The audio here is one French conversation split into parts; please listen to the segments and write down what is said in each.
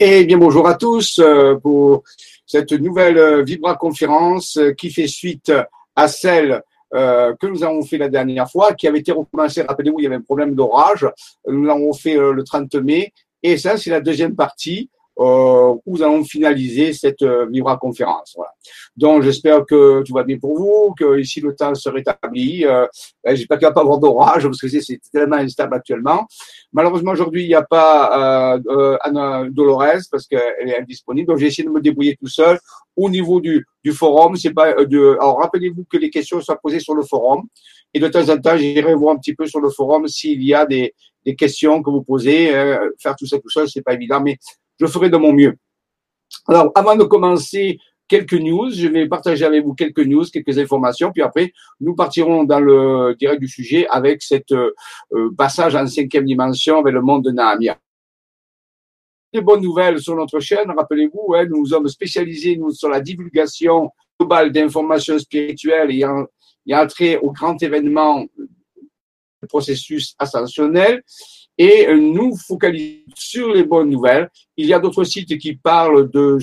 Et bien bonjour à tous euh, pour cette nouvelle euh, Vibra conférence euh, qui fait suite à celle que nous avons fait la dernière fois, qui avait été recommencée. Rappelez-vous, il y avait un problème d'orage. Nous l'avons fait le 30 mai. Et ça, c'est la deuxième partie euh, où nous allons finaliser cette euh, Vibra conférence. Voilà. Donc j'espère que tout va bien pour vous, que ici le temps se rétablit. Euh, J'espère qu'il n'y va pas avoir d'orage parce que c'est tellement instable actuellement. Malheureusement aujourd'hui il n'y a pas euh, euh, Anna Dolores parce qu'elle est indisponible. Donc j'ai essayé de me débrouiller tout seul au niveau du, du forum. C'est pas euh, de. Alors rappelez-vous que les questions soient posées sur le forum. Et de temps en temps, j'irai voir un petit peu sur le forum s'il y a des, des questions que vous posez. faire tout ça tout seul, c'est pas évident, mais je ferai de mon mieux. Alors, avant de commencer quelques news, je vais partager avec vous quelques news, quelques informations, puis après, nous partirons dans le direct du sujet avec cette euh, passage en cinquième dimension avec le monde de Nahamiah. Des bonnes nouvelles sur notre chaîne, rappelez-vous, hein, nous sommes spécialisés nous, sur la divulgation globale d'informations spirituelles ayant trait au grand événement du processus ascensionnel et nous focalisons sur les bonnes nouvelles. Il y a d'autres sites qui parlent de,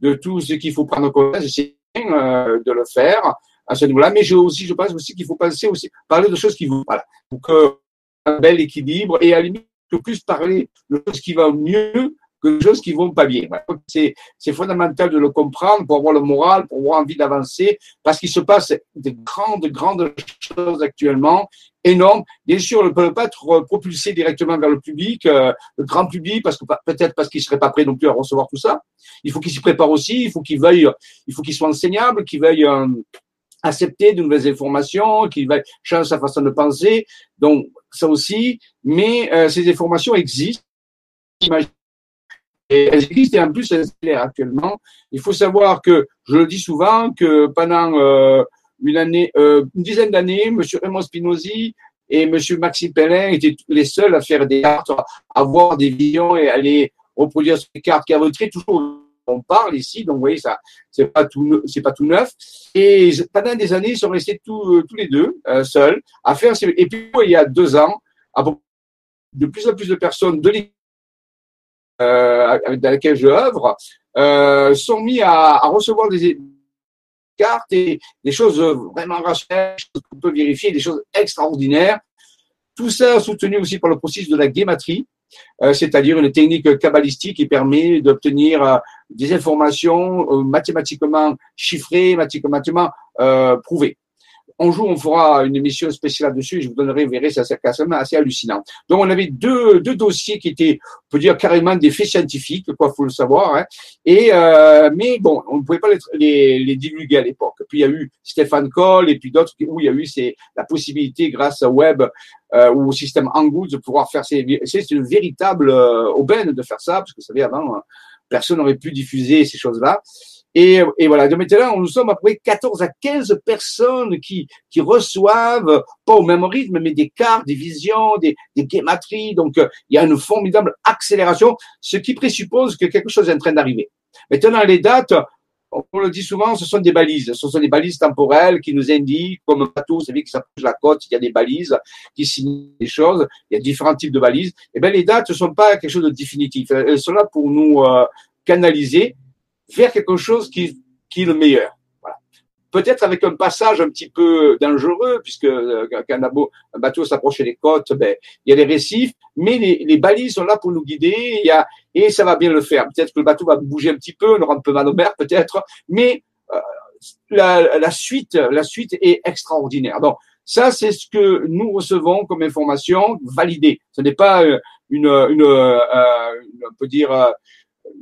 de tout ce qu'il faut prendre en compte. C'est bien euh, de le faire à ce niveau-là, mais je aussi, je pense aussi qu'il faut penser aussi, parler de choses qui vont, voilà, pour que un bel équilibre et à la limite, plus parler de choses qui vont mieux que de choses qui vont pas bien. C'est, c'est fondamental de le comprendre pour avoir le moral, pour avoir envie d'avancer, parce qu'il se passe de grandes, grandes choses actuellement, énormes. Bien sûr, on ne peut pas être propulsé directement vers le public, euh, le grand public, parce que peut-être parce qu'il serait pas prêt non plus à recevoir tout ça. Il faut qu'il s'y prépare aussi, il faut qu'il veuille, il faut qu'il soit enseignable, qu'il veuille euh, accepter de nouvelles informations, qu'il veuille changer sa façon de penser. Donc, ça aussi. Mais euh, ces informations existent. Et elles existent et en plus elles actuellement. Il faut savoir que, je le dis souvent, que pendant euh, une année, euh, une dizaine d'années, M. Raymond Spinozzi et M. Maxime Pellin étaient les seuls à faire des cartes, à avoir des visions et à aller reproduire ces cartes qui avaient très toujours on parle ici, donc vous voyez ça, c'est pas tout, c'est pas tout neuf. Et pendant des années, ils sont restés tous, tous les deux euh, seuls à faire. Ces... Et puis il y a deux ans, de plus en plus de personnes de l'équipe euh, dans laquelle je œuvre euh, sont mis à, recevoir des cartes et des choses vraiment rationnelles, qu'on peut vérifier, des choses extraordinaires. Tout ça soutenu aussi par le processus de la guématrie, euh, c'est-à-dire une technique kabbalistique qui permet d'obtenir euh, des informations euh, mathématiquement chiffrées, mathématiquement prouvées un jour, on fera une émission spéciale dessus. Je vous donnerai, vous verrez, c'est assez hallucinant. Donc, on avait deux, deux dossiers qui étaient, on peut dire, carrément des faits scientifiques, quoi, faut le savoir. Hein. Et euh, mais bon, on ne pouvait pas les, les, divulguer à l'époque. Puis il y a eu Stéphane Cole et puis d'autres où il y a eu c'est la possibilité, grâce au web euh, ou au système Angouz, de pouvoir faire ces. C'est une véritable euh, aubaine de faire ça, parce que vous savez, avant, personne n'aurait pu diffuser ces choses-là. Et, et voilà, de maintenant, nous sommes à peu près 14 à 15 personnes qui, qui reçoivent, pas au même rythme, mais des cartes, des visions, des, des guématries. Donc, euh, il y a une formidable accélération, ce qui présuppose que quelque chose est en train d'arriver. Maintenant, les dates, on le dit souvent, ce sont des balises. Ce sont des balises temporelles qui nous indiquent, comme un bateau, vous savez, qui s'approche la côte, il y a des balises qui signent des choses. Il y a différents types de balises. Eh bien, les dates ne sont pas quelque chose de définitif. Elles sont là pour nous euh, canaliser faire quelque chose qui, qui est le meilleur. Voilà. Peut-être avec un passage un petit peu dangereux, puisque euh, quand un bateau s'approche des côtes, ben, il y a des récifs, mais les, les, balises sont là pour nous guider, il y a, et ça va bien le faire. Peut-être que le bateau va bouger un petit peu, on aura un peu mal au mer, peut-être, mais euh, la, la, suite, la suite est extraordinaire. Donc, ça, c'est ce que nous recevons comme information validée. Ce n'est pas euh, une, une, euh, une, on peut dire,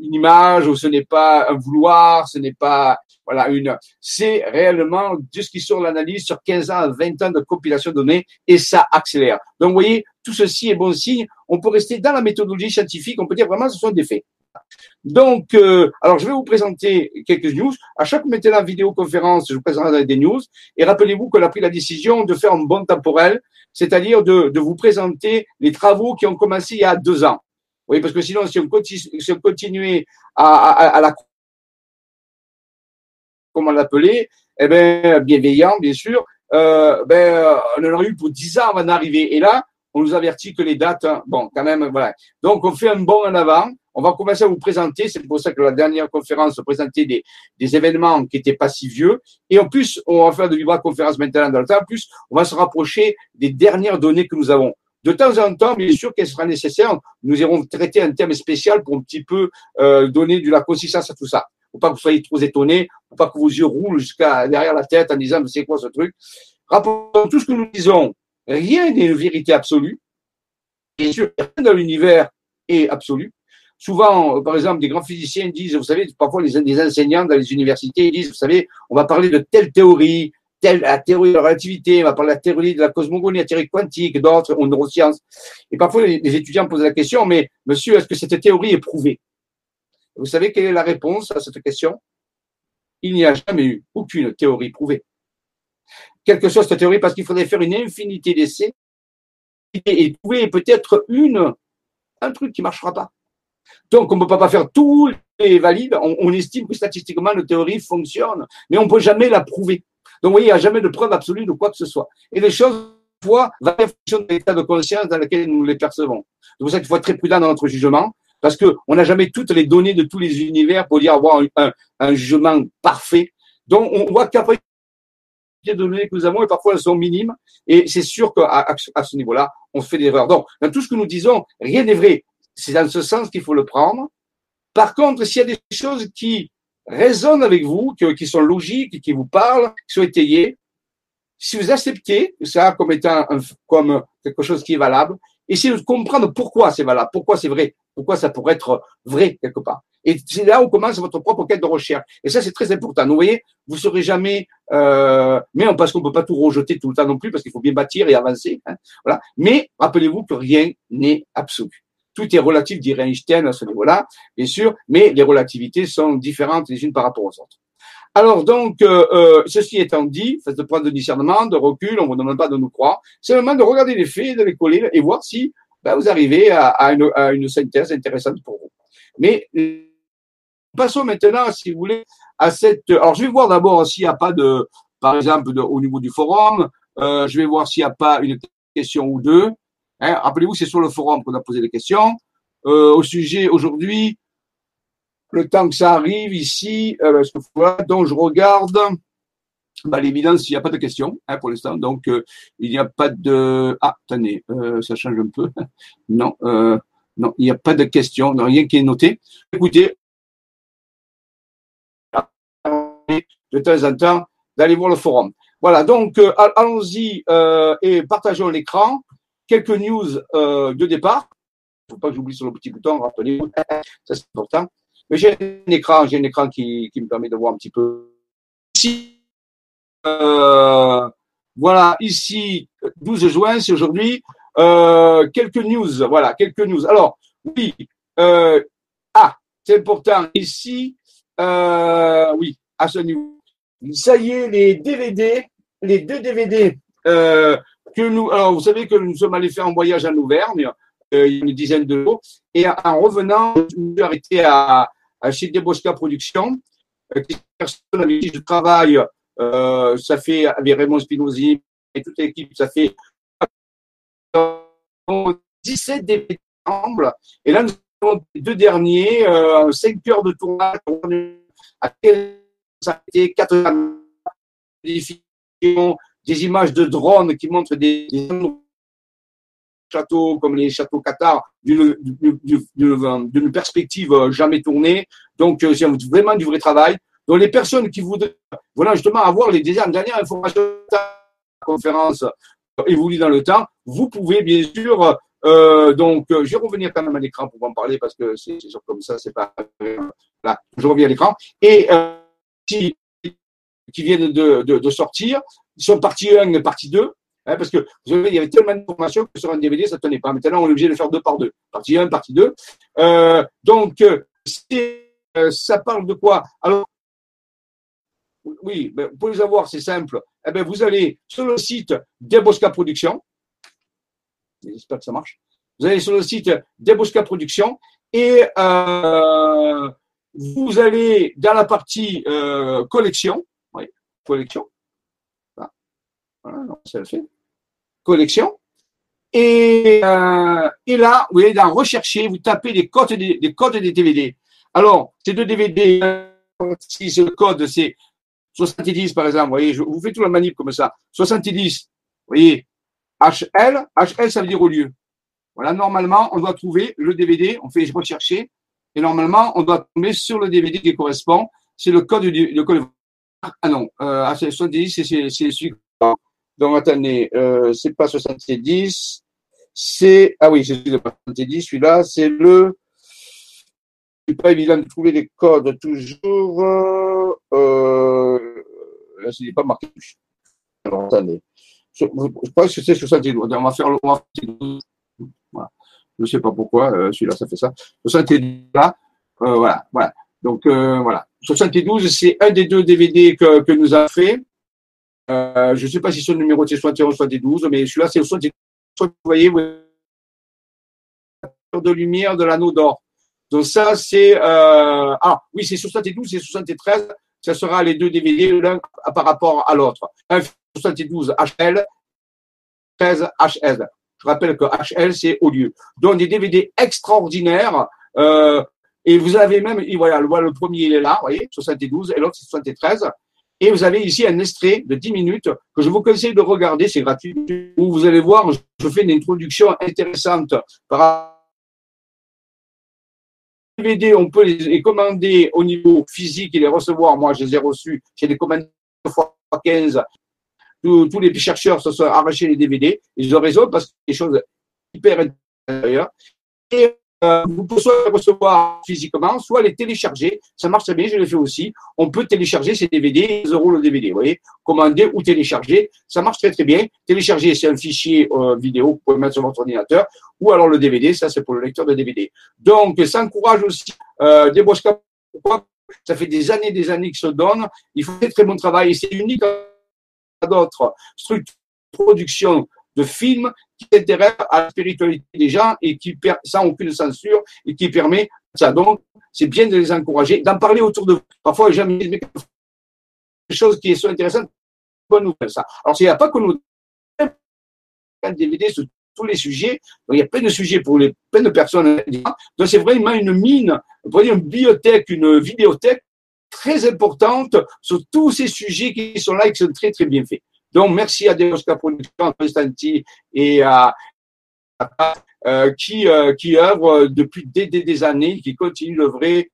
une image ou ce n'est pas un vouloir, ce n'est pas voilà une c'est réellement de ce qui sort l'analyse sur 15 ans à 20 ans de compilation de données et ça accélère. Donc vous voyez, tout ceci est bon signe. On peut rester dans la méthodologie scientifique, on peut dire vraiment ce sont des faits. Donc, euh, alors je vais vous présenter quelques news. À chaque maintenant vidéoconférence, je vous présenterai des news. Et rappelez-vous qu'on a pris la décision de faire un bon temporel, c'est-à-dire de, de vous présenter les travaux qui ont commencé il y a deux ans. Oui, parce que sinon, si on, continue, si on continuait à, à, à la comment l'appeler, eh ben, bienveillant, bien sûr, euh, ben, on en a eu pour 10 ans avant d'arriver. Et là, on nous avertit que les dates, hein, bon, quand même, voilà. Donc, on fait un bond en avant. on va commencer à vous présenter. C'est pour ça que la dernière conférence présentait des, des événements qui étaient pas si vieux. Et en plus, on va faire de vibra conférence maintenant dans le temps. En plus, on va se rapprocher des dernières données que nous avons. De temps en temps, bien sûr qu'elle sera nécessaire, nous irons traiter un thème spécial pour un petit peu euh, donner de la consistance à tout ça. Faut pas que vous soyez trop étonnés, faut pas que vos yeux roulent jusqu'à derrière la tête en disant mais c'est quoi ce truc. Rappelons tout ce que nous disons, rien n'est une vérité absolue. Bien sûr, rien dans l'univers est absolu. Souvent, euh, par exemple, des grands physiciens disent, vous savez, parfois les, enseignants dans les universités disent, vous savez, on va parler de telle théorie, la théorie de la relativité, on va parler de la théorie de la cosmogonie, la théorie quantique, d'autres en neurosciences. Et parfois, les, étudiants posent la question, mais monsieur, est-ce que cette théorie est prouvée? Vous savez quelle est la réponse à cette question? Il n'y a jamais eu aucune théorie prouvée. Quelque chose cette théorie, parce qu'il faudrait faire une infinité d'essais et trouver peut-être une, un truc qui marchera pas. Donc, on ne peut pas faire tout les valides. On, on estime que statistiquement, la théorie fonctionne, mais on ne peut jamais la prouver. Donc, vous voyez, il n'y a jamais de preuve absolue de quoi que ce soit. Et les choses, parfois, varient en fonction de l'état de conscience dans lequel nous les percevons. C'est pour ça qu'il faut être très prudent dans notre jugement, parce qu'on n'a jamais toutes les données de tous les univers pour dire avoir un, jugement parfait. Donc, on voit qu'après les données que nous avons, et parfois elles sont minimes, et c'est sûr qu'à ce niveau-là, on fait des erreurs. Donc, dans tout ce que nous disons, rien n'est vrai. C'est dans ce sens qu'il faut le prendre. Par contre, s'il y a des choses qui résonnent avec vous, qui, sont logiques, qui vous parlent, qui sont étayées. Si vous acceptez ça comme étant comme quelque chose qui est valable, essayez de comprendre pourquoi c'est valable, pourquoi c'est vrai, pourquoi ça pourrait être vrai quelque part. Et c'est là où commence votre propre quête de recherche. Et ça, c'est très important. Vous voyez, vous serez jamais, euh, mais parce qu'on peut pas tout rejeter tout le temps non plus, parce qu'il faut bien bâtir et avancer. Hein, voilà. Mais rappelez-vous que rien n'est absolu. Tout est relatif, dirait Einstein à ce niveau-là, bien sûr, mais les relativités sont différentes les unes par rapport aux autres. Alors donc, euh, euh, ceci étant dit, faites de prendre de discernement, de recul, on ne vous demande pas de nous croire, c'est le moment de regarder les faits, de les coller et voir si ben, vous arrivez à, à, une, à, une, synthèse intéressante pour vous. Mais passons maintenant, si vous voulez, à cette... Alors je vais voir d'abord s'il n'y a pas de, par exemple, au niveau du forum, euh, je vais voir s'il n'y a pas une question ou deux. Hein, Rappelez-vous, c'est sur le forum qu'on a posé des questions. Euh, au sujet aujourd'hui, le temps que ça arrive ici, euh, donc je regarde, bah, l'évidence, il n'y a pas de questions hein, pour l'instant, donc euh, il n'y a pas de... Ah, attendez, ça change un peu. non, non, il n'y a pas de questions, rien qui est noté. Écoutez, de temps en temps, d'aller voir le forum. Voilà, donc allons-y et partageons l'écran quelques news euh, de départ. Il ne faut pas que j'oublie sur le petit bouton, rappelez-vous, ça c'est important. Mais j'ai un écran, j'ai un écran qui, qui, me permet de voir un petit peu. Ici, euh, voilà, ici, 12 juin, c'est aujourd'hui. Euh, quelques news, voilà, quelques news. Alors, oui, ah, c'est important, ici, oui, à ce niveau. Ça y est, les DVD, les deux DVD alors vous savez que nous sommes allés faire un voyage en Auvergne, euh, une dizaine de jours, et en revenant, je suis arrêté à, à chez Debosca Productions, euh, personne avec qui je travaille, euh, ça fait avec Raymond Spinozzi et toute l'équipe, ça fait 17 décembre, et là nous avons les deux derniers, euh, 5 heures de tournage, à ça a été 4 des images de drones qui montrent des, châteaux comme les châteaux Qatar d'une perspective jamais tournée. Donc, euh, c'est vraiment du vrai travail. Donc, les personnes qui voudraient voilà, justement avoir les dernières informations de la conférence évolue dans le temps, vous pouvez bien sûr euh, donc, je vais revenir quand même à l'écran pour en parler parce que c'est comme ça, c'est pas. Là, je reviens à l'écran. Et euh, qui viennent de, de, de sortir, sont partie 1 et partie 2. Hein, parce que vous savez, il y avait tellement d'informations que sur un DVD, ça ne tenait pas. Maintenant, on est obligé de faire deux par deux. Partie 1, partie 2. Euh, donc, euh, ça parle de quoi? Alors, oui, ben, pour les avoir, c'est simple. Eh ben, vous allez sur le site d'Ebosca Productions. J'espère que ça marche. Vous allez sur le site d'Ebosca Productions et euh, vous allez dans la partie euh, collection. Oui, collection. Voilà, c'est fait. Collection. Et, euh, et là, vous voyez, dans rechercher, vous tapez les codes des, des codes des DVD. Alors, ces deux DVD, si le code, c'est 70 par exemple, vous voyez, je vous fais tout la manip comme ça. 70, vous voyez, HL, HL ça veut dire au lieu. Voilà, normalement, on doit trouver le DVD, on fait rechercher, et normalement, on doit tomber sur le DVD qui correspond. C'est le code du le code. Ah non, euh, 70, c'est celui. Donc attendez, euh, c'est pas 70, c'est ah oui, c'est celui de 70. Celui-là, c'est le. C'est pas évident de trouver les codes toujours. Euh, là, c'est pas marqué. Alors attendez. Je, je pense que c'est 72. On va faire le. Voilà. Je ne sais pas pourquoi, euh, celui-là, ça fait ça. 72, là, euh, voilà, voilà. Donc, euh, voilà. 72, c'est un des deux DVD que, que nous avons fait. Euh, je ne sais pas si le numéro c'est 71 ou 72, mais celui-là, c'est le 72. Vous voyez, de lumière de l'anneau d'or. Donc ça, c'est... Euh, ah, oui, c'est 72, c'est 73. Ça sera les deux DVD, l'un par rapport à l'autre. Un 72 HL, 13 HS. Je rappelle que HL, c'est au lieu. Donc, des DVD extraordinaires. Euh, et vous avez même, voilà, le premier, il est là, vous voyez, 72, et l'autre, c'est 73. Et vous avez ici un extrait de 10 minutes que je vous conseille de regarder, c'est gratuit, vous allez voir, je fais une introduction intéressante par DVD, on peut les commander au niveau physique et les recevoir. Moi, je les ai reçus. J'ai des commandes fois 15 tous, les chercheurs se sont arrachés les DVD. Ils ont raison parce que c'est des choses hyper intéressantes. Et euh, vous pouvez soit les recevoir physiquement, soit les télécharger. Ça marche très bien, je l'ai fait aussi. On peut télécharger ces DVD, 15 euros le DVD, vous voyez, commander ou télécharger. Ça marche très très bien. Télécharger, c'est un fichier euh, vidéo, vous pouvez mettre sur votre ordinateur, ou alors le DVD, ça c'est pour le lecteur de DVD. Donc, ça encourage aussi euh, des pourquoi ça fait des années des années qu'ils se donnent. Il faut faire très bon travail et c'est unique d'autres structures de production de films qui s'intéressent à la spiritualité des gens et qui, sans aucune censure, et qui permet ça. Donc, c'est bien de les encourager, d'en parler autour de vous. Parfois, les gens me disent, qui sont intéressantes, ça. Alors, s'il n'y a pas que nous, un DVD sur tous les sujets, il y a plein de sujets pour les, plein de personnes. Donc, c'est vraiment une mine, une bibliothèque, une vidéothèque très importante sur tous ces sujets qui sont là et qui sont très, très bien faits. Donc, merci à Deosca Productions, Constanti et à, euh, qui, euh, qui œuvrent depuis des, des, années, qui continuent d'œuvrer.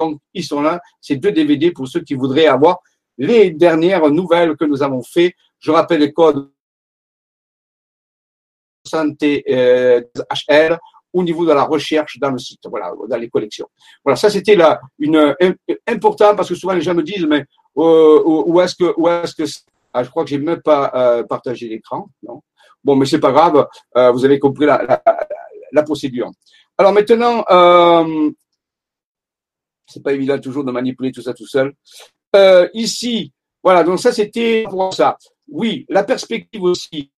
Donc, ils sont là, ces deux DVD pour ceux qui voudraient avoir les dernières nouvelles que nous avons fait. Je rappelle les codes santé euh, HL au niveau de la recherche dans le site, voilà, dans les collections. Voilà, ça c'était là une important parce que souvent les gens me disent mais euh, où est-ce que où est-ce que ah, je crois que j'ai même pas euh, partagé l'écran, non Bon, mais c'est pas grave, euh, vous avez compris la, procédure. Alors maintenant, euh, c'est pas évident toujours de manipuler tout ça tout seul. Euh, ici, voilà, donc ça c'était pour ça. Oui, la perspective aussi.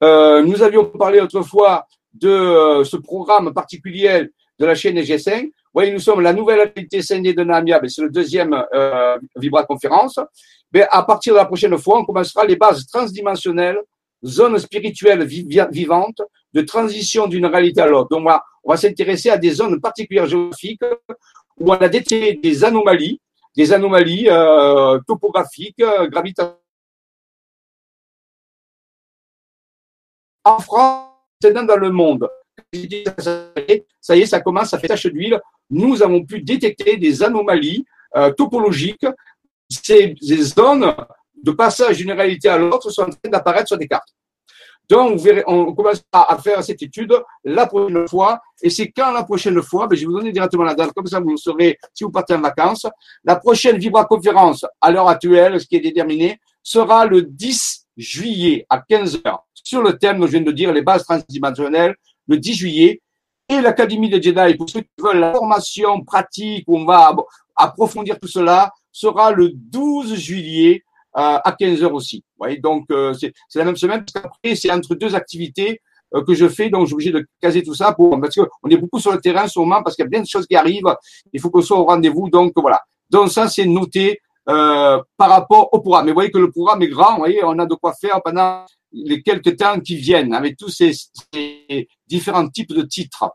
Nous avions parlé autrefois de ce programme particulier de la chaîne EG5. Voyez, nous sommes la nouvelle habité scindée de Namia, c'est le deuxième euh, Vibra Conférence. Mais à partir de la prochaine fois, on commencera les bases transdimensionnelles, zones spirituelles vivantes, de transition d'une réalité à l'autre. Donc, on va, s'intéresser à des zones particulières géographiques où on a détecté des anomalies, des anomalies euh, topographiques, euh, gravitationnelles. En France, dans le monde. Ça y est, ça commence, ça fait tache d'huile. Nous avons pu détecter des anomalies euh, topologiques. Ces, zones de passage d'une réalité à l'autre sont en train d'apparaître sur des cartes. Donc, on commence à faire cette étude la prochaine fois. Et c'est quand la prochaine fois? Ben, Je vais vous donner directement la date, comme ça vous saurez si vous partez en vacances. La prochaine Vibra-conférence, à l'heure actuelle, ce qui est déterminé, sera le 10 juillet à 15 heures sur le thème que je viens de dire, les bases transdimensionnelles, le 10 juillet. Et l'Académie des Jedi, pour ceux qui veulent la formation pratique, on va approfondir tout cela, sera le 12 juillet euh, à 15 heures aussi. Vous voyez, donc euh, c'est la même semaine, parce qu'après, c'est entre deux activités euh, que je fais, donc je suis obligé de caser tout ça pour, parce qu'on est beaucoup sur le terrain en ce moment, parce qu'il y a bien de choses qui arrivent, il faut qu'on soit au rendez-vous, donc voilà. Donc ça, c'est noté euh, par rapport au programme. Mais vous voyez que le programme est grand, vous voyez, on a de quoi faire pendant les quelques temps qui viennent, avec tous ces, différents types de titres.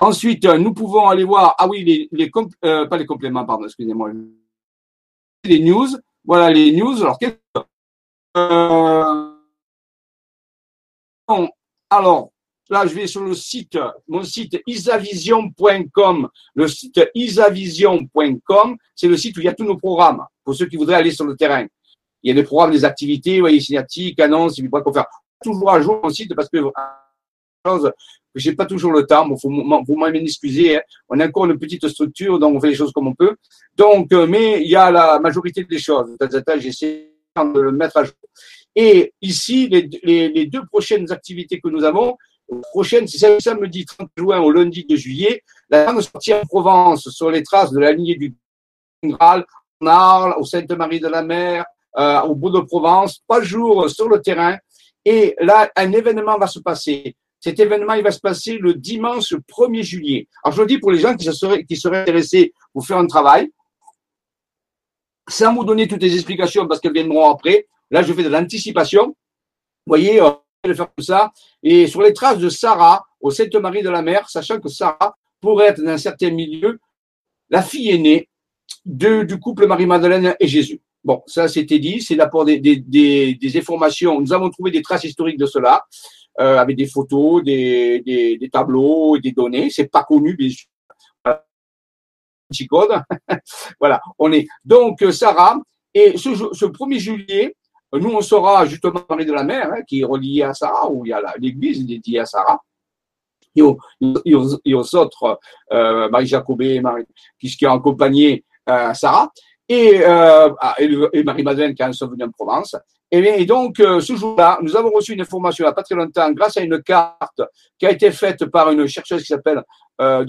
Ensuite, nous pouvons aller voir, ah oui, les, les euh, pas les compléments, pardon, excusez-moi, les news. Voilà les news. Alors, euh, alors, là, je vais sur le site, mon site isavision.com. Le site isavision.com, c'est le site où il y a tous nos programmes pour ceux qui voudraient aller sur le terrain. Il y a des programmes, des activités, vous voyez, cinétiques, annonces, faire toujours à jour mon site parce que j'ai pas toujours le temps. Bon, faut, vous m'en excuser. Hein. On a encore une petite structure, donc on fait les choses comme on peut. Donc, euh, mais il y a la majorité des choses. J'essaie de le mettre à jour. Et ici, les, deux prochaines activités que nous avons, prochaine, c'est samedi 30 juin au lundi de juillet, la grande sortie en Provence sur les traces de la lignée du Graal, en Arles, au Sainte-Marie de la Mer, euh, au bout de Provence, trois jours sur le terrain. Et là, un événement va se passer. Cet événement, il va se passer le dimanche 1er juillet. Alors, je le dis pour les gens qui, seraient, qui seraient intéressés pour faire un travail, sans vous donner toutes les explications parce qu'elles viendront après. Là, je fais de l'anticipation. Vous voyez, va faire tout ça. Et sur les traces de Sarah, au Sainte-Marie de la Mer, sachant que Sarah pourrait être dans un certain milieu la fille aînée de, du couple Marie-Madeleine et Jésus. Bon, ça c'était dit, c'est l'apport des, des, des, des, informations. Nous avons trouvé des traces historiques de cela, euh, avec des photos, des, des, des tableaux, des données. C'est pas connu, bien sûr. voilà, on est. Donc, Sarah, et ce, ce 1er juillet, nous, on sera justement parler de la mer, hein, qui est reliée à Sarah, où il y a l'église dédiée à Sarah. Et aux, autres, euh, Marie-Jacobé, Marie, qui, qui ont accompagné euh, Sarah et, euh, ah, et, Marie-Madeleine qui sont venues en Provence. Et, bien, et donc, euh, ce jour-là, nous avons reçu une information il n'y a pas très longtemps grâce à une carte qui a été faite par une chercheuse qui s'appelle euh,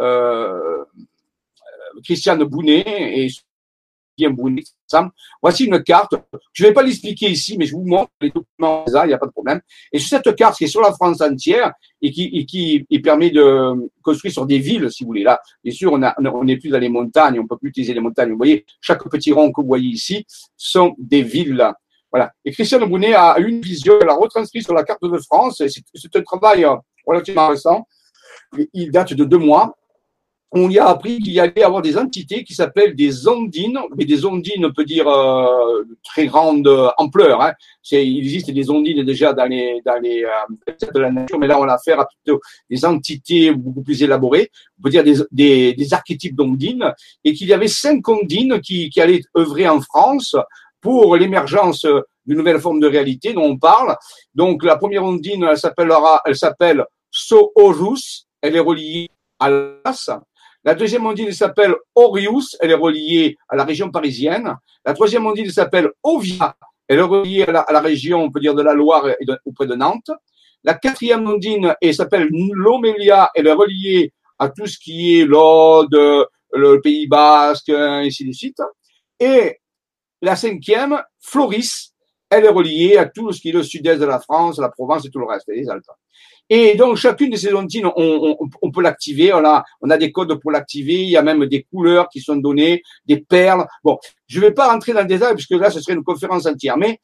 euh, Christiane Bounet et Bounet. Voici une carte. Je ne vais pas l'expliquer ici, mais je vous montre les documents, il n'y a pas de problème. Et cette carte qui est sur la France entière et qui, et qui permet de construire sur des villes, si vous voulez. Là, bien sûr, on n'est plus dans les montagnes, on peut plus utiliser les montagnes. Vous voyez, chaque petit rond que vous voyez ici sont des villes. Voilà. Et Christiane Bounet a une vision, elle a retranscrit sur la carte de France. C'est un travail relativement récent. Il date de deux mois on y a appris qu'il y allait avoir des entités qui s'appellent des ondines, mais des ondines, on peut dire euh, très grande ampleur. Hein. il existe des ondines déjà dans les dans les euh, de la nature, mais là on a affaire à plutôt des entités beaucoup plus élaborées. On peut dire des, des, des archétypes d'ondines, et qu'il y avait cinq ondines qui, qui allaient œuvrer en France pour l'émergence d'une nouvelle forme de réalité dont on parle. Donc la première ondine, elle s'appellera, elle s'appelle elle est reliée à l'as. La deuxième ondine s'appelle Orius, elle est reliée à la région parisienne. La troisième ondine s'appelle Ovia, elle est reliée à la, région, on peut dire, de la Loire et auprès de Nantes. La quatrième ondine s'appelle Lomélia, elle est reliée à tout ce qui est l'Aude, le Pays Basque, ainsi de suite. Et la cinquième, Floris, elle est reliée à tout ce qui est le sud-est de la France, la Provence et tout le reste, les Alpes. Et donc, chacune de ces ontines, on, on, on peut l'activer. On a, on a des codes pour l'activer. Il y a même des couleurs qui sont données, des perles. Bon, je ne vais pas rentrer dans le détail puisque là, ce serait une conférence entière. Mais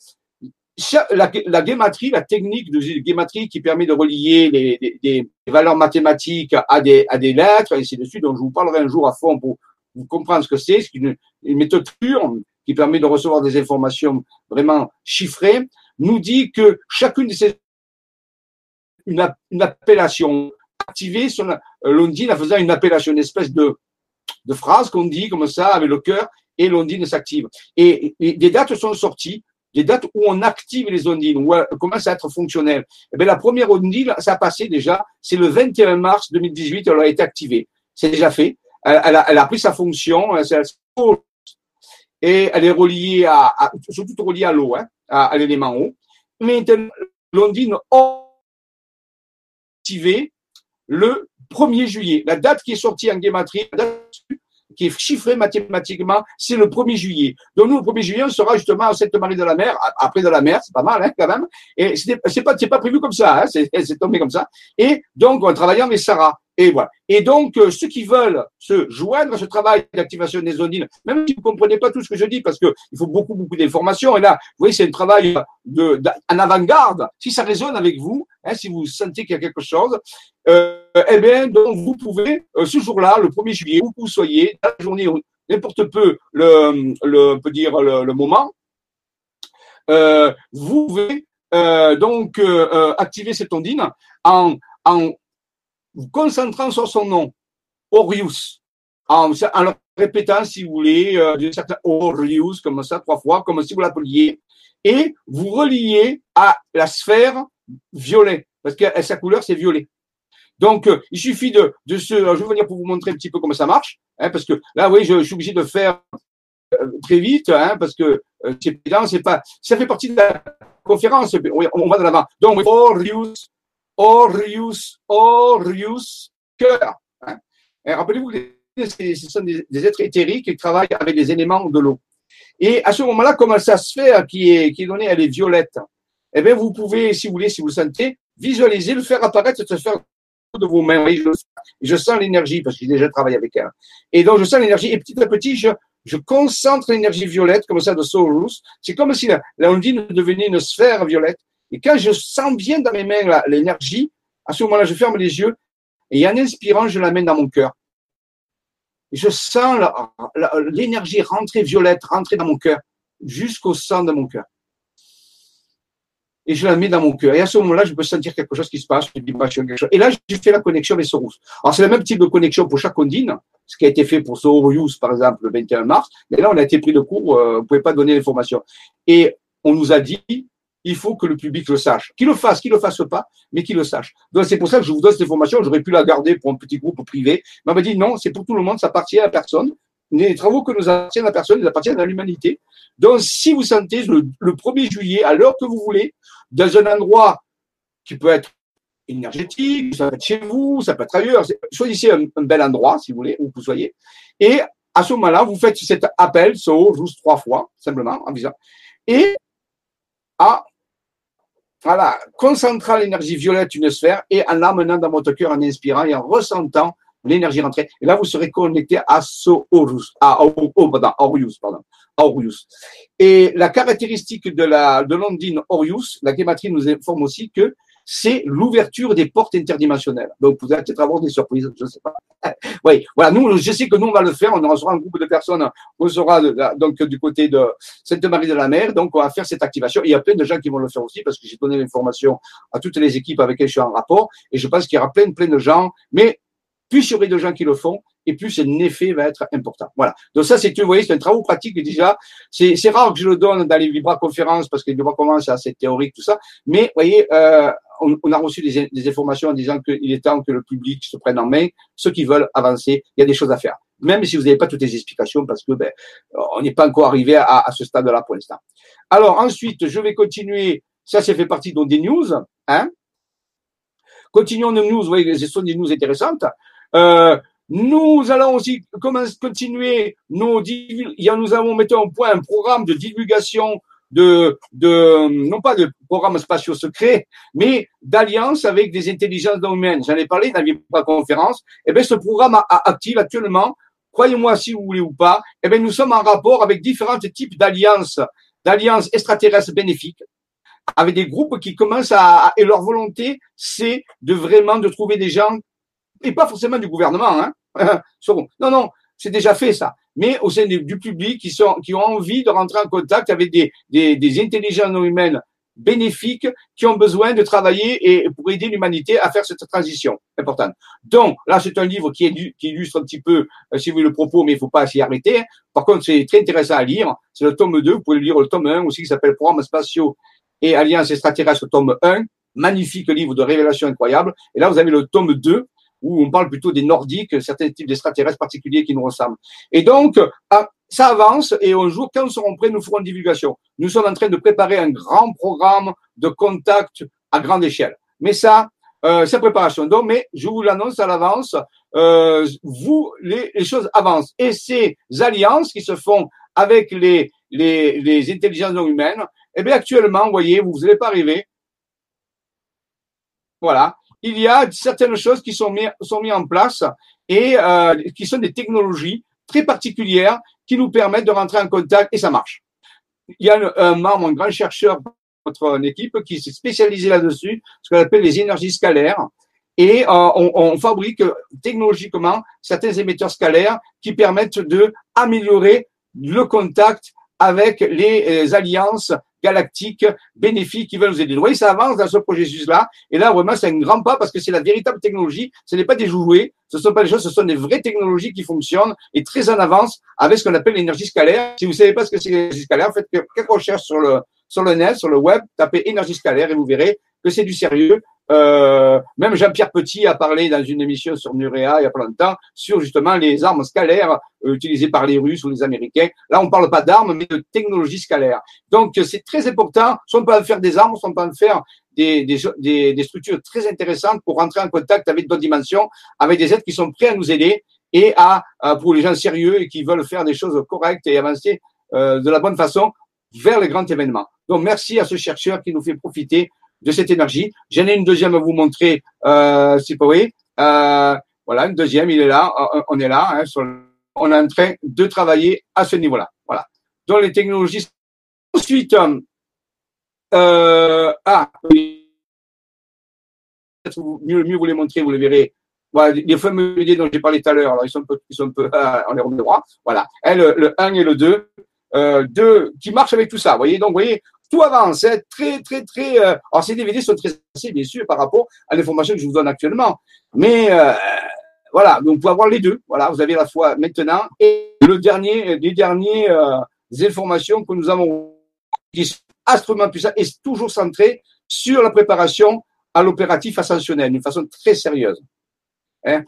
la, la guématrie, la technique de guématrie qui permet de relier les, des valeurs mathématiques à des, à des lettres, et ainsi de suite. Donc, je vous parlerai un jour à fond pour vous comprendre ce que c'est. C'est une, une méthode pure qui permet de recevoir des informations vraiment chiffrées, nous dit que chacune de ces une, une appellation activée sur euh, l'ondine en faisant une appellation, une espèce de, de phrase qu'on dit comme ça avec le cœur et l'ondine s'active. Et, des dates sont sorties, des dates où on active les ondines, où elles commencent à être fonctionnelles. Et eh bien, la première ondine, ça a passé déjà, c'est le 21 mars 2018, elle a été activée. C'est déjà fait. Elle, a, elle, a, pris sa fonction, et elle est reliée à, à surtout reliée à l'eau, hein, à, à l'élément eau. Maintenant, l'ondine le 1er juillet. La date qui est sortie en gématrie, la qui est chiffrée mathématiquement, c'est le 1er juillet. Donc nous, le 1er juillet, on sera justement à Sainte-Marie de la Mer, après de la mer, c'est pas mal hein, quand même. Et c'est pas, prévu comme ça, hein, c'est, tombé comme ça. Et donc, en travaillant avec Sarah. Et voilà. Et donc, euh, ceux qui veulent se joindre à ce travail d'activation des ondines, même si vous ne comprenez pas tout ce que je dis, parce qu'il faut beaucoup, beaucoup d'informations, et là, vous voyez, c'est un travail de, en avant-garde. Si ça résonne avec vous, hein, si vous sentez qu'il y a quelque chose, euh, eh bien, donc, vous pouvez, euh, ce jour-là, le 1er juillet, où vous soyez, dans la journée, n'importe peu le, peut dire le, moment, vous pouvez donc activer cette ondine en vous concentrant sur son nom, Orius, en, le répétant, si vous voulez, euh, de certains Orius, comme ça, trois fois, comme si vous l'appeliez, et vous reliez à la sphère violet, parce que sa couleur, c'est violet. Donc, euh, il suffit de, de se, je vais venir pour vous montrer un petit peu comment ça marche, hein, parce que là, oui, je, je, suis obligé de faire euh, très vite, hein, parce que euh, c'est pas, ça fait partie de la conférence, on va de l'avant. Donc, Orius, Orius, Orius, cœur. Hein. Rappelez-vous ce sont des, êtres éthériques qui travaillent avec les éléments de l'eau. Et à ce moment-là, comme sa sphère qui est, qui est donnée, elle est violette, eh bien, vous pouvez, si vous voulez, si vous le sentez, visualiser, le faire apparaître, cette sphère de vos mains. Je, je sens l'énergie parce que j'ai déjà travaillé avec elle. Et donc, je sens l'énergie et petit à petit, je, concentre l'énergie violette comme ça de Soros. C'est comme si la, la devenait une sphère violette et quand je sens bien dans mes mains l'énergie, à ce moment-là, je ferme les yeux et en inspirant, je l'amène dans mon cœur. Et je sens l'énergie rentrer violette, rentrer dans mon cœur, jusqu'au sang de mon cœur. Et je la mets dans mon cœur. Et à ce moment-là, je peux sentir quelque chose qui se passe, Et là, je fais la connexion avec Soros. Alors, c'est le même type de connexion pour chaque ondine, ce qui a été fait pour Soros, par exemple, le 21 mars. Mais là, on a été pris de court, euh, vous ne pouvez pas donner l'information. Et on nous a dit, il faut que le public le sache. Qu'il le fasse, qu'il le fasse pas, mais qu'il le sache. Donc c'est pour ça que je vous donne cette information. J'aurais pu la garder pour un petit groupe privé. Mais on m'a dit non, c'est pour tout le monde, ça appartient à personne. Les travaux que nous appartiennent à personne, ils appartiennent à l'humanité. Donc si vous sentez le, 1er juillet, à l'heure que vous voulez, dans un endroit qui peut être énergétique, ça peut être chez vous, ça peut être ailleurs. Choisissez un, bel endroit, si vous voulez, où vous soyez. Et à ce moment-là, vous faites cet appel, so, juste trois fois, simplement, en visant. Et à voilà, concentrant l'énergie violette une sphère et en l'amenant dans votre cœur en inspirant et en ressentant l'énergie rentrer. Et là, vous serez connecté à Soorus, à Orius, pardon. Et la caractéristique de la de l'ondine Orius, la gématrie nous informe aussi que c'est l'ouverture des portes interdimensionnelles. Donc, vous allez peut-être avoir des surprises, je ne sais pas. oui, voilà, nous, je sais que nous, on va le faire, on sera un groupe de personnes, on sera donc du côté de Sainte-Marie de la Mer, donc on va faire cette activation. il y a plein de gens qui vont le faire aussi, parce que j'ai donné l'information à toutes les équipes avec lesquelles je suis en rapport, et je pense qu'il y aura plein, plein de gens, mais plus il y aurait de gens qui le font, et plus l'effet va être important. Voilà. Donc ça, c'est, vous voyez, c'est un travail pratique déjà. C'est, c'est rare que je le donne dans les vibra-conférences parce que les vibra-conférences, c'est assez théorique, tout ça. Mais, vous voyez, euh, on, a reçu des, des, informations en disant qu'il est temps que le public se prenne en main. Ceux qui veulent avancer, il y a des choses à faire. Même si vous n'avez pas toutes les explications parce que, ben, on n'est pas encore arrivé à, à ce stade-là pour l'instant. Alors, ensuite, je vais continuer. Ça, c'est fait partie donc des news, hein. Continuons nos news, vous voyez, ce sont des news intéressantes. Euh, nous allons aussi continuer nos nous avons mis en point un programme de divulgation de, de non pas de programmes spatiaux secrets, mais d'alliance avec des intelligences non humaines. J'en ai parlé dans la conférence. Eh bien, ce programme active actuellement, croyez-moi si vous voulez ou pas, eh bien, nous sommes en rapport avec différents types d'alliances, d'alliances extraterrestres bénéfiques, avec des groupes qui commencent à, et leur volonté, c'est de vraiment de trouver des gens, et pas forcément du gouvernement, hein, non, non, c'est déjà fait ça. Mais au sein du public qui, sont, qui ont envie de rentrer en contact avec des, des, des intelligences non humaines bénéfiques qui ont besoin de travailler et pour aider l'humanité à faire cette transition importante. Donc, là, c'est un livre qui, est, qui illustre un petit peu, euh, si vous voulez, le propos, mais il faut pas s'y arrêter. Par contre, c'est très intéressant à lire. C'est le tome 2. Vous pouvez lire le tome 1 aussi, qui s'appelle Programme spatiaux et Alliance extraterrestre, tome 1. Magnifique livre de révélation incroyable. Et là, vous avez le tome 2 où on parle plutôt des nordiques, certains types d'extraterrestres particuliers qui nous ressemblent. Et donc, ah, ça avance et un jour, quand nous serons prêts, nous ferons une divulgation. Nous sommes en train de préparer un grand programme de contact à grande échelle. Mais ça, euh, c'est préparation. Donc, mais je vous l'annonce à l'avance, euh, vous, les, les, choses avancent. Et ces alliances qui se font avec les, les, les intelligences non humaines, eh bien, actuellement, vous voyez, vous n'allez pas arriver. Voilà il y a certaines choses qui sont mises sont mis en place et euh, qui sont des technologies très particulières qui nous permettent de rentrer en contact et ça marche. Il y a un, membre, un grand chercheur de notre équipe qui s'est spécialisé là-dessus, ce qu'on appelle les énergies scalaires. Et euh, on, on, fabrique technologiquement certains émetteurs scalaires qui permettent de améliorer le contact avec les euh, alliances galactiques bénéfiques qui veulent nous aider. Vous voyez, ça avance dans ce processus-là. Et là, vraiment, c'est un grand pas parce que c'est la véritable technologie. Ce n'est pas des jouets, ce ne sont pas des choses, ce sont des vraies technologies qui fonctionnent et très en avance avec ce qu'on appelle l'énergie scalaire. Si vous ne savez pas ce que c'est l'énergie scalaire, faites quelques recherches sur le, sur le net, sur le web, tapez énergie scalaire et vous verrez que c'est du sérieux. Euh, même Jean-Pierre Petit a parlé dans une émission sur Nurea il y a pas longtemps sur justement les armes scalaires euh, utilisées par les Russes ou les Américains. Là, on parle pas d'armes, mais de technologie scalaire. Donc, c'est très important. Si on peut en faire des armes, si on peut en faire des, des, structures très intéressantes pour rentrer en contact avec d'autres dimensions, avec des êtres qui sont prêts à nous aider et à, pour les gens sérieux et qui veulent faire des choses correctes et avancer euh, de la bonne façon vers les grands événements. Donc, merci à ce chercheur qui nous fait profiter de cette énergie. J'en ai une deuxième à vous montrer, euh, si vous voyez. Euh, voilà, une deuxième, il est là, euh, on est là, hein, on est en train de travailler à ce niveau-là. Voilà. Donc les technologies. Ensuite, euh, ah, mieux, mieux vous les montrer, vous les verrez. Voilà, les fameux idées dont j'ai parlé tout à l'heure, alors ils sont un peu, ils sont un peu, on les remet droit. Voilà. le, le 1 et le 2, euh, 2 qui marchent avec tout ça. Vous voyez, donc, vous voyez, tout avance, hein, très, très, très. Euh, alors, ces DVD sont très assez, bien sûr, par rapport à l'information que je vous donne actuellement. Mais euh, voilà, donc vous pouvez avoir les deux. Voilà, vous avez la fois maintenant et le dernier, les derniers euh, informations que nous avons qui sont extrêmement puissantes et toujours centrées sur la préparation à l'opératif ascensionnel d'une façon très sérieuse. Hein.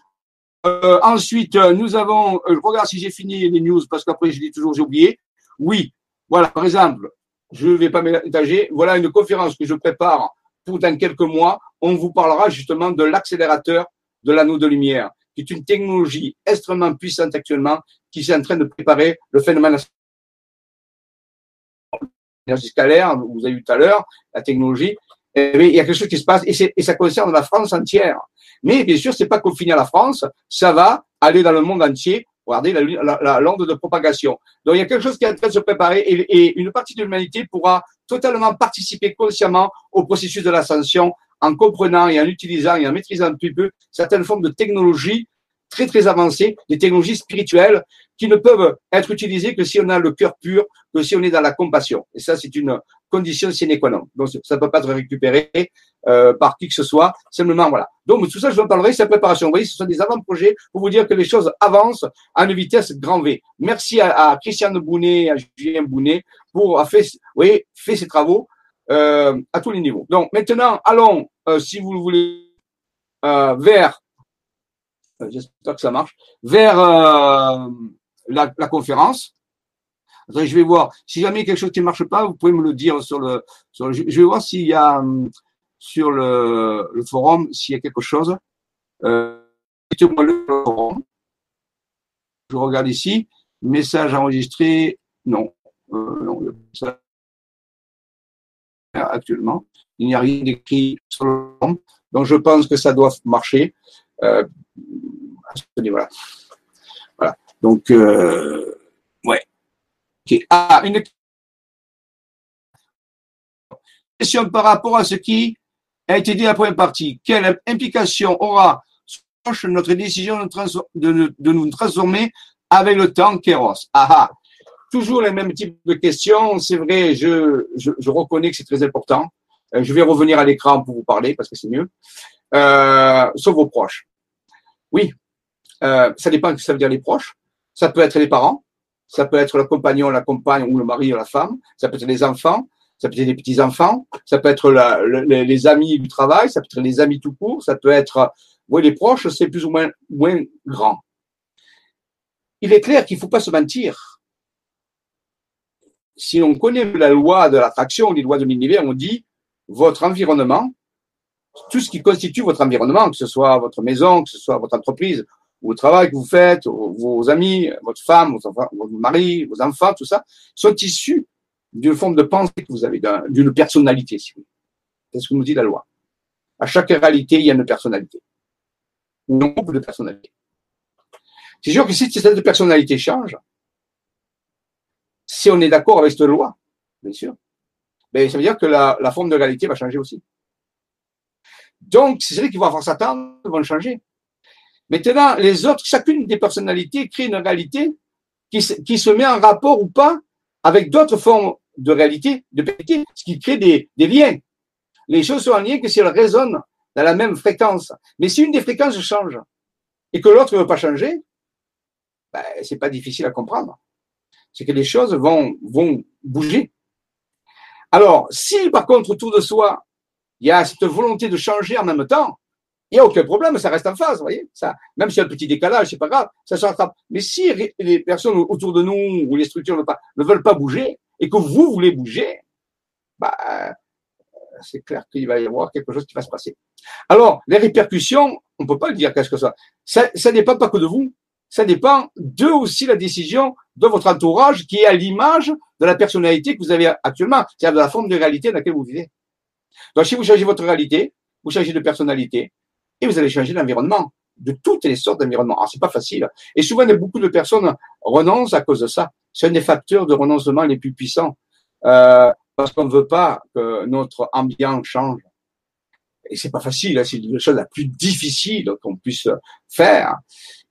Euh, ensuite, nous avons, je regarde si j'ai fini les news parce qu'après je dis toujours j'ai oublié. Oui, voilà, par exemple, je ne vais pas m'étager. Voilà une conférence que je prépare pour dans quelques mois. On vous parlera justement de l'accélérateur de l'anneau de lumière, qui est une technologie extrêmement puissante actuellement, qui est en train de préparer le phénomène l'énergie scalaire, vous avez vu tout à l'heure, la technologie. Et il y a quelque chose qui se passe et, et ça concerne la France entière. Mais bien sûr, c'est pas confiné à la France, ça va aller dans le monde entier Regardez la, la, l'onde de propagation. Donc il y a quelque chose qui est en train de se préparer et, une partie de l'humanité pourra totalement participer consciemment au processus de l'ascension en comprenant et en utilisant et en maîtrisant un peu certaines formes de technologies très très avancées, des technologies spirituelles qui ne peuvent être utilisées que si on a le cœur pur, que si on est dans la compassion. Et ça, c'est une condition sine qua non. Donc ça ne peut pas être récupéré euh, par qui que ce soit. Simplement, voilà. Donc, tout ça, je vous en parlerai, c'est la préparation. Vous voyez, ce sont des avant-projets pour vous dire que les choses avancent à une vitesse grand V. Merci à, Christiane Bounet, à Julien Bounet pour avoir fait, ces travaux euh, à tous les niveaux. Donc, maintenant, allons, euh, si vous le voulez, vers, j'espère que ça marche, vers la conférence. Je vais voir. Si jamais quelque chose qui ne marche pas, vous pouvez me le dire sur le. Sur le je vais voir s'il y a hum, sur le, le forum s'il y a quelque chose. Euh, le forum. Je regarde ici. Message enregistré. Non. Euh, non actuellement. Il n'y a rien d'écrit sur le forum. Donc, je pense que ça doit marcher. Euh, voilà. Voilà. Donc, euh, ouais. Une question par rapport à ce qui a été dit à la première partie. Quelle implication aura notre décision de, nous transformer avec le temps Kéros ah, ah Toujours les mêmes types de questions. C'est vrai, je, je, reconnais que c'est très important. Euh, je vais revenir à l'écran pour vous parler parce que c'est mieux. Euh, sauf vos proches. Oui, euh, ça dépend de ce que ça veut dire les proches. Ça peut être les parents, ça peut être le compagnon, la compagne ou le mari ou la femme, ça peut être les enfants, ça peut être les petits-enfants, ça peut être les amis du travail, ça peut être les amis tout court, ça peut être, les proches, c'est plus ou moins, moins grand. Il est clair qu'il ne faut pas se mentir. Si on connaît la loi de l'attraction, les lois de l'univers, on dit votre environnement, tout ce qui constitue votre environnement, que ce soit votre maison, que ce soit votre entreprise, le travail que vous faites, vos amis, votre femme, votre, mari, vos enfants, tout ça, sont issus d'une forme de pensée que vous avez, d'une personnalité, C'est ce que nous dit la loi. À chaque réalité, il y a une personnalité. Ou un groupe de personnalités. C'est sûr que si cette personnalité change, si on est d'accord avec cette loi, bien sûr, ben, ça veut dire que la, la forme de réalité va changer aussi. Donc, c'est vrai qu'ils vont avoir s'attendre, vont changer. Maintenant, les autres, chacune des personnalités crée une réalité qui, se met en rapport ou pas avec d'autres formes de réalité, de réalité, ce qui crée des, des liens. Les choses sont en lien que si elles résonnent dans la même fréquence. Mais si une des fréquences change et que l'autre ne veut pas changer, ben, c'est pas difficile à comprendre. C'est que les choses vont, vont bouger. Alors, si par contre autour de soi, il y a cette volonté de changer en même temps, il n'y a aucun problème, ça reste en phase, vous voyez. Ça, même s'il y a un petit décalage, c'est pas grave, ça se rattrape. Mais si les personnes autour de nous ou les structures ne, ne veulent pas bouger et que vous voulez bouger, bah, c'est clair qu'il va y avoir quelque chose qui va se passer. Alors, les répercussions, on peut pas le dire qu'est-ce que ça. Ça, dépend pas que de vous. Ça dépend de aussi la décision de votre entourage qui est à l'image de la personnalité que vous avez actuellement, c'est-à-dire de la forme de réalité dans laquelle vous vivez. Donc, si vous changez votre réalité, vous changez de personnalité, et vous allez changer d'environnement, de toutes les sortes d'environnements. Alors, c'est pas facile. Et souvent, beaucoup de personnes renoncent à cause de ça. C'est un des facteurs de renoncement les plus puissants. Euh, parce qu'on ne veut pas que notre ambiance change. Et c'est pas facile, hein, c'est la chose la plus difficile qu'on puisse faire.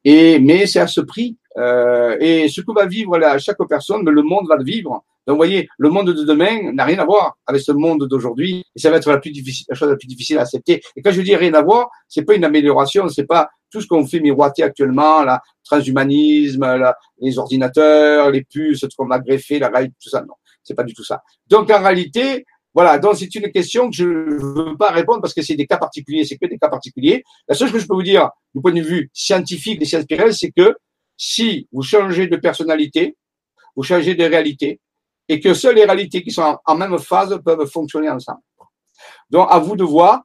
Et mais c'est à ce prix. Euh, et ce que va vivre là, chaque personne, le monde va le vivre. Donc, vous voyez, le monde de demain n'a rien à voir avec ce monde d'aujourd'hui. Et ça va être la plus difficile, la chose la plus difficile à accepter. Et quand je dis rien à voir, c'est pas une amélioration, c'est pas tout ce qu'on fait miroiter actuellement, la transhumanisme, les ordinateurs, les puces, ce qu'on a greffé, la réalité, tout ça. Non, c'est pas du tout ça. Donc, en réalité, voilà, donc c'est une question que je ne veux pas répondre parce que c'est des cas particuliers, c'est que des cas particuliers. La seule chose que je peux vous dire du point de vue scientifique des sciences spirituelles, c'est que si vous changez de personnalité, vous changez de réalité, et que seules les réalités qui sont en même phase peuvent fonctionner ensemble. Donc, à vous de voir,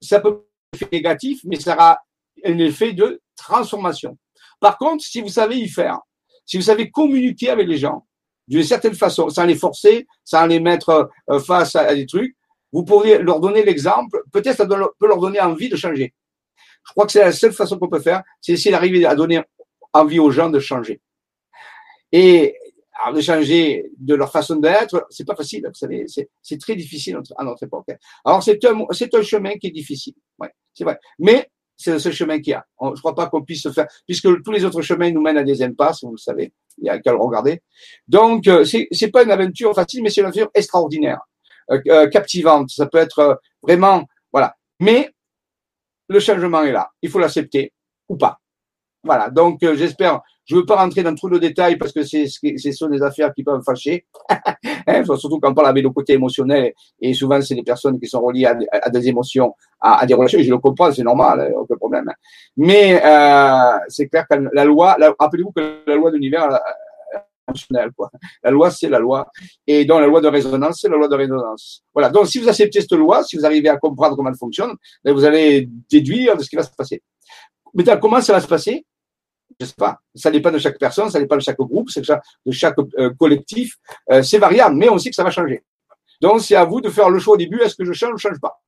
ça peut être négatif, mais ça aura un effet de transformation. Par contre, si vous savez y faire, si vous savez communiquer avec les gens d'une certaine façon, sans les forcer, sans les mettre euh, face à des trucs, vous pourriez leur donner l'exemple, peut-être ça peut leur donner envie de changer. Je crois que c'est la seule façon qu'on peut faire, c'est d'arriver à donner envie aux gens de changer. Et alors, de changer de leur façon d'être, c'est pas facile, vous savez, c'est très difficile à notre époque. Alors, c'est un, c'est un chemin qui est difficile, ouais, c'est vrai. Mais c'est le seul chemin qu'il y a. Je crois pas qu'on puisse se faire, puisque tous les autres chemins nous mènent à des impasses, vous le savez, il y a qu'à le regarder. Donc, euh, c'est, c'est pas une aventure facile, mais c'est une aventure extraordinaire, euh, euh, captivante. Ça peut être vraiment, voilà. Mais le changement est là. Il faut l'accepter ou pas. Voilà. Donc, j'espère je ne veux pas rentrer dans trop de détails parce que c'est ce sont des affaires qui peuvent fâcher, hein, surtout quand on parle avec le côté émotionnel et souvent c'est des personnes qui sont reliées à, des émotions, à, des relations. Je le comprends, c'est normal, hein, aucun problème. Mais euh, c'est clair que la loi, rappelez-vous que la loi de l'univers euh, quoi. La loi, c'est la loi. Et donc, la loi de résonance, c'est la loi de résonance. Voilà. Donc, si vous acceptez cette loi, si vous arrivez à comprendre comment elle fonctionne, ben, vous allez déduire de ce qui va se passer. Maintenant, comment ça va se passer? Je sais pas, ça dépend de chaque personne, ça dépend de chaque groupe, c'est de chaque euh, collectif, euh, c'est variable, mais on sait que ça va changer. Donc c'est à vous de faire le choix au début, est-ce que je change ou je change pas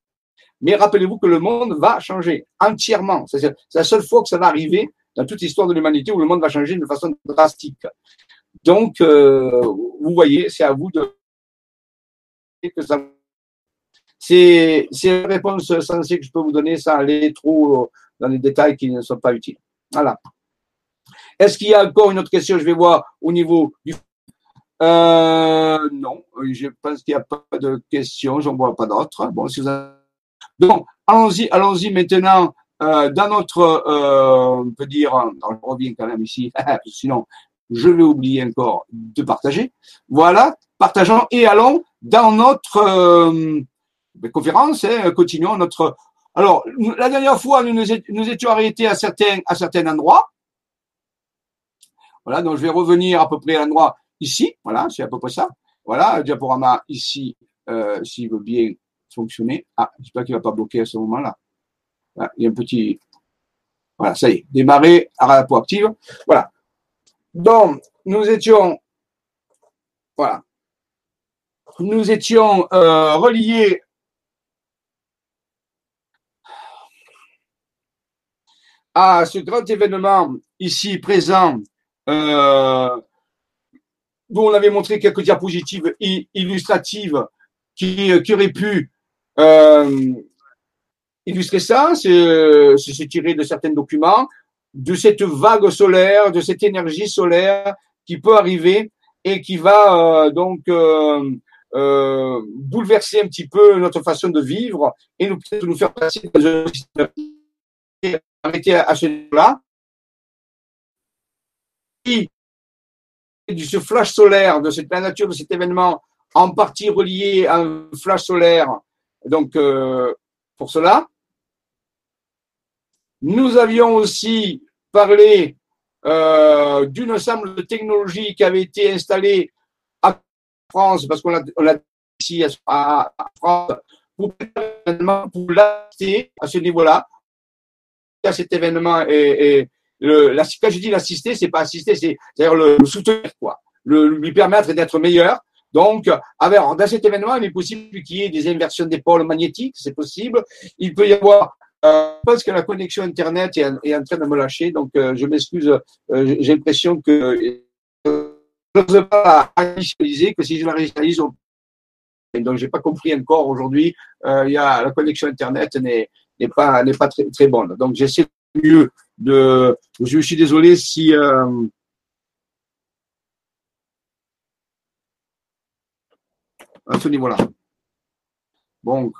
Mais rappelez-vous que le monde va changer entièrement. C'est la seule fois que ça va arriver dans toute l'histoire de l'humanité où le monde va changer de façon drastique. Donc, euh, vous voyez, c'est à vous de c'est la réponse sensée que je peux vous donner sans aller trop dans les détails qui ne sont pas utiles. Voilà. Est-ce qu'il y a encore une autre question? Je vais voir au niveau du. Euh, non, je pense qu'il n'y a pas de questions, j'en vois pas d'autres. Bon, si vous Donc, allons-y, allons-y maintenant euh, dans notre, euh, on peut dire, je reviens quand même ici, sinon je vais oublier encore de partager. Voilà, partageons et allons dans notre euh, conférence, hein, continuons notre. Alors, la dernière fois, nous nous étions arrêtés à certains, à certains endroits. Voilà, donc je vais revenir à peu près à l'endroit ici. Voilà, c'est à peu près ça. Voilà, le diaporama ici, euh, s'il veut bien fonctionner. Ah, j'espère qu'il ne va pas bloquer à ce moment-là. il y a un petit. Voilà, ça y est, démarrer à la active. Voilà. Donc, nous étions. Voilà. Nous étions euh, reliés à ce grand événement ici présent, euh, on avait montré quelques diapositives illustratives qui, qui auraient pu euh, illustrer ça, c'est tiré de certains documents, de cette vague solaire, de cette énergie solaire qui peut arriver et qui va euh, donc euh, euh, bouleverser un petit peu notre façon de vivre et nous, nous faire passer dans un arrêter à ce niveau-là. De ce flash solaire, de cette, la nature de cet événement, en partie relié à un flash solaire, donc euh, pour cela. Nous avions aussi parlé euh, d'une ensemble de technologies qui avaient été installées à France, parce qu'on l'a ici à, France, pour, pour à ce niveau-là, à cet événement et, et la, quand je dis l'assister, c'est pas assister, c'est c'est-à-dire le, soutenir, quoi, le, lui permettre d'être meilleur. Donc, dans cet événement, il est possible qu'il y ait des inversions d'épaule magnétiques, c'est possible. Il peut y avoir euh, je que la connexion Internet est, est en train de me lâcher, donc euh, je m'excuse. Euh, J'ai l'impression que je n'ose pas initialiser, que si je la réalise, on... donc j'ai pas compris encore aujourd'hui. Euh, il la connexion Internet n'est pas pas très très bonne. Donc j'essaie mieux Je suis désolé si. Euh, à ce niveau-là. Bon,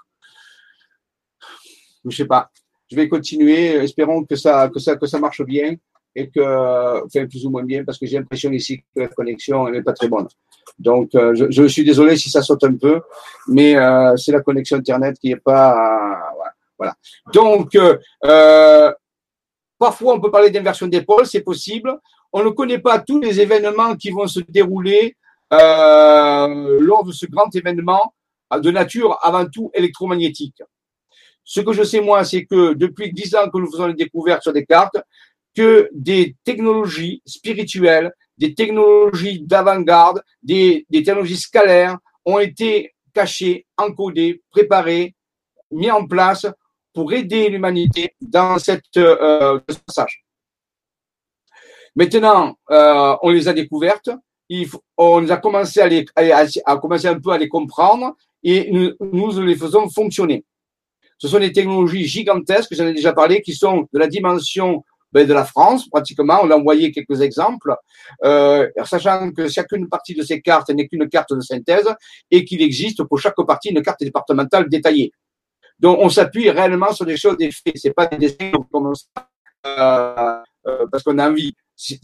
je sais pas. Je vais continuer. Espérons que ça, que ça, que ça marche bien et que, enfin, plus ou moins bien, parce que j'ai l'impression ici que la connexion n'est pas très bonne. Donc, euh, je, suis désolé si ça saute un peu, mais euh, c'est la connexion Internet qui n'est pas. Euh, voilà. Donc, parfois, on peut parler d'inversion d'épaule, c'est possible. On ne connaît pas tous les événements qui vont se dérouler lors de ce grand événement de nature avant tout électromagnétique. Ce que je sais moi, c'est que depuis dix ans que nous faisons les découvertes sur des cartes, que des technologies spirituelles, des technologies d'avant-garde, des, des, technologies scalaires ont été cachées, encodées, préparées, mis en place pour aider l'humanité dans cette euh, ce passage. Maintenant, euh, on les a découvertes, il faut, on a commencé à, les, à, à, commencer un peu à les comprendre et nous, nous les faisons fonctionner. Ce sont des technologies gigantesques, j'en ai déjà parlé, qui sont de la dimension ben, de la France, pratiquement. On a envoyé quelques exemples, euh, sachant que chacune partie de ces cartes n'est qu'une carte de synthèse et qu'il existe pour chaque partie une carte départementale détaillée. Donc, on s'appuie réellement sur des choses, des faits. C'est pas des dessins comme euh, euh, parce qu'on a envie.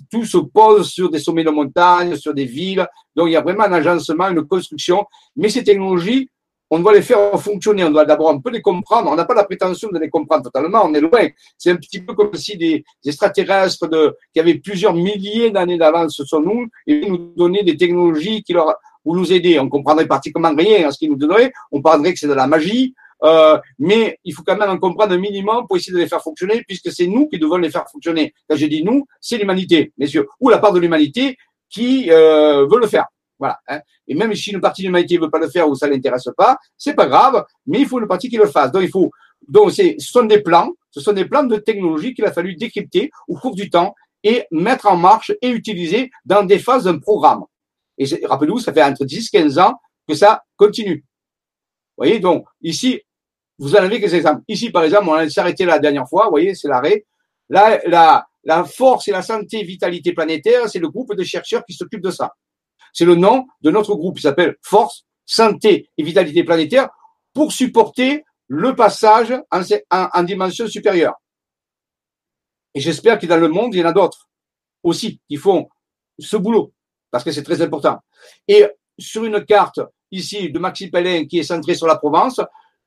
Tout se pose sur des sommets de montagne, sur des villes. Donc, il y a vraiment un agencement, une construction. Mais ces technologies on doit les faire fonctionner, on doit d'abord un peu les comprendre. On n'a pas la prétention de les comprendre totalement, on est loin. C'est un petit peu comme si des, extraterrestres de, qui avaient plusieurs milliers d'années d'avance sur nous et nous donnaient des technologies qui leur, ou nous aider. On comprendrait pratiquement rien à ce qu'ils nous donneraient. On parlerait que c'est de la magie. Euh, mais il faut quand même en comprendre un minimum pour essayer de les faire fonctionner, puisque c'est nous qui devons les faire fonctionner. Quand je dis nous, c'est l'humanité, messieurs, ou la part de l'humanité qui euh, veut le faire. Voilà. Hein. Et même si une partie de l'humanité ne veut pas le faire ou ça l'intéresse pas, c'est pas grave, mais il faut une partie qui le fasse. Donc il faut, donc ce sont des plans, ce sont des plans de technologie qu'il a fallu décrypter au cours du temps et mettre en marche et utiliser dans des phases d'un programme. Et rappelez-vous, ça fait entre 10 15 ans que ça continue. Vous voyez, donc ici, vous en avez quelques exemples. Ici, par exemple, on a s'arrêté la dernière fois, vous voyez, c'est l'arrêt. Là, la, la force et la santé vitalité planétaire, c'est le groupe de chercheurs qui s'occupe de ça. C'est le nom de notre groupe. Il s'appelle Force, Santé et Vitalité Planétaire pour supporter le passage en, dimension supérieure. Et j'espère que dans le monde, il y en a d'autres aussi qui font ce boulot parce que c'est très important. Et sur une carte ici de Maxime Pellin qui est centrée sur la Provence,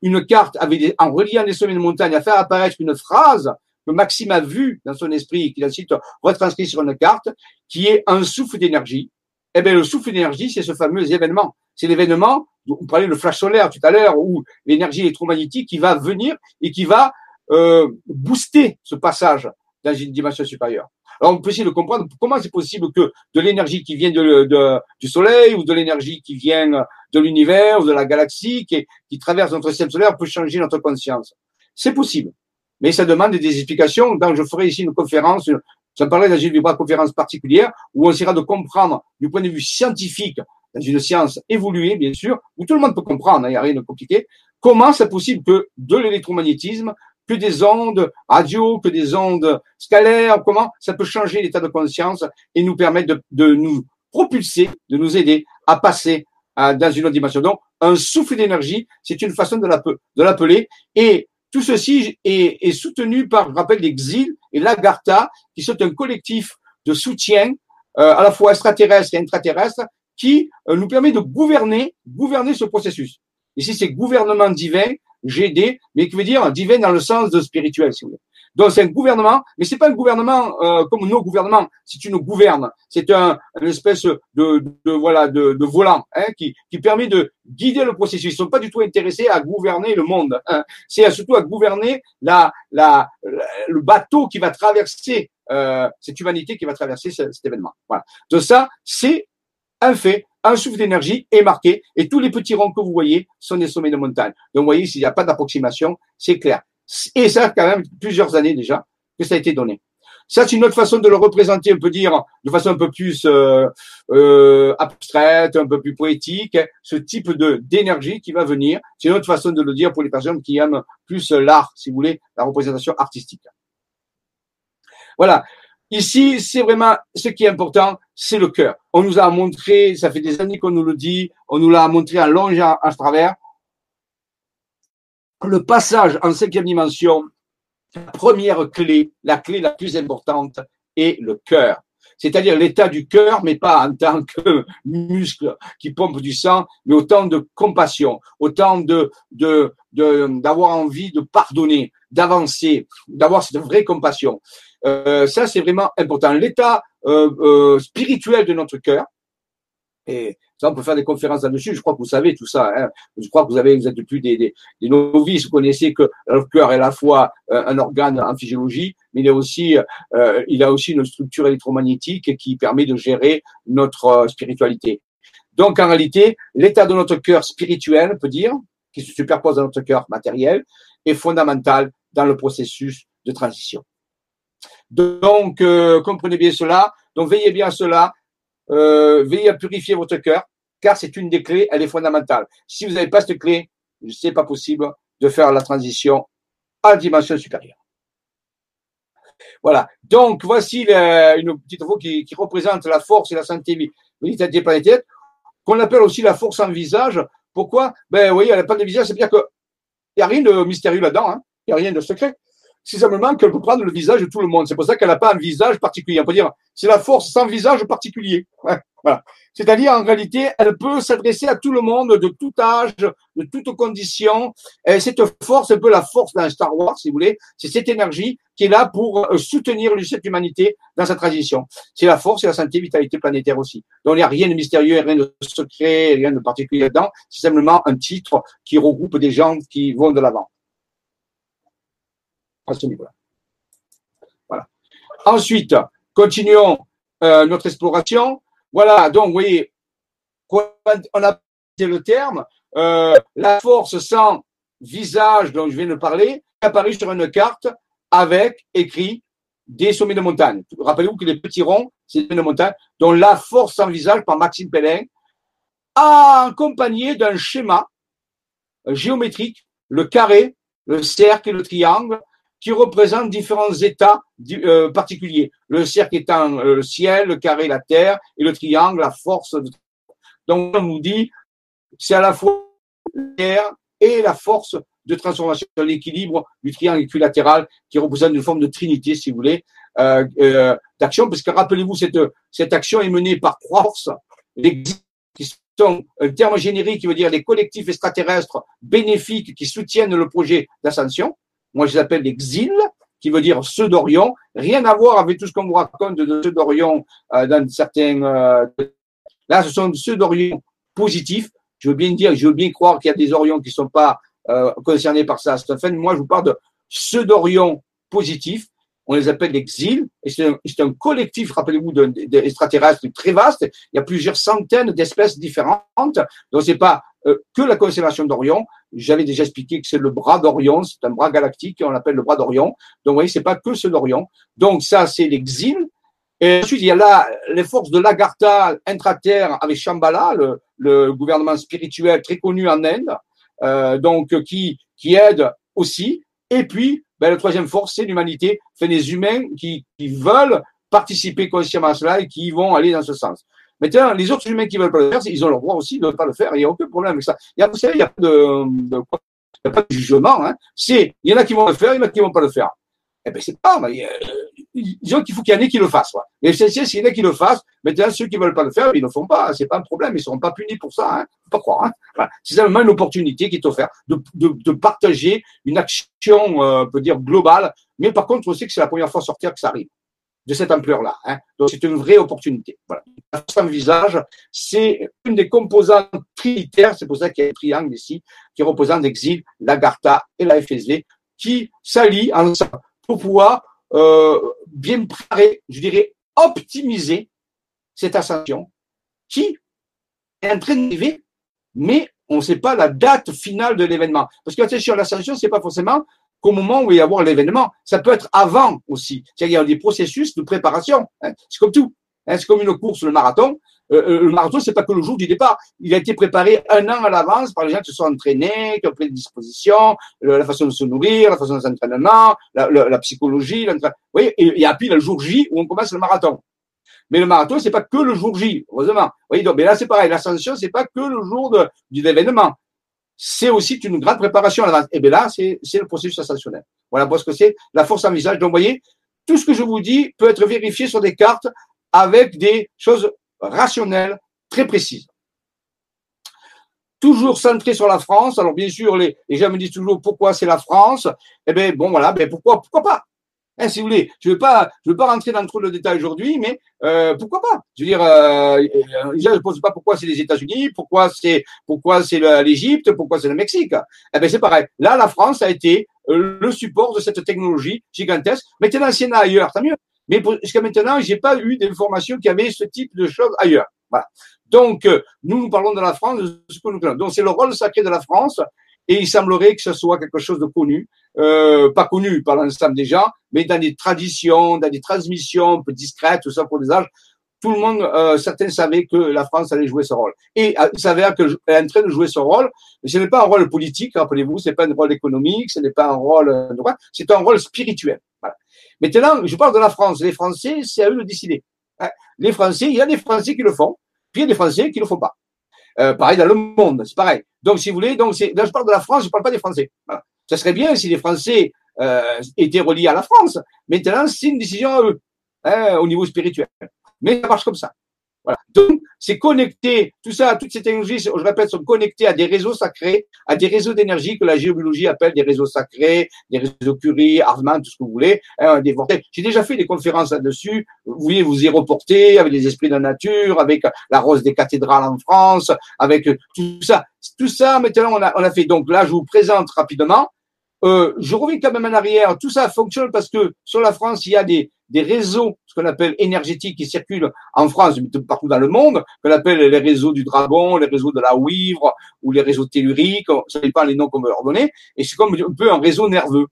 une carte avec en reliant les sommets de montagne à faire apparaître une phrase que Maxime a vue dans son esprit, qu'il a ensuite retranscrit sur une carte, qui est un souffle d'énergie eh bien, le souffle d'énergie, c'est ce fameux événement. C'est l'événement, on parlait le flash solaire tout à l'heure, où l'énergie électromagnétique qui va venir et qui va euh, booster ce passage dans une dimension supérieure. Alors, on peut essayer de comprendre comment c'est possible que de l'énergie qui vient de, de, du Soleil ou de l'énergie qui vient de l'univers ou de la galaxie, qui, traverse notre système solaire, peut changer notre conscience. C'est possible. mais ça demande des explications. Donc, je ferai ici une conférence, ça me parlait dans une conférence particulière, où on essaiera de comprendre du point de vue scientifique, dans une science évoluée, bien sûr, où tout le monde peut comprendre, hein, il n'y a rien de compliqué, comment c'est possible que de l'électromagnétisme, que des ondes radio, que des ondes scalaires, comment ça peut changer l'état de conscience et nous permettre de nous propulser, de nous aider à passer dans une autre dimension. Donc, un souffle d'énergie, c'est une façon de l'appeler. Et tout ceci est, soutenu par, je rappelle, l'Exil et l'Agartha, qui sont un collectif de soutien euh, à la fois extraterrestre et intraterrestre, qui euh, nous permet de gouverner, gouverner ce processus. Ici, c'est gouvernement divin, GD, mais qui veut dire divin dans le sens de spirituel, si vous voulez. Donc c'est un gouvernement, mais c'est pas un gouvernement euh, comme nos gouvernements. C'est une gouverne. C'est un une espèce de, de voilà de, de volant hein, qui, qui permet de guider le processus. Ils sont pas du tout intéressés à gouverner le monde. Hein. C'est surtout à gouverner la, la, le bateau qui va traverser euh, cette humanité qui va traverser cet événement. Voilà. De ça, c'est un fait. Un souffle d'énergie est marqué et tous les petits ronds que vous voyez sont des sommets de montagne. Donc, vous voyez, s'il n'y a pas d'approximation, c'est clair. Et ça, quand même, plusieurs années déjà que ça a été donné. Ça, c'est une autre façon de le représenter, on peut dire, de façon un peu plus euh, euh, abstraite, un peu plus poétique, ce type d'énergie qui va venir. C'est une autre façon de le dire pour les personnes qui aiment plus l'art, si vous voulez, la représentation artistique. Voilà. Ici, c'est vraiment ce qui est important, c'est le cœur. On nous a montré, ça fait des années qu'on nous le dit, on nous l'a montré en long et à travers le passage en cinquième dimension, la première clé, la clé la plus importante est le cœur. C'est-à-dire l'état du cœur, mais pas en tant que muscle qui pompe du sang, mais autant de compassion, autant de, d'avoir envie de pardonner, d'avancer, d'avoir cette vraie compassion. Euh, ça, c'est vraiment important. L'état euh, euh, spirituel de notre cœur, et ça, on peut faire des conférences là-dessus. Je crois que vous savez tout ça. Hein. Je crois que vous avez, vous êtes plus des, des, des novices. Vous connaissez que le cœur est à la fois euh, un organe en physiologie, mais il est aussi, euh, il a aussi une structure électromagnétique qui permet de gérer notre euh, spiritualité. Donc, en réalité, l'état de notre cœur spirituel, on peut dire, qui se superpose à notre cœur matériel, est fondamental dans le processus de transition. Donc, comprenez bien cela. Donc, veillez bien à cela euh, veillez à purifier votre cœur, car c'est une des clés, elle est fondamentale. Si vous n'avez pas cette clé, c'est pas possible de faire la transition à la dimension supérieure. Voilà. Donc, voici une petite info qui, représente la force et la santé militaire planétaire, qu'on appelle aussi la force en visage. Pourquoi? Ben, vous voyez, elle n'a pas de visage, c'est-à-dire qu'il n'y a rien de mystérieux là-dedans, hein. il n'y a rien de secret c'est simplement qu'elle peut prendre le visage de tout le monde. C'est pour ça qu'elle n'a pas un visage particulier. On peut dire, c'est la force sans visage particulier. voilà. C'est-à-dire, en réalité, elle peut s'adresser à tout le monde, de tout âge, de toutes conditions. Et cette force, un peu la force d'un Star Wars, si vous voulez, c'est cette énergie qui est là pour euh, soutenir cette humanité dans sa transition. C'est la force et la santé, vitalité planétaire aussi. Donc, il n'y a rien de mystérieux, rien de secret, rien de particulier là-dedans. C'est simplement un titre qui regroupe des gens qui vont de l'avant Ensuite, continuons euh, notre exploration. Voilà, donc, vous voyez, on a le terme, euh, la force sans visage dont je viens de parler, apparu sur une carte avec écrit des sommets de montagne. Rappelez-vous que les petits ronds, c'est des montagne, dont la force sans visage par Maxime Pellin, accompagné d'un schéma géométrique, le carré, le cercle et le triangle, qui représentent différents états euh, particuliers. Le cercle étant euh, le ciel, le carré la terre, et le triangle la force. De... Donc on nous dit, c'est à la fois l'air et la force de transformation, l'équilibre du triangle équilatéral qui représente une forme de trinité, si vous voulez, euh, euh d'action, parce que rappelez-vous, cette, cette action est menée par trois forces, qui sont un terme générique qui veut dire les collectifs extraterrestres bénéfiques qui soutiennent le projet d'ascension, moi je les appelle l'exil, qui veut dire ceux d'Orion, rien à voir avec tout ce qu'on vous raconte de ceux d'Orion euh, dans certains... Euh, là, ce sont ceux d'Orion positifs. Je veux bien dire, je veux bien croire qu'il y a des Orions qui ne sont pas euh, concernés par ça. Moi, je vous parle de ceux d'Orion positifs on les appelle l'exil, et c'est un, collectif, rappelez-vous, d'extraterrestres très vaste. Il y a plusieurs centaines d'espèces différentes. Donc, c'est pas euh, que la constellation d'Orion. J'avais déjà expliqué que c'est le bras d'Orion, c'est un bras galactique, on l'appelle le bras d'Orion. Donc, vous voyez, c'est pas que ce d'Orion. Donc, ça, c'est l'exil. Et ensuite, il y a là les forces de l'Agartha intra-terre avec Shambhala, le, le, gouvernement spirituel très connu en Inde, euh, donc qui, qui aide aussi. Et puis, ben, la troisième force, c'est l'humanité, fait des humains qui, qui veulent participer consciemment à cela et qui vont aller dans ce sens. Maintenant, les autres humains qui veulent pas le faire, ils ont le droit aussi de ne pas le faire. Il n'y a aucun problème avec ça. Il y a, vous savez, il n'y a a pas de jugement. Hein. C'est, il y en a qui vont le faire, il y en a qui vont pas le faire. Eh ben, c'est pas, mais, disons qu'il faut qu'il y en ait qui le fassent. Quoi. L'essentiel, s'il y en a qui le fassent, maintenant, ceux qui veulent pas le faire, ils ne le font pas. C'est pas un problème. Ils seront pas punis pour ça. Hein. Faut pas croire. Hein. Voilà. C'est simplement une opportunité qui est offerte de, de, de partager une action, euh, on peut dire, globale. Mais par contre, on sait que c'est la première fois sur Terre que ça arrive de cette ampleur-là. Hein. Donc, c'est une vraie opportunité. Voilà. La force visage, c'est une des composantes trinitaires, c'est pour ça qu'il y a un triangle ici, qui représente l'exil, l'Agartha et la FSV, qui s'allient ensemble pour pouvoir euh, bien préparer, je dirais, optimiser cette ascension qui est en train d'arriver, mais on ne sait pas la date finale de l'événement. Parce que attention, l'ascension, c'est pas forcément qu'au moment où il va y avoir l'événement. Ça peut être avant aussi. C'est-à-dire qu'il y a des processus de préparation. Hein. C'est comme tout. Hein. C'est comme une course, le marathon. Euh, euh, le marathon, c'est pas que le jour du départ. Il a été préparé un an à l'avance par les gens qui se sont entraînés, qui ont pris des dispositions, la façon de se nourrir, la façon de s'entraînement, la, la, psychologie. Vous voyez, et, a puis le jour J où on commence le marathon. Mais le marathon, c'est pas que le jour J, heureusement. Vous voyez, donc, mais là, c'est pareil. L'ascension, c'est pas que le jour de, du événement. C'est aussi une grande préparation à l'avance. Et bien là, c'est le processus ascensionnel. Voilà ce que c'est la force en visage. Donc, vous voyez, tout ce que je vous dis peut être vérifié sur des cartes avec des choses rationnelle, très précise. Toujours centré sur la France. Alors bien sûr, les, gens me disent toujours pourquoi c'est la France? Eh bien, bon voilà, ben pourquoi, pourquoi pas? Hein, Si vous voulez, je ne veux pas, veux pas rentrer dans trop de détails aujourd'hui, mais euh, pourquoi pas? Je veux dire, euh, je ne pose pas pourquoi c'est les États-Unis, pourquoi c'est, pourquoi c'est l'Égypte, pourquoi c'est le Mexique. Eh bien, c'est pareil. Là, la France a été le support de cette technologie gigantesque. Y en ailleurs, tant mieux. Mais jusqu'à maintenant, j'ai pas eu d'informations qui avaient ce type de choses ailleurs. Voilà. Donc, euh, nous, nous parlons de la France, de ce que nous connaissons. Donc, c'est le rôle sacré de la France, et il semblerait que ce soit quelque chose de connu, euh, pas connu par l'ensemble des gens, mais dans des traditions, dans des transmissions un peu discrètes, tout ça pour les âges. Tout le monde, euh, certains savaient que la France allait jouer ce rôle. Et euh, il s'avère qu'elle est en train de jouer ce rôle, mais ce n'est pas un rôle politique, rappelez-vous, ce n'est pas un rôle économique, ce n'est pas un rôle euh, droit, c'est un rôle spirituel. Maintenant, je parle de la France. Les Français, c'est à eux de décider. Hein. Les Français, il y a des Français qui le font, puis il y a des Français qui ne le font pas. Euh, pareil dans le monde, c'est pareil. Donc, si vous voulez, donc là, je parle de la France, je ne parle pas des Français. Ça serait bien si les Français euh, étaient reliés à la France. Maintenant, c'est une décision à eux, hein, au niveau spirituel. Mais ça marche comme ça. Donc, c'est connecté, tout ça, toutes ces technologies, je répète, sont connectées à des réseaux sacrés, à des réseaux d'énergie que la géobiologie appelle des réseaux sacrés, des réseaux Curie, Hartmann, tout ce que vous voulez, hein, des vortex. J'ai déjà fait des conférences là-dessus. Vous voulez vous y reporter avec les esprits de la nature, avec la rose des cathédrales en France, avec tout ça. Tout ça, maintenant, on a, on a fait. Donc là, je vous présente rapidement. Euh, je reviens quand même en arrière. Tout ça fonctionne parce que sur la France, il y a des, des réseaux, ce qu'on appelle énergétiques, qui circulent en France, mais partout dans le monde, qu'on appelle les réseaux du dragon, les réseaux de la Ouivre ou les réseaux telluriques, ça dépend les noms qu'on veut leur donner. Et c'est comme un peu un réseau nerveux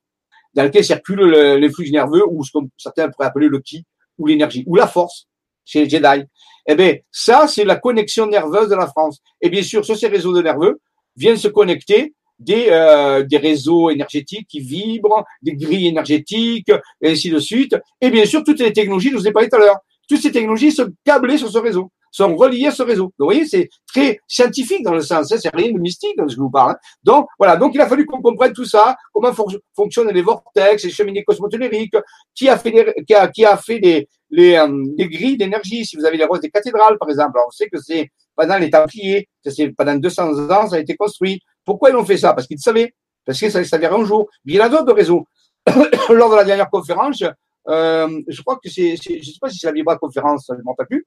dans lequel circulent les flux nerveux ou ce que certains pourraient appeler le ki ou l'énergie ou la force chez les Jedi. Eh bien, ça, c'est la connexion nerveuse de la France. Et bien sûr, sur ces réseaux de nerveux viennent se connecter des, euh, des réseaux énergétiques qui vibrent, des grilles énergétiques, et ainsi de suite. Et bien sûr, toutes les technologies, je vous ai parlé tout à l'heure, toutes ces technologies sont câblées sur ce réseau, sont reliées à ce réseau. vous voyez, c'est très scientifique dans le sens, hein, c'est rien de mystique dans ce que je vous parle. Hein. Donc, voilà, donc il a fallu qu'on comprenne tout ça, comment fonctionnent les vortex, les cheminées cosmotelluriques, qui a fait les, qui a, qui a fait les, les, euh, les grilles d'énergie. Si vous avez les roses des cathédrales, par exemple, on sait que c'est pendant les Templiers, pendant 200 ans, ça a été construit. Pourquoi ils ont fait ça? Parce qu'ils savaient. Parce que ça s'avérait un jour. il y en a d'autres réseaux. Lors de la dernière conférence, euh, je crois que c'est, je ne sais pas si c'est la Vibra conférence, je ne m'en plus.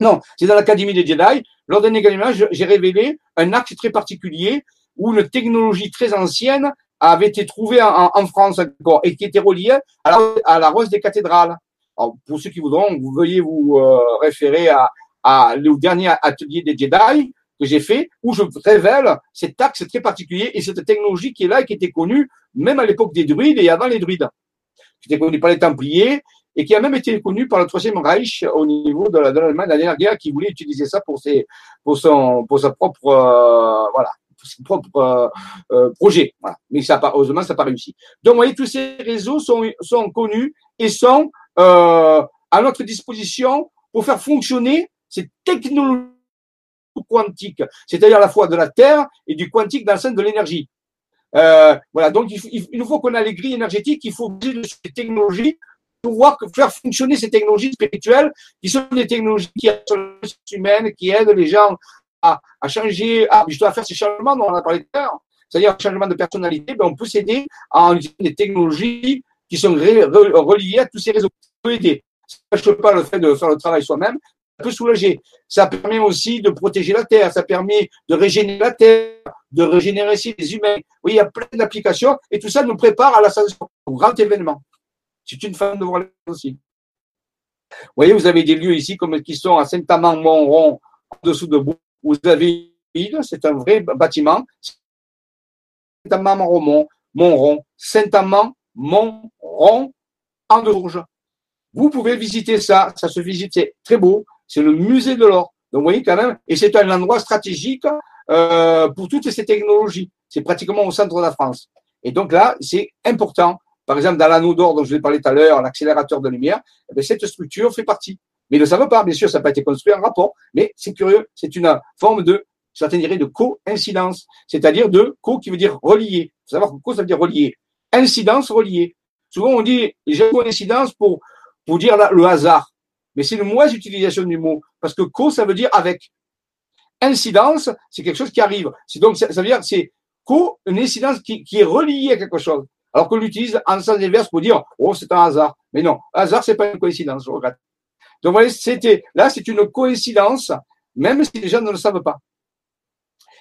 Non, c'est dans l'Académie des Jedi. Lors d'un également, j'ai révélé un axe très particulier où une technologie très ancienne avait été trouvé en, France encore et qui était relié à la, rose des cathédrales. pour ceux qui voudront, vous veuillez vous euh, référer à, à, le dernier atelier des Jedi que j'ai fait, où je révèle cet axe très particulier et cette technologie qui est là et qui était connue même à l'époque des druides et avant les druides, qui était connue par les Templiers et qui a même été connue par le Troisième Reich au niveau de l'Allemagne la dernière guerre, qui voulait utiliser ça pour ses, pour son, pour sa propre, euh, voilà, son propre euh, euh, projet. Voilà. Mais ça, heureusement, ça n'a pas réussi. Donc, vous voyez, tous ces réseaux sont, sont connus et sont euh, à notre disposition pour faire fonctionner ces technologies quantiques, c'est-à-dire la fois de la Terre et du quantique dans le sens de l'énergie. Euh, voilà, donc il, il faut qu'on a les grilles énergétiques, il faut utiliser ces technologies pour pouvoir faire fonctionner ces technologies spirituelles, qui sont des technologies qui humaines, qui aident les gens à, changer, à, à faire ces changements dont on a parlé tout à l'heure, c'est-à-dire changement de personnalité, ben on peut s'aider à utiliser des technologies qui sont reliées à tous ces réseaux. Ça peut aider. Ça ne pas le fait de faire le travail soi-même, peut soulager. Ça permet aussi de protéger la Terre, ça permet de régénérer la Terre, de régénérer aussi les humains. Oui, il y a plein d'applications et tout ça nous prépare à l'ascension, au grand événement. C'est une femme de voir les aussi. Vous voyez, vous avez des lieux ici comme qui sont à Saint-Amand-Montron, en dessous de Bourg, vous avez c'est un vrai bâtiment. Saint-Amand-Montron, Montron, Saint-Amand, Montron, en Dourges. Vous pouvez visiter ça, ça se visite, c'est très beau, c'est le musée de l'or. Donc vous voyez quand même, et c'est un endroit stratégique euh, pour toutes ces technologies. C'est pratiquement au centre de la France. Et donc là, c'est important. Par exemple, dans l'anneau d'or dont je vous ai parlé tout à l'heure, l'accélérateur de lumière, eh cette structure fait partie. Mais ils ne savent pas, bien sûr, ça n'a pas été construit en rapport, mais c'est curieux, c'est une forme de, certains diraient, de coïncidence, c'est-à-dire de co qui veut dire relié. Il faut savoir que co, ça veut dire relié. Incidence, relié. Souvent, on dit, j'ai coïncidence pour, pour dire le hasard. Mais c'est une mauvaise utilisation du mot, parce que co, ça veut dire avec. Incidence, c'est quelque chose qui arrive. C'est donc, ça, veut dire, c'est co, une incidence qui, qui est reliée à quelque chose. Alors qu'on l'utilise en sens inverse pour dire, oh, c'est un hasard. Mais non, hasard, c'est pas une coïncidence, regrette. Donc, vous voyez, c'était, là, c'est une coïncidence, même si les gens ne le savent pas.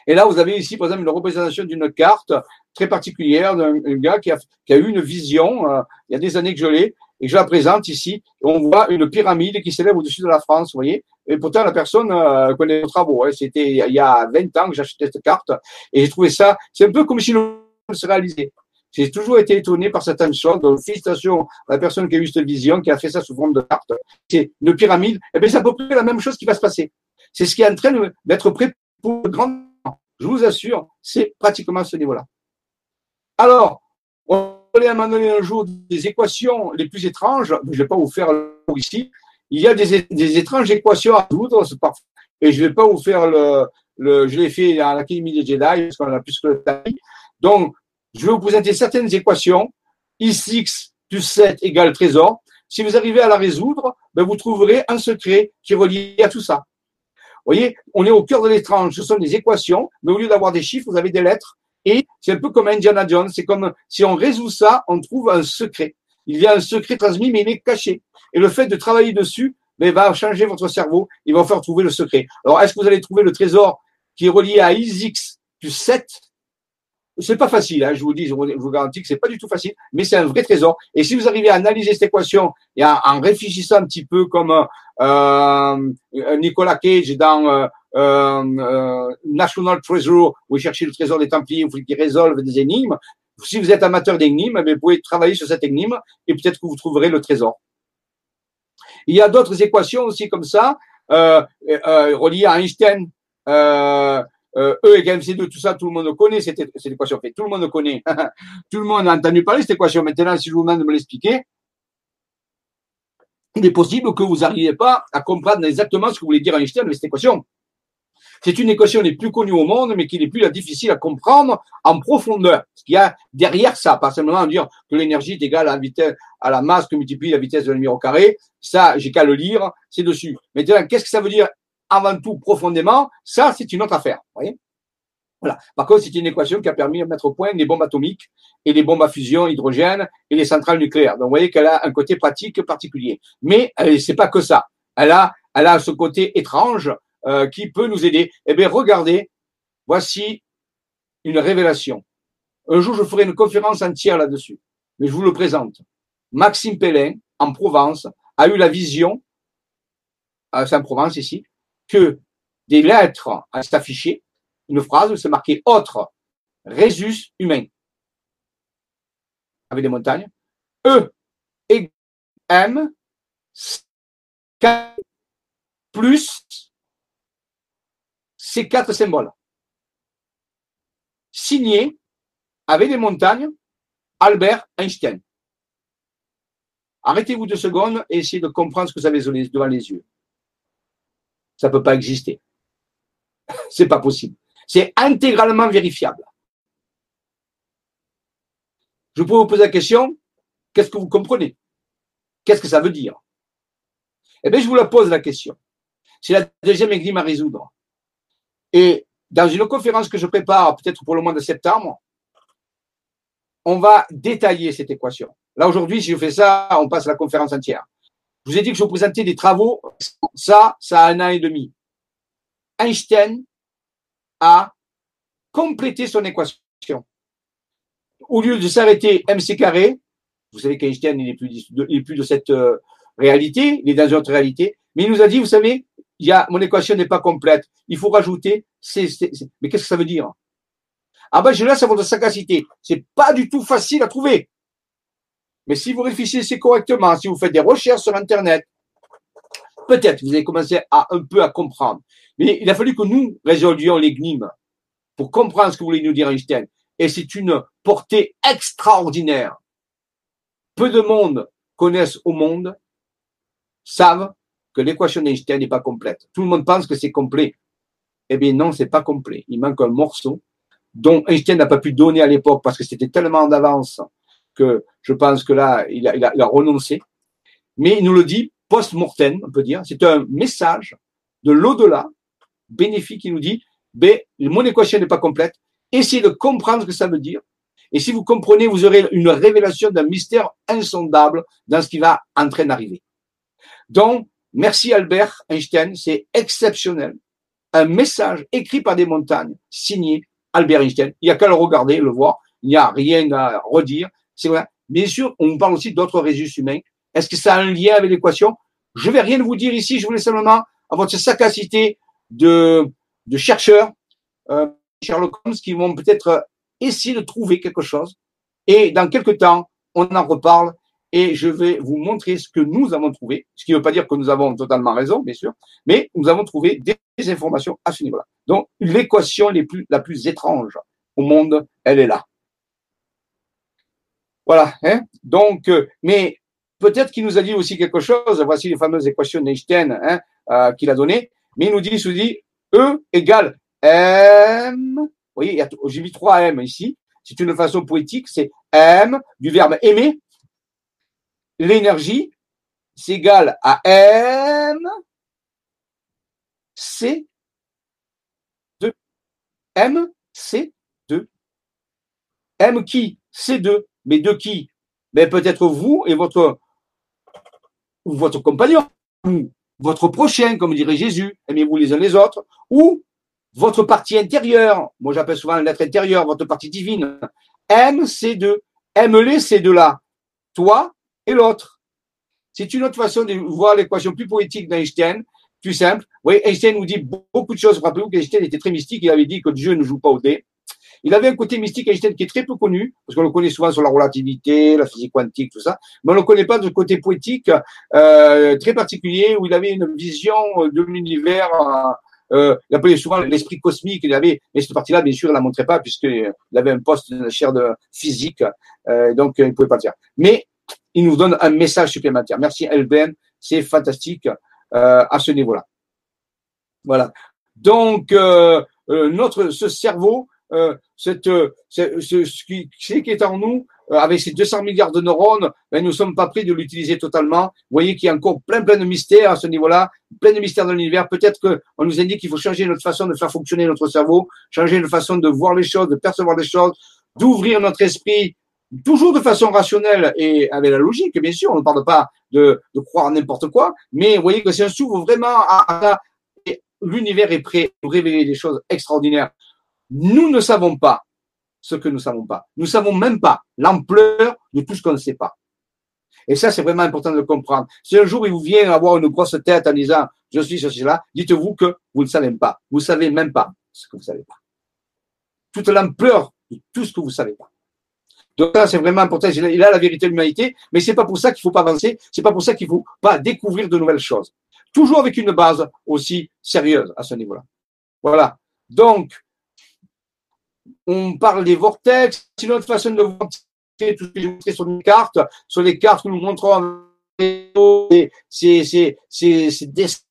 Et là, vous avez ici, par exemple, une représentation d'une carte très particulière d'un gars qui a, qui a, eu une vision, euh, il y a des années que je l'ai, et je la présente ici. On voit une pyramide qui s'élève au-dessus de la France, vous voyez. Et pourtant, la personne euh, connaît nos travaux. Hein. C'était il y a 20 ans que acheté cette carte, et j'ai trouvé ça, c'est un peu comme si le se réalisait. J'ai toujours été étonné par certaines choses. Donc, félicitations à la personne qui a eu cette vision, qui a fait ça sous forme de carte. C'est une pyramide. Eh bien, c'est à peu près la même chose qui va se passer. C'est ce qui est en train d'être prêt pour le grand. Je vous assure, c'est pratiquement ce niveau-là. Alors, on à un moment donné un jour des équations les plus étranges. Je ne vais pas vous faire ici. Il y a des, étranges équations à résoudre, et je ne vais pas vous faire le, je l'ai fait à l'Académie des Jedi, parce qu'on a plus que le temps. Donc, je vais vous présenter certaines équations. I6 plus 7 égale trésor. Si vous arrivez à la résoudre, ben vous trouverez un secret qui est relié à tout ça. Vous voyez, on est au cœur de l'étrange. Ce sont des équations, mais au lieu d'avoir des chiffres, vous avez des lettres. Et c'est un peu comme Indiana Jones. C'est comme si on résout ça, on trouve un secret. Il y a un secret transmis, mais il est caché. Et le fait de travailler dessus ben, va changer votre cerveau. Il va vous faire trouver le secret. Alors, est-ce que vous allez trouver le trésor qui est relié à IX plus 7 c'est pas facile, hein, je vous dis, je vous garantis que c'est pas du tout facile, mais c'est un vrai trésor. Et si vous arrivez à analyser cette équation et en, réfléchissant un petit peu comme euh, Nicolas Cage dans euh, euh, National Treasure, il cherchez le trésor des Templiers, où il résolve des énigmes. Si vous êtes amateur d'énigmes, eh vous pouvez travailler sur cette énigme et peut-être que vous trouverez le trésor. Il y a d'autres équations aussi comme ça, euh, euh, reliées à Einstein. Euh, euh, E égale MC2, tout ça, tout le monde connaît cette, cette équation. Fait, tout le monde connaît. tout le monde a entendu parler de cette équation. Maintenant, si je vous demande de me l'expliquer, il est possible que vous n'arriviez pas à comprendre exactement ce que voulait dire Einstein avec cette équation. C'est une équation les plus connue au monde, mais qui est plus difficile à comprendre en profondeur. Ce qu'il y a derrière ça, pas simplement dire que l'énergie est égale à la vitesse, à la masse que multiplie la vitesse de la lumière au carré. Ça, j'ai qu'à le lire, c'est dessus. Maintenant, qu'est-ce que ça veut dire avant tout profondément, ça, c'est une autre affaire. Vous voyez? Voilà. Par contre, c'est une équation qui a permis de mettre au point les bombes atomiques et les bombes à fusion hydrogène et les centrales nucléaires. Donc, vous voyez qu'elle a un côté pratique particulier. Mais c'est pas que ça. Elle a, elle a ce côté étrange euh, qui peut nous aider. Eh bien, regardez, voici une révélation. Un jour, je ferai une conférence entière là-dessus. Mais je vous le présente. Maxime Pellin, en Provence, a eu la vision, à Saint-Provence ici, que des lettres s'affichaient, une phrase c'est marqué autre, résus humain, avec des montagnes, E, et M, plus ces quatre symboles. Signé avec des montagnes, Albert Einstein. Arrêtez-vous deux secondes et essayez de comprendre ce que vous avez devant les yeux. Ça ne peut pas exister. C'est pas possible. C'est intégralement vérifiable. Je peux vous poser la question, qu'est-ce que vous comprenez? Qu'est-ce que ça veut dire? Eh bien, je vous la pose la question. C'est la deuxième énigme à résoudre. Et dans une conférence que je prépare, peut-être pour le mois de septembre, on va détailler cette équation. Là, aujourd'hui, si je fais ça, on passe la conférence entière. Je vous ai dit que je vous présentais des travaux. Ça, ça a un an et demi. Einstein a complété son équation. Au lieu de s'arrêter mc carré, vous savez qu'Einstein n'est plus, de, cette euh, réalité, il est dans une autre réalité, mais il nous a dit, vous savez, il y a, mon équation n'est pas complète, il faut rajouter, mais qu'est-ce que ça veut dire? Ah ben, je laisse à votre sagacité, c'est pas du tout facile à trouver. Mais si vous réfléchissez correctement, si vous faites des recherches sur Internet, peut-être vous allez commencer à un peu à comprendre. Mais il a fallu que nous résoluions l'énigme pour comprendre ce que voulait nous dire Einstein. Et c'est une portée extraordinaire. Peu de monde connaissent au monde, savent que l'équation d'Einstein n'est pas complète. Tout le monde pense que c'est complet. Eh bien non, c'est pas complet. Il manque un morceau dont Einstein n'a pas pu donner à l'époque parce que c'était tellement en avance que je pense que là, il a, renoncé. Mais il nous le dit post-mortem, on peut dire. C'est un message de l'au-delà bénéfique. Il nous dit, ben, mon équation n'est pas complète. Essayez de comprendre ce que ça veut dire. Et si vous comprenez, vous aurez une révélation d'un mystère insondable dans ce qui va en train d'arriver. Donc, merci Albert Einstein, c'est exceptionnel. Un message écrit par des montagnes, signé Albert Einstein. Il n'y a qu'à le regarder, le voir. Il n'y a rien à redire. C'est vrai. Bien sûr, on parle aussi d'autres résus humains. Est-ce que ça a un lien avec l'équation? Je vais rien vous dire ici. Je voulais simplement à votre sagacité de, de chercheurs, euh, Sherlock Holmes, qui vont peut-être essayer de trouver quelque chose. Et dans quelques temps, on en reparle et je vais vous montrer ce que nous avons trouvé. Ce qui ne veut pas dire que nous avons totalement raison, bien sûr, mais nous avons trouvé des informations à ce niveau-là. Donc, l'équation la plus étrange au monde, elle est là. Voilà. Hein Donc, euh, mais peut-être qu'il nous a dit aussi quelque chose. Voici les fameuses équations d'Einstein hein, euh, qu'il a données. Mais il nous dit, il nous dit E égale M. Vous voyez, j'ai mis trois M ici. C'est une façon poétique. C'est M du verbe aimer. L'énergie, c'est égal à M C 2. M C 2. M qui C2 mais de qui? Mais peut-être vous et votre, ou votre compagnon, ou votre prochain, comme dirait Jésus, aimez-vous les uns les autres, ou votre partie intérieure, moi j'appelle souvent l'être intérieur, votre partie divine, aime ces deux, aime-les ces deux-là, toi et l'autre. C'est une autre façon de voir l'équation plus poétique d'Einstein, plus simple. Oui, Einstein nous dit beaucoup de choses. Rappelez-vous qu'Einstein était très mystique, il avait dit que Dieu ne joue pas au dé. Il avait un côté mystique Einstein qui est très peu connu, parce qu'on le connaît souvent sur la relativité, la physique quantique, tout ça, mais on ne le connaît pas de côté poétique euh, très particulier où il avait une vision de l'univers. Euh, il appelait souvent l'esprit cosmique. Il avait, mais cette partie-là, bien sûr, il la montrait pas puisqu'il avait un poste de chaire de physique, euh, donc il ne pouvait pas le faire. Mais il nous donne un message supplémentaire. Merci LBN, c'est fantastique euh, à ce niveau-là. Voilà. Donc euh, euh, notre ce cerveau, euh, cette, euh, ce, ce, qui, ce qui est en nous, avec ces 200 milliards de neurones, ben, nous ne sommes pas prêts de l'utiliser totalement. Vous voyez qu'il y a encore plein, plein de mystères à ce niveau-là, plein de mystères dans l'univers. Peut-être qu'on nous indique qu'il faut changer notre façon de faire fonctionner notre cerveau, changer notre façon de voir les choses, de percevoir les choses, d'ouvrir notre esprit, toujours de façon rationnelle et avec la logique, bien sûr. On ne parle pas de, de croire n'importe quoi, mais vous voyez que si on s'ouvre vraiment à, à l'univers est prêt à révéler des choses extraordinaires nous ne savons pas ce que nous ne savons pas. Nous ne savons même pas l'ampleur de tout ce qu'on ne sait pas. Et ça, c'est vraiment important de le comprendre. Si un jour il vous vient avoir une grosse tête en disant je suis ceci, cela, dites-vous que vous ne savez pas. Vous ne savez même pas ce que vous ne savez pas. Toute l'ampleur de tout ce que vous ne savez pas. Donc ça, c'est vraiment important. Il a la vérité de l'humanité, mais c'est pas pour ça qu'il faut pas avancer. C'est pas pour ça qu'il faut pas découvrir de nouvelles choses. Toujours avec une base aussi sérieuse à ce niveau-là. Voilà. Donc, on parle des vortex. C'est une autre façon de voir tout ce que j'ai montré sur une carte. Sur les cartes que nous montrons, c'est ces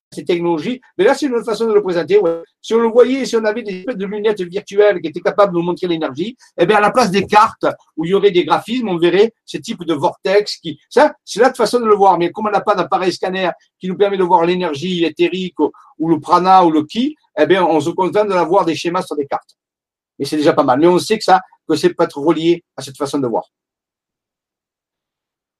technologies. Mais là, c'est une autre façon de le présenter. Si on le voyait, si on avait des espèces de lunettes virtuelles qui étaient capables de nous montrer l'énergie, eh bien, à la place des cartes où il y aurait des graphismes, on verrait ce type de vortex qui, ça, c'est l'autre façon de le voir. Mais comme on n'a pas d'appareil scanner qui nous permet de voir l'énergie éthérique ou, le prana ou le ki, eh bien, on se contente de l'avoir des schémas sur des cartes. Et c'est déjà pas mal. Mais on sait que ça, que c'est peut être relié à cette façon de voir.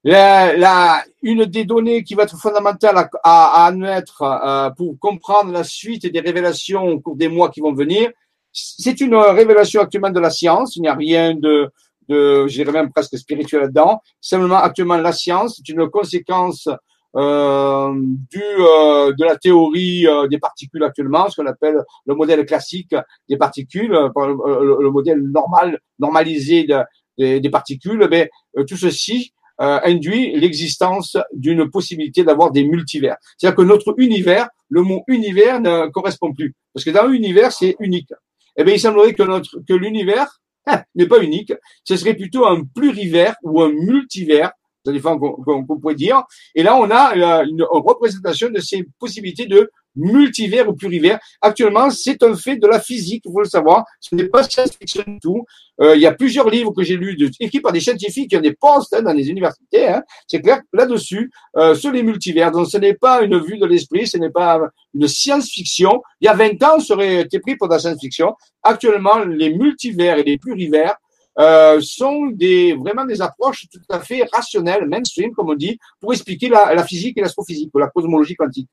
La, une des données qui va être fondamentale à, à, admettre euh, pour comprendre la suite des révélations au cours des mois qui vont venir, c'est une révélation actuellement de la science. Il n'y a rien de, de je dirais même presque spirituel là-dedans. Simplement, actuellement, la science est une conséquence euh, du, euh, de la théorie euh, des particules actuellement, ce qu'on appelle le modèle classique des particules, le, le, modèle normal, normalisé de, des, des particules. Mais tout ceci euh, induit l'existence d'une possibilité d'avoir des multivers. C'est-à-dire que notre univers, le mot univers ne correspond plus. Parce que dans l'univers, c'est unique. Eh bien, il semblerait que notre, que l'univers hein, n'est pas unique. Ce serait plutôt un plurivers ou un multivers, ça dépend qu'on pourrait dire. Et là, on a euh, une représentation de ces possibilités de multivers ou plurivers. Actuellement, c'est un fait de la physique, il faut le savoir. Ce n'est pas science-fiction du tout. Euh, il y a plusieurs livres que j'ai lus, écrits par des scientifiques qui ont des postes hein, dans les universités. Hein. C'est clair là-dessus, euh, sur les multivers. Donc, ce n'est pas une vue de l'esprit, ce n'est pas une science-fiction. Il y a 20 ans, ça aurait été pris pour de la science-fiction. Actuellement, les multivers et les plurivers euh, sont des vraiment des approches tout à fait rationnelles, mainstream, comme on dit, pour expliquer la, la physique et l'astrophysique, la cosmologie quantique.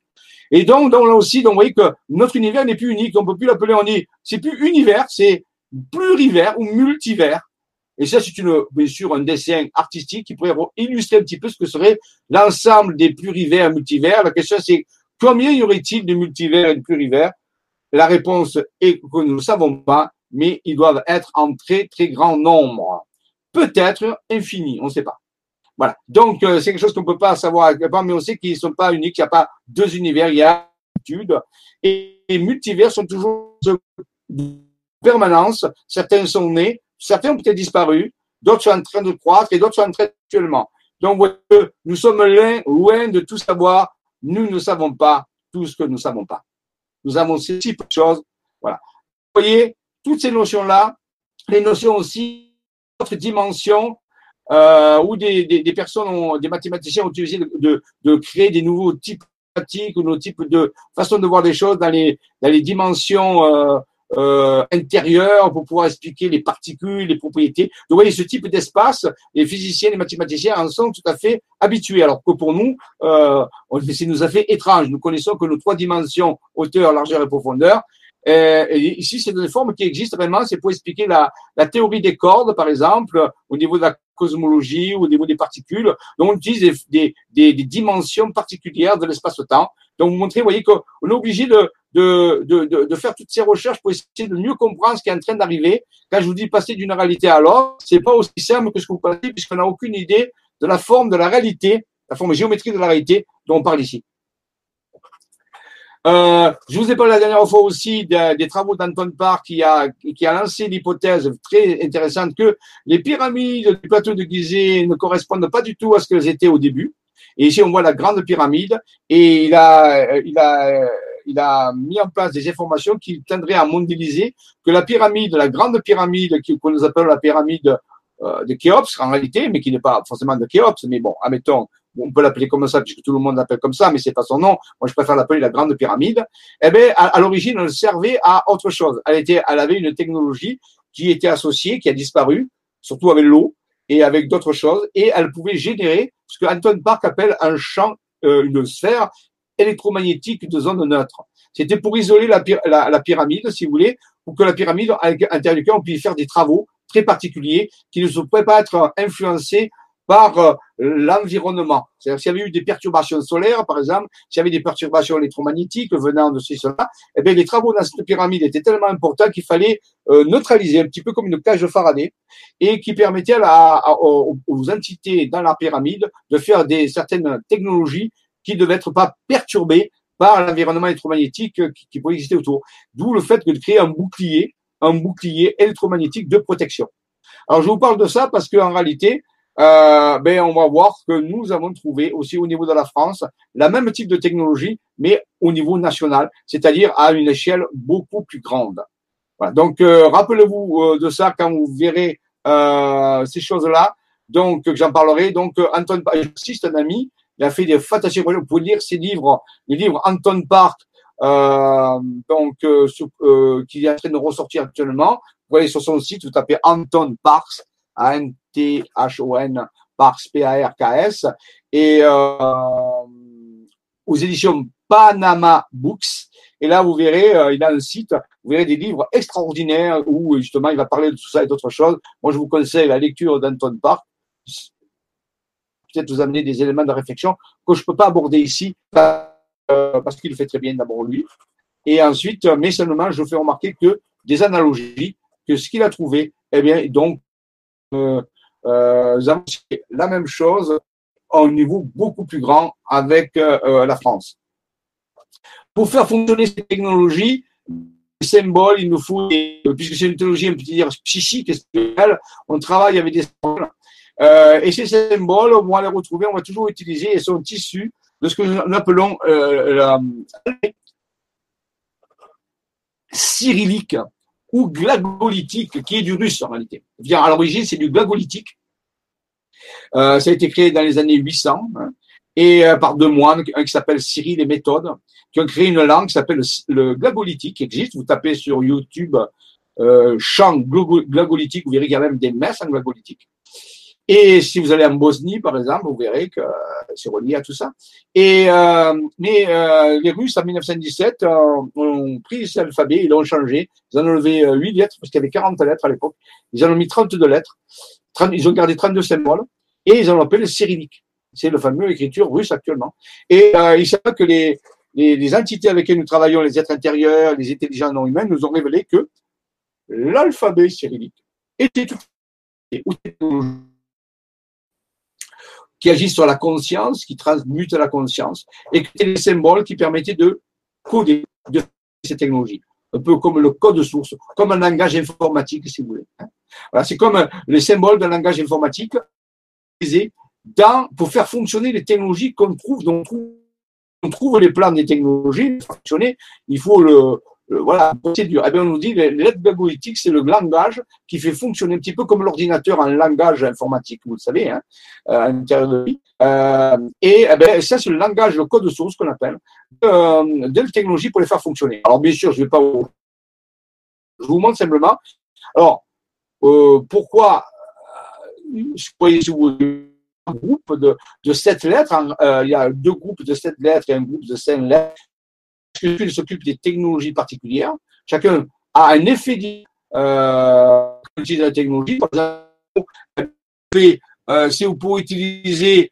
Et donc, donc là aussi, donc, vous voyez que notre univers n'est plus unique, on peut plus l'appeler, on dit, c'est plus univers, c'est plurivers ou multivers. Et ça, c'est une, bien sûr, un dessin artistique qui pourrait illustrer un petit peu ce que serait l'ensemble des plurivers et multivers. La question, c'est combien y aurait-il de multivers et de plurivers? La réponse est que nous ne savons pas, mais ils doivent être en très, très grand nombre. Peut-être infini, on ne sait pas. Voilà. Donc, euh, c'est quelque chose qu'on ne peut pas savoir, mais on sait qu'ils ne sont pas uniques. Il n'y a pas deux univers, il y a une Et les multivers sont toujours de permanence. Certains sont nés, certains ont peut-être disparu, d'autres sont en train de croître et d'autres sont en train actuellement. Donc, nous sommes loin, loin de tout savoir. Nous ne savons pas tout ce que nous ne savons pas. Nous avons ces types de choses. Voilà. Vous voyez, toutes ces notions-là, les notions aussi d'autres dimensions euh, où des, des, des, personnes, ont, des mathématiciens ont utilisé de, de, créer des nouveaux types pratiques ou nouveaux types de façon de voir les choses dans les, dans les dimensions euh, euh, intérieures pour pouvoir expliquer les particules, les propriétés. Donc, vous voyez, ce type d'espace, les physiciens, les mathématiciens en sont tout à fait habitués. Alors que pour nous, euh, ça nous a fait étrange. Nous connaissons que nos trois dimensions, hauteur, largeur et profondeur, euh, ici, c'est des formes qui existent vraiment. C'est pour expliquer la, la, théorie des cordes, par exemple, au niveau de la cosmologie, au niveau des particules. Donc, on utilise des, des, des dimensions particulières de l'espace-temps. Donc, vous montrez, vous voyez qu'on est obligé de, de, de, de, faire toutes ces recherches pour essayer de mieux comprendre ce qui est en train d'arriver. Quand je vous dis passer d'une réalité à l'autre, c'est pas aussi simple que ce que vous pensez, puisqu'on n'a aucune idée de la forme de la réalité, la forme géométrique de la réalité dont on parle ici. Euh, je vous ai parlé la dernière fois aussi des, travaux d'Antoine Parr qui a, qui a lancé l'hypothèse très intéressante que les pyramides du plateau de Gizeh ne correspondent pas du tout à ce qu'elles étaient au début. Et ici, on voit la grande pyramide et il a, il a, il a mis en place des informations qui tendraient à modéliser que la pyramide, la grande pyramide qu'on nous appelle la pyramide euh, de Khéops en réalité, mais qui n'est pas forcément de Khéops, mais bon, admettons, on peut l'appeler comme ça puisque tout le monde l'appelle comme ça, mais c'est pas son nom. Moi, je préfère l'appeler la grande pyramide. Eh bien, à, l'origine, elle servait à autre chose. Elle était, elle avait une technologie qui était associée, qui a disparu, surtout avec l'eau et avec d'autres choses, et elle pouvait générer ce que Anton Park appelle un champ, euh, une sphère électromagnétique de zone neutre. C'était pour isoler la, pyramide, si vous voulez, pour que la pyramide, à l'intérieur duquel on puisse faire des travaux très particuliers qui ne pourraient pas être influencés par euh, l'environnement. C'est-à-dire s'il y avait eu des perturbations solaires, par exemple, s'il y avait des perturbations électromagnétiques venant de ces cela, eh bien, les travaux dans cette pyramide étaient tellement importants qu'il fallait euh, neutraliser un petit peu comme une cage de Faraday et qui permettait à aux, entités dans la pyramide de faire des certaines technologies qui ne devaient être pas perturbées par l'environnement électromagnétique qui, qui pouvait exister autour. D'où le fait de créer un bouclier, un bouclier électromagnétique de protection. Alors je vous parle de ça parce qu'en réalité, euh, ben on va voir que nous avons trouvé aussi au niveau de la France la même type de technologie, mais au niveau national, c'est-à-dire à une échelle beaucoup plus grande. Voilà. Donc euh, rappelez-vous euh, de ça quand vous verrez euh, ces choses-là. Donc j'en parlerai. Donc Anton, c'est un ami, il a fait des fantastiques. Vous pouvez lire ses livres, les livres Anton Park, donc qui est en train de ressortir actuellement. Vous voyez sur son site, vous tapez Anton Parks A-N-T-H-O-N, Parks, P-A-R-K-S, et euh, aux éditions Panama Books. Et là, vous verrez, euh, il a un site, vous verrez des livres extraordinaires où justement il va parler de tout ça et d'autres choses. Moi, je vous conseille la lecture d'Anton Park. Peut-être vous amener des éléments de réflexion que je ne peux pas aborder ici euh, parce qu'il le fait très bien d'abord lui. Et ensuite, mais seulement, je fais remarquer que des analogies, que ce qu'il a trouvé, eh bien, donc, euh la même chose à un niveau beaucoup plus grand avec euh, euh, la France. Pour faire fonctionner ces technologies, les symboles, il nous faut, puisque c'est une technologie un petit dire psychique et spirituelle, on travaille avec des symboles. et ces symboles, on va les retrouver, on va toujours utiliser, et sont issus de ce que nous appelons la cyrillique ou glagolitique, qui est du russe en réalité. À l'origine, c'est du glagolitique. Euh, ça a été créé dans les années 800 hein, et euh, par deux moines, un qui s'appelle Cyril et Méthode, qui ont créé une langue qui s'appelle le, glagolitique, qui existe. Vous tapez sur YouTube euh, chant glagolitique, vous verrez qu'il y a même des messes en glagolitique. Et si vous allez en Bosnie, par exemple, vous verrez que c'est relié à tout ça. Et euh, mais euh, les Russes en 1917 euh, ont pris cet alphabet, ils l'ont changé. Ils en ont enlevé 8 lettres parce qu'il y avait 40 lettres à l'époque. Ils en ont mis 32 lettres. ils ont gardé 32 symboles et ils en ont appelé le cyrillique. C'est le fameux écriture russe actuellement. Et il savent que les, les, les, entités avec lesquelles nous travaillons, les êtres intérieurs, les intelligences non humaines, nous ont révélé que l'alphabet cyrillique était tout qui agissent sur la conscience, qui transmutent la conscience, et c'est les symboles qui permettaient de coder de ces technologies. Un peu comme le code source, comme un langage informatique, si vous voulez. Hein. Voilà, c'est comme les symboles d'un langage informatique dans, pour faire fonctionner les technologies qu'on trouve, dont on trouve les plans des technologies, fonctionner, il faut le, voilà, procédure. Eh bien, on nous dit, les lettres glagolitique, c'est le langage qui fait fonctionner un petit peu comme l'ordinateur en langage informatique, vous le savez, hein, euh, à l'intérieur de lui. Euh, et eh bien, ça, c'est le langage, le code source qu'on appelle, euh, de la technologie pour les faire fonctionner. Alors, bien sûr, je ne vais pas vous... Je vous montre simplement. Alors, euh, pourquoi, euh, vous un groupe de, de sept lettres, il y a deux groupes de sept lettres et un groupe de cinq lettres chacun s'occupe des technologies particulières. Chacun a un effet euh, de la technologie. Par exemple, euh, si vous pouvez utiliser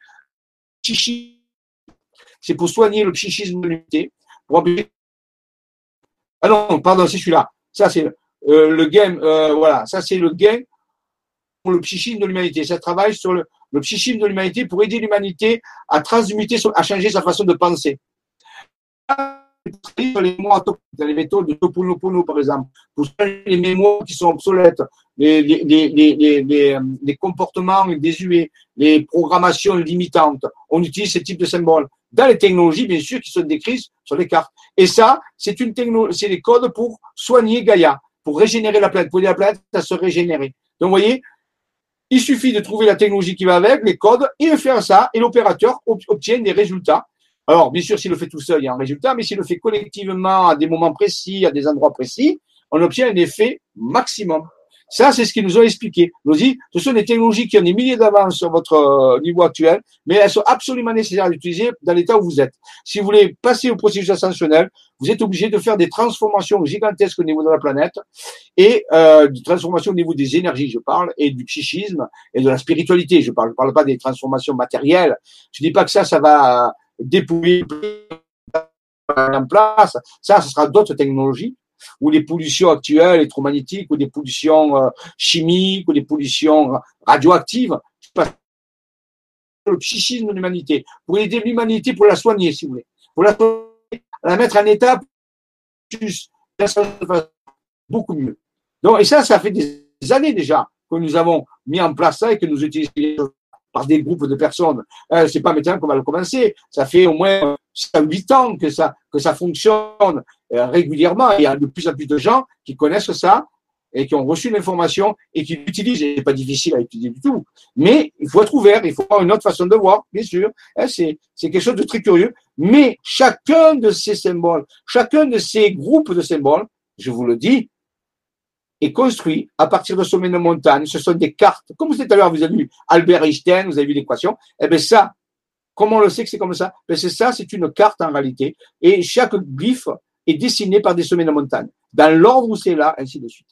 c'est pour soigner le psychisme de l'unité. Ah non, pardon, c'est celui-là. Ça, c'est euh, le gain, euh, voilà, ça, c'est le gain pour le psychisme de l'humanité. Ça travaille sur le, le psychisme de l'humanité pour aider l'humanité à transmuter, à changer sa façon de penser les dans les méthodes de Toponopono, par exemple, pour les mémoires qui sont obsolètes, les, les, les, les, les comportements désuets, les programmations limitantes. On utilise ce type de symboles. Dans les technologies, bien sûr, qui sont décrites sur les cartes. Et ça, c'est une c'est les codes pour soigner Gaïa, pour régénérer la planète, pour aider la planète à se régénérer. Donc, vous voyez, il suffit de trouver la technologie qui va avec, les codes, et de faire ça, et l'opérateur obtient des résultats alors, bien sûr, s'il le fait tout seul, il y a un résultat, mais s'il le fait collectivement à des moments précis, à des endroits précis, on obtient un effet maximum. Ça, c'est ce qu'ils nous ont expliqué. Ils nous dit, ce sont des technologies qui ont des milliers d'avance sur votre euh, niveau actuel, mais elles sont absolument nécessaires à utiliser dans l'état où vous êtes. Si vous voulez passer au processus ascensionnel, vous êtes obligé de faire des transformations gigantesques au niveau de la planète et euh, des transformations au niveau des énergies, je parle, et du psychisme et de la spiritualité. Je parle, je parle pas des transformations matérielles. Je dis pas que ça, ça va dépouiller en place. Ça, ce sera d'autres technologies ou les pollutions actuelles électromagnétiques, ou des pollutions euh, chimiques, ou des pollutions radioactives. Le psychisme de l'humanité, pour aider l'humanité, pour la soigner, si vous voulez, pour la, la mettre en état beaucoup mieux. Donc, et ça, ça fait des années déjà que nous avons mis en place ça et que nous utilisons par des groupes de personnes. Euh, c'est pas maintenant qu'on va le commencer. Ça fait au moins huit ans que ça, que ça fonctionne euh, régulièrement. Il y a de plus en plus de gens qui connaissent ça et qui ont reçu l'information et qui l'utilisent. C'est pas difficile à utiliser du tout. Mais il faut être ouvert, il faut avoir une autre façon de voir, bien sûr. Hein, c'est, c'est quelque chose de très curieux. Mais chacun de ces symboles, chacun de ces groupes de symboles, je vous le dis, est construit à partir de sommets de montagne. Ce sont des cartes. Comme vous tout à l'heure, vous avez vu Albert Einstein, vous avez vu l'équation. Eh bien, ça, comment on le sait que c'est comme ça? Ben, c'est ça, c'est une carte en réalité. Et chaque glyphe est dessiné par des sommets de montagne. Dans l'ordre où c'est là, ainsi de suite.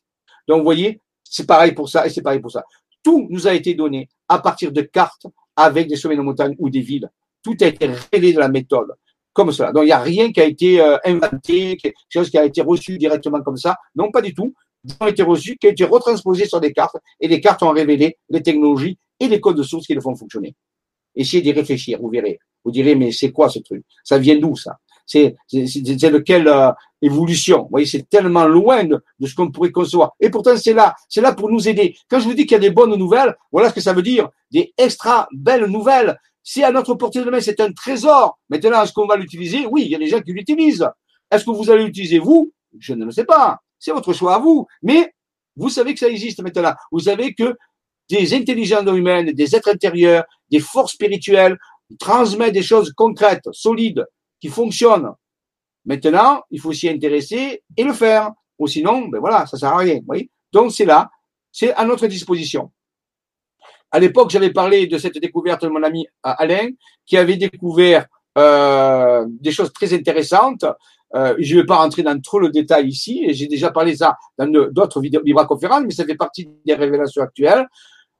Donc, vous voyez, c'est pareil pour ça et c'est pareil pour ça. Tout nous a été donné à partir de cartes avec des sommets de montagne ou des villes. Tout a été révélé de la méthode comme cela. Donc, il n'y a rien qui a été euh, inventé, quelque chose qui a été reçu directement comme ça. Non, pas du tout ont été reçus, qui ont été retransposés sur des cartes, et les cartes ont révélé les technologies et les codes de source qui le font fonctionner. Essayez d'y réfléchir, vous verrez. Vous direz, mais c'est quoi ce truc? Ça vient d'où ça? C'est de quelle euh, évolution? Vous voyez, c'est tellement loin de, ce qu'on pourrait concevoir. Et pourtant, c'est là, c'est là pour nous aider. Quand je vous dis qu'il y a des bonnes nouvelles, voilà ce que ça veut dire. Des extra belles nouvelles. Si à notre portée de main, c'est un trésor. Maintenant, est-ce qu'on va l'utiliser? Oui, il y a des gens qui l'utilisent. Est-ce que vous allez l'utiliser vous? Je ne le sais pas. C'est votre choix à vous. Mais vous savez que ça existe maintenant. Vous savez que des intelligences humaines, des êtres intérieurs, des forces spirituelles transmettent des choses concrètes, solides, qui fonctionnent. Maintenant, il faut s'y intéresser et le faire. Ou sinon, ben voilà, ça sert à rien. Donc c'est là, c'est à notre disposition. À l'époque, j'avais parlé de cette découverte de mon ami Alain, qui avait découvert euh, des choses très intéressantes. Euh, je ne vais pas rentrer dans trop le détail ici, et j'ai déjà parlé ça dans d'autres vidéos conférences, mais ça fait partie des révélations actuelles.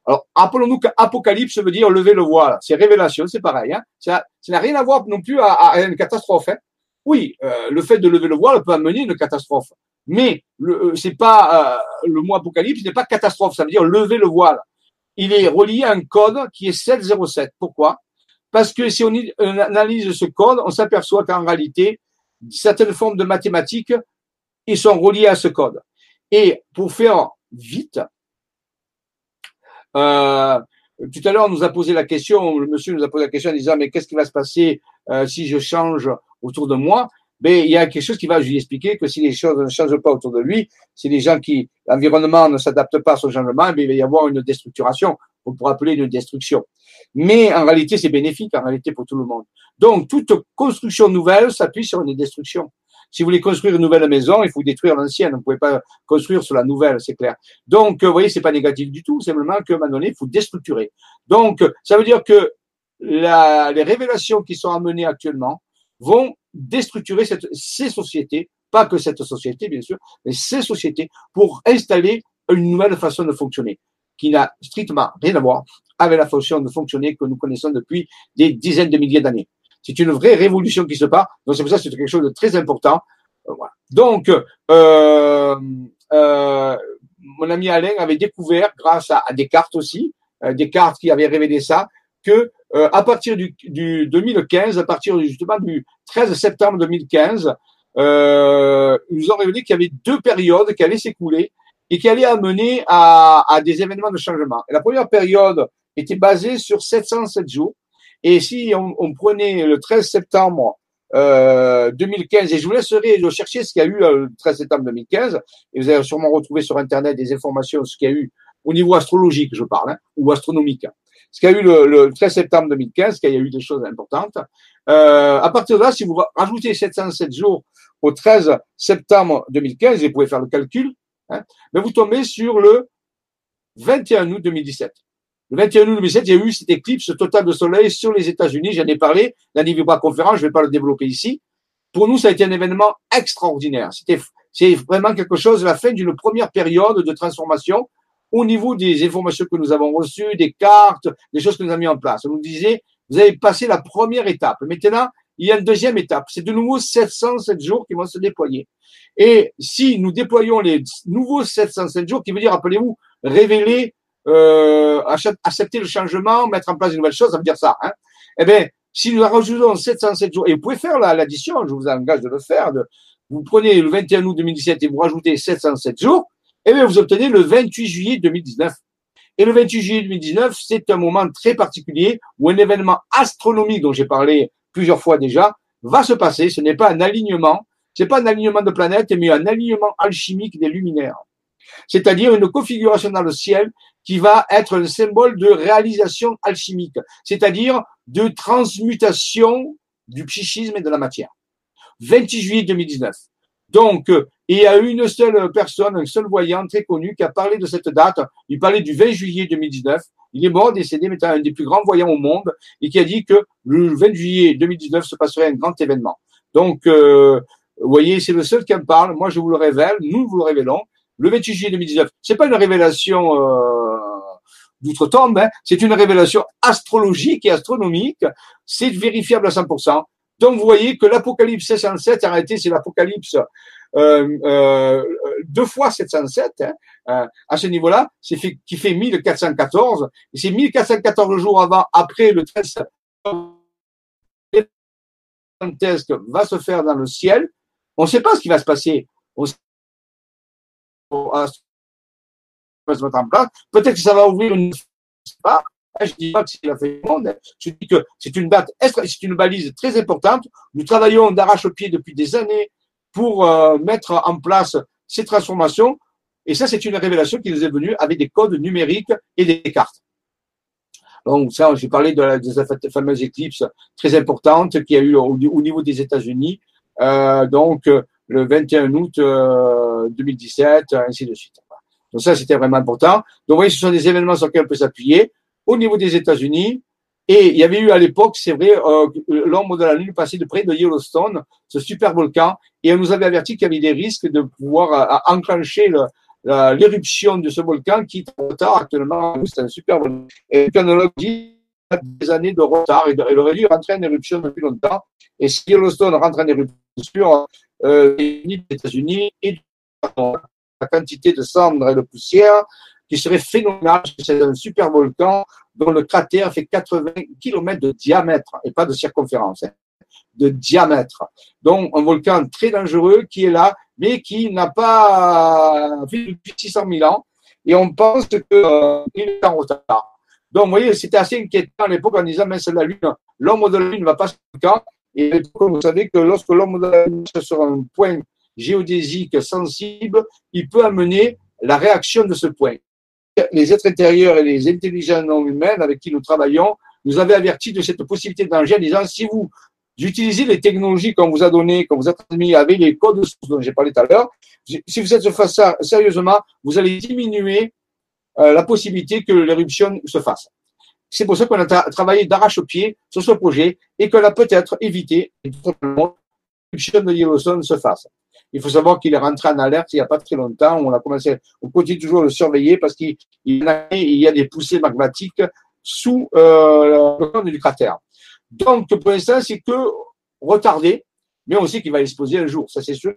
Alors, appelons-nous qu'apocalypse veut dire lever le voile. C'est révélation, c'est pareil. Hein. Ça n'a rien à voir non plus à, une catastrophe. Hein. Oui, euh, le fait de lever le voile peut amener une catastrophe. Mais le, c'est pas euh, le mot apocalypse n'est pas catastrophe, ça veut dire lever le voile. Il est relié à un code qui est 707. Pourquoi? Parce que si on analyse ce code, on s'aperçoit qu'en réalité, certaines formes de mathématiques, ils sont reliés à ce code. Et pour faire vite, euh, tout à l'heure, on nous a posé la question, le monsieur nous a posé la question en disant, mais qu'est-ce qui va se passer euh, si je change autour de moi? Mais il y a quelque chose qui va lui expliquer que si les choses ne changent pas autour de lui, si les gens qui, l'environnement ne s'adapte pas à son changement, eh il va y avoir une déstructuration, on pourrait appeler une destruction. Mais en réalité, c'est bénéfique, en réalité, pour tout le monde. Donc, toute construction nouvelle s'appuie sur une destruction. Si vous voulez construire une nouvelle maison, il faut détruire l'ancienne. Vous ne pouvez pas construire sur la nouvelle, c'est clair. Donc, vous voyez, c'est pas négatif du tout. Simplement qu'à un moment donné, il faut déstructurer. Donc, ça veut dire que les révélations qui sont amenées actuellement vont déstructurer ces sociétés, pas que cette société, bien sûr, mais ces sociétés pour installer une nouvelle façon de fonctionner qui n'a strictement rien à voir avec la façon de fonctionner que nous connaissons depuis des dizaines de milliers d'années. C'est une vraie révolution qui se passe. Donc c'est pour ça que c'est quelque chose de très important. Euh. Donc, euh, euh, mon ami Alain avait découvert, grâce à, des cartes aussi, euh, des cartes qui avaient révélé ça, que à partir du, du, 2015, à partir justement du 13 septembre 2015, euh, ils nous ont révélé qu'il y avait deux périodes qui allaient s'écouler et qui allaient amener à, à, des événements de changement. Et la première période était basée sur 707 jours. Et si on, on prenait le 13 septembre euh, 2015, et je vous laisserai le chercher ce qu'il y a eu euh, le 13 septembre 2015, et vous allez sûrement retrouver sur Internet des informations ce qu'il y a eu au niveau astrologique, je parle, hein, ou astronomique ce qu'il y a eu le, le 13 septembre 2015, qu'il y a eu des choses importantes. Euh, à partir de là, si vous rajoutez 707 jours au 13 septembre 2015, vous pouvez faire le calcul, hein, mais vous tombez sur le 21 août 2017. Le 21 août 2017, il y a eu cette éclipse totale de soleil sur les États-Unis. J'en ai parlé dans pas conférence, je ne vais pas le développer ici. Pour nous, ça a été un événement extraordinaire. C'était, c'est vraiment quelque chose, la fin d'une première période de transformation au niveau des informations que nous avons reçues, des cartes, des choses que nous avons mis en place. On nous disait, vous avez passé la première étape. Maintenant, il y a une deuxième étape. C'est de nouveau 707 jours qui vont se déployer. Et si nous déployons les nouveaux 707 jours, qui veut dire, rappelez-vous, révéler, euh, accepter le changement, mettre en place une nouvelle chose, ça veut dire ça. Hein. Eh bien, si nous rajoutons 707 jours, et vous pouvez faire l'addition, je vous engage de le faire, de, vous prenez le 21 août 2017 et vous rajoutez 707 jours, eh bien, vous obtenez le 28 juillet 2019. Et le 28 juillet 2019, c'est un moment très particulier où un événement astronomique dont j'ai parlé plusieurs fois déjà va se passer. Ce n'est pas un alignement, c'est pas un alignement de planètes, mais un alignement alchimique des luminaires. C'est-à-dire une configuration dans le ciel qui va être le symbole de réalisation alchimique, c'est-à-dire de transmutation du psychisme et de la matière. 28 juillet 2019. Donc, il y a une seule personne, un seul voyant très connu qui a parlé de cette date. Il parlait du 20 juillet 2019. Il est mort, décédé, mais un des plus grands voyants au monde et qui a dit que le 20 juillet 2019 se passerait un grand événement. Donc, euh, vous voyez, c'est le seul qui en parle. Moi, je vous le révèle. Nous vous le révélons. Le 28 juillet 2019. C'est pas une révélation euh, d'outre-tombe. Hein. C'est une révélation astrologique et astronomique. C'est vérifiable à 100%. Donc, vous voyez que l'Apocalypse 707, en réalité, c'est l'Apocalypse euh, euh, deux fois 707. Hein, euh, à ce niveau-là, qui fait 1414. Et c'est 1414 jours avant, après le 13 va se faire dans le ciel. On ne sait pas ce qui va se passer. On mettre en place. Peut-être que ça va ouvrir une. Je dis pas que c'est la fin du monde. Je dis que c'est une c'est une balise très importante. Nous travaillons d'arrache-pied depuis des années pour euh, mettre en place ces transformations. Et ça, c'est une révélation qui nous est venue avec des codes numériques et des cartes. Donc ça, j'ai parlé de, la, fameuse éclipse très importante qui a eu au, niveau des États-Unis, euh, donc le 21 août 2017, euh, ainsi de suite. Donc ça, c'était vraiment important. Donc vous voyez, ce sont des événements sur lesquels on peut s'appuyer. Au niveau des États-Unis, et il y avait eu à l'époque, c'est vrai, euh, l'ombre de la Lune passait de près de Yellowstone, ce super volcan, et on nous avait averti qu'il y avait des risques de pouvoir enclencher l'éruption de ce volcan qui est en retard actuellement. C'est un super volcan. Et le planologue dit des années de retard. Il, aurait dû rentrer en éruption depuis longtemps. Et si Yellowstone rentre en éruption sur euh, les États-Unis et la quantité de cendres et de poussière qui serait phénoménal, c'est un super volcan dont le cratère fait 80 km de diamètre et pas de circonférence, hein, de diamètre. Donc un volcan très dangereux qui est là, mais qui n'a pas fait depuis 600 000 ans. Et on pense qu'il euh, est en retard. Donc, vous voyez, c'était assez inquiétant à l'époque en disant, mais c'est la Lune, l'homme de la Lune ne va pas sur le camp. Et vous savez que lorsque l'homme de la Lune est sur un point géodésique sensible, il peut amener la réaction de ce point les êtres intérieurs et les intelligences non humaines avec qui nous travaillons nous avaient averti de cette possibilité de danger en disant si vous utilisez les technologies qu'on vous a données, qu'on vous a transmis avec les codes dont j'ai parlé tout à l'heure, si vous êtes face ça sérieusement, vous allez diminuer euh, la possibilité que l'éruption se fasse. C'est pour ça qu'on a travaillé d'arrache-pied sur ce projet et qu'on a peut-être évité que l'éruption de Yellowstone se fasse. Il faut savoir qu'il est rentré en alerte il n'y a pas très longtemps. On a commencé, on continue toujours de le surveiller parce qu'il y a des poussées magmatiques sous euh, le du cratère. Donc, pour l'instant, c'est que retardé, mais on sait qu'il va exploser un jour, ça c'est sûr.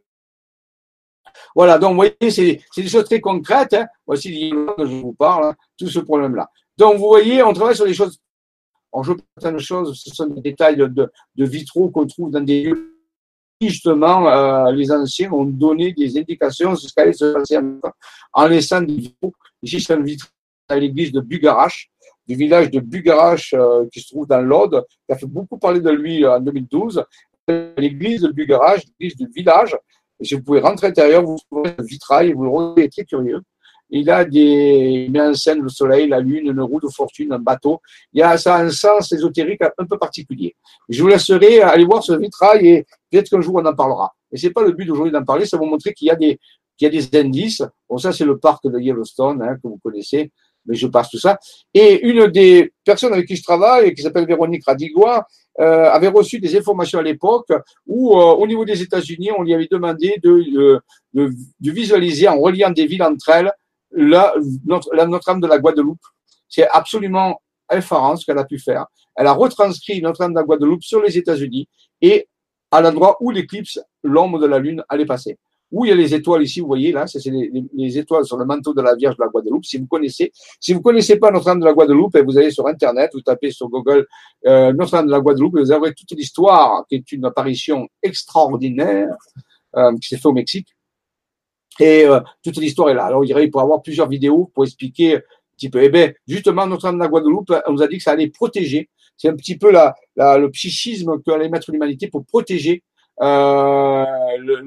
Voilà, donc vous voyez, c'est des choses très concrètes. Hein. Voici que je vous parle, hein, tout ce problème-là. Donc vous voyez, on travaille sur des choses. On joue certaines choses, ce sont des détails de, vitraux qu'on trouve dans des lieux justement, euh, les anciens ont donné des indications sur ce qu'allait se passer en laissant des vitraux. Ici, c'est un vitraux à l'église de Bugarache, du village de Bugarache euh, qui se trouve dans l'Aude, qui a fait beaucoup parler de lui euh, en 2012. L'église de Bugarache, l'église du village. Et si vous pouvez rentrer à l'intérieur, vous trouvez un vitrail vous le retrouvez très curieux. Il a des, il met en scène le soleil, la lune, une roue de fortune, un bateau. Il y a ça un sens ésotérique un peu particulier. Je vous laisserai aller voir ce vitrail et peut-être qu'un jour on en parlera. Et c'est pas le but d'aujourd'hui d'en parler, ça va vous montrer qu'il y a des, qu'il y a des indices. Bon, ça, c'est le parc de Yellowstone, hein, que vous connaissez, mais je passe tout ça. Et une des personnes avec qui je travaille, qui s'appelle Véronique Radigois, euh, avait reçu des informations à l'époque où, euh, au niveau des États-Unis, on lui avait demandé de, de, de, visualiser en reliant des villes entre elles la, notre, la Notre-Dame de la Guadeloupe. C'est absolument effarant ce qu'elle a pu faire. Elle a retranscrit Notre-Dame de la Guadeloupe sur les États-Unis et à l'endroit où l'éclipse, l'ombre de la Lune, allait passer où il y a les étoiles ici, vous voyez là, c'est les, étoiles sur le manteau de la Vierge de la Guadeloupe. Si vous connaissez, si vous connaissez pas Notre-Dame de la Guadeloupe, et vous allez sur Internet, vous tapez sur Google euh, Notre-Dame de la Guadeloupe, vous aurez toute l'histoire qui est une apparition extraordinaire euh, qui s'est faite au Mexique. Et euh, toute l'histoire est là. Alors, il y pour avoir plusieurs vidéos pour expliquer un petit peu. Eh bien, justement, Notre-Dame de la Guadeloupe, on nous a dit que ça allait protéger. C'est un petit peu le psychisme qu'allait mettre l'humanité pour protéger euh, le,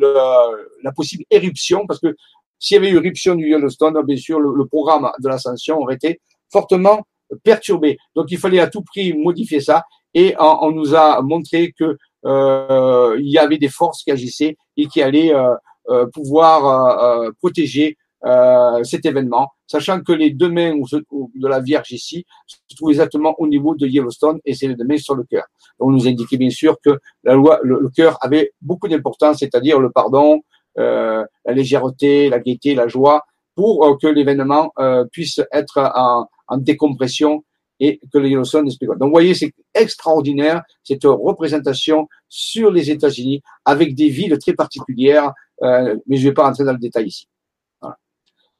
la possible éruption, parce que s'il y avait eu éruption du Yellowstone, bien sûr, le, programme de l'ascension aurait été fortement perturbé. Donc, il fallait à tout prix modifier ça. Et on, nous a montré que euh, il y avait des forces qui agissaient et qui allaient euh, euh pouvoir euh, protéger euh, cet événement, sachant que les deux mains de la Vierge ici se trouvent exactement au niveau de Yellowstone et c'est les deux mains sur le cœur. On nous indiquait bien sûr que la loi, le, cœur avait beaucoup d'importance, c'est-à-dire le pardon, euh, la légèreté, la gaieté, la joie, pour euh, que l'événement euh, puisse être en, en, décompression et que le Yellowstone explique. Donc, vous voyez, c'est extraordinaire cette représentation sur les États-Unis avec des villes très particulières, mais je ne vais pas rentrer dans le détail ici.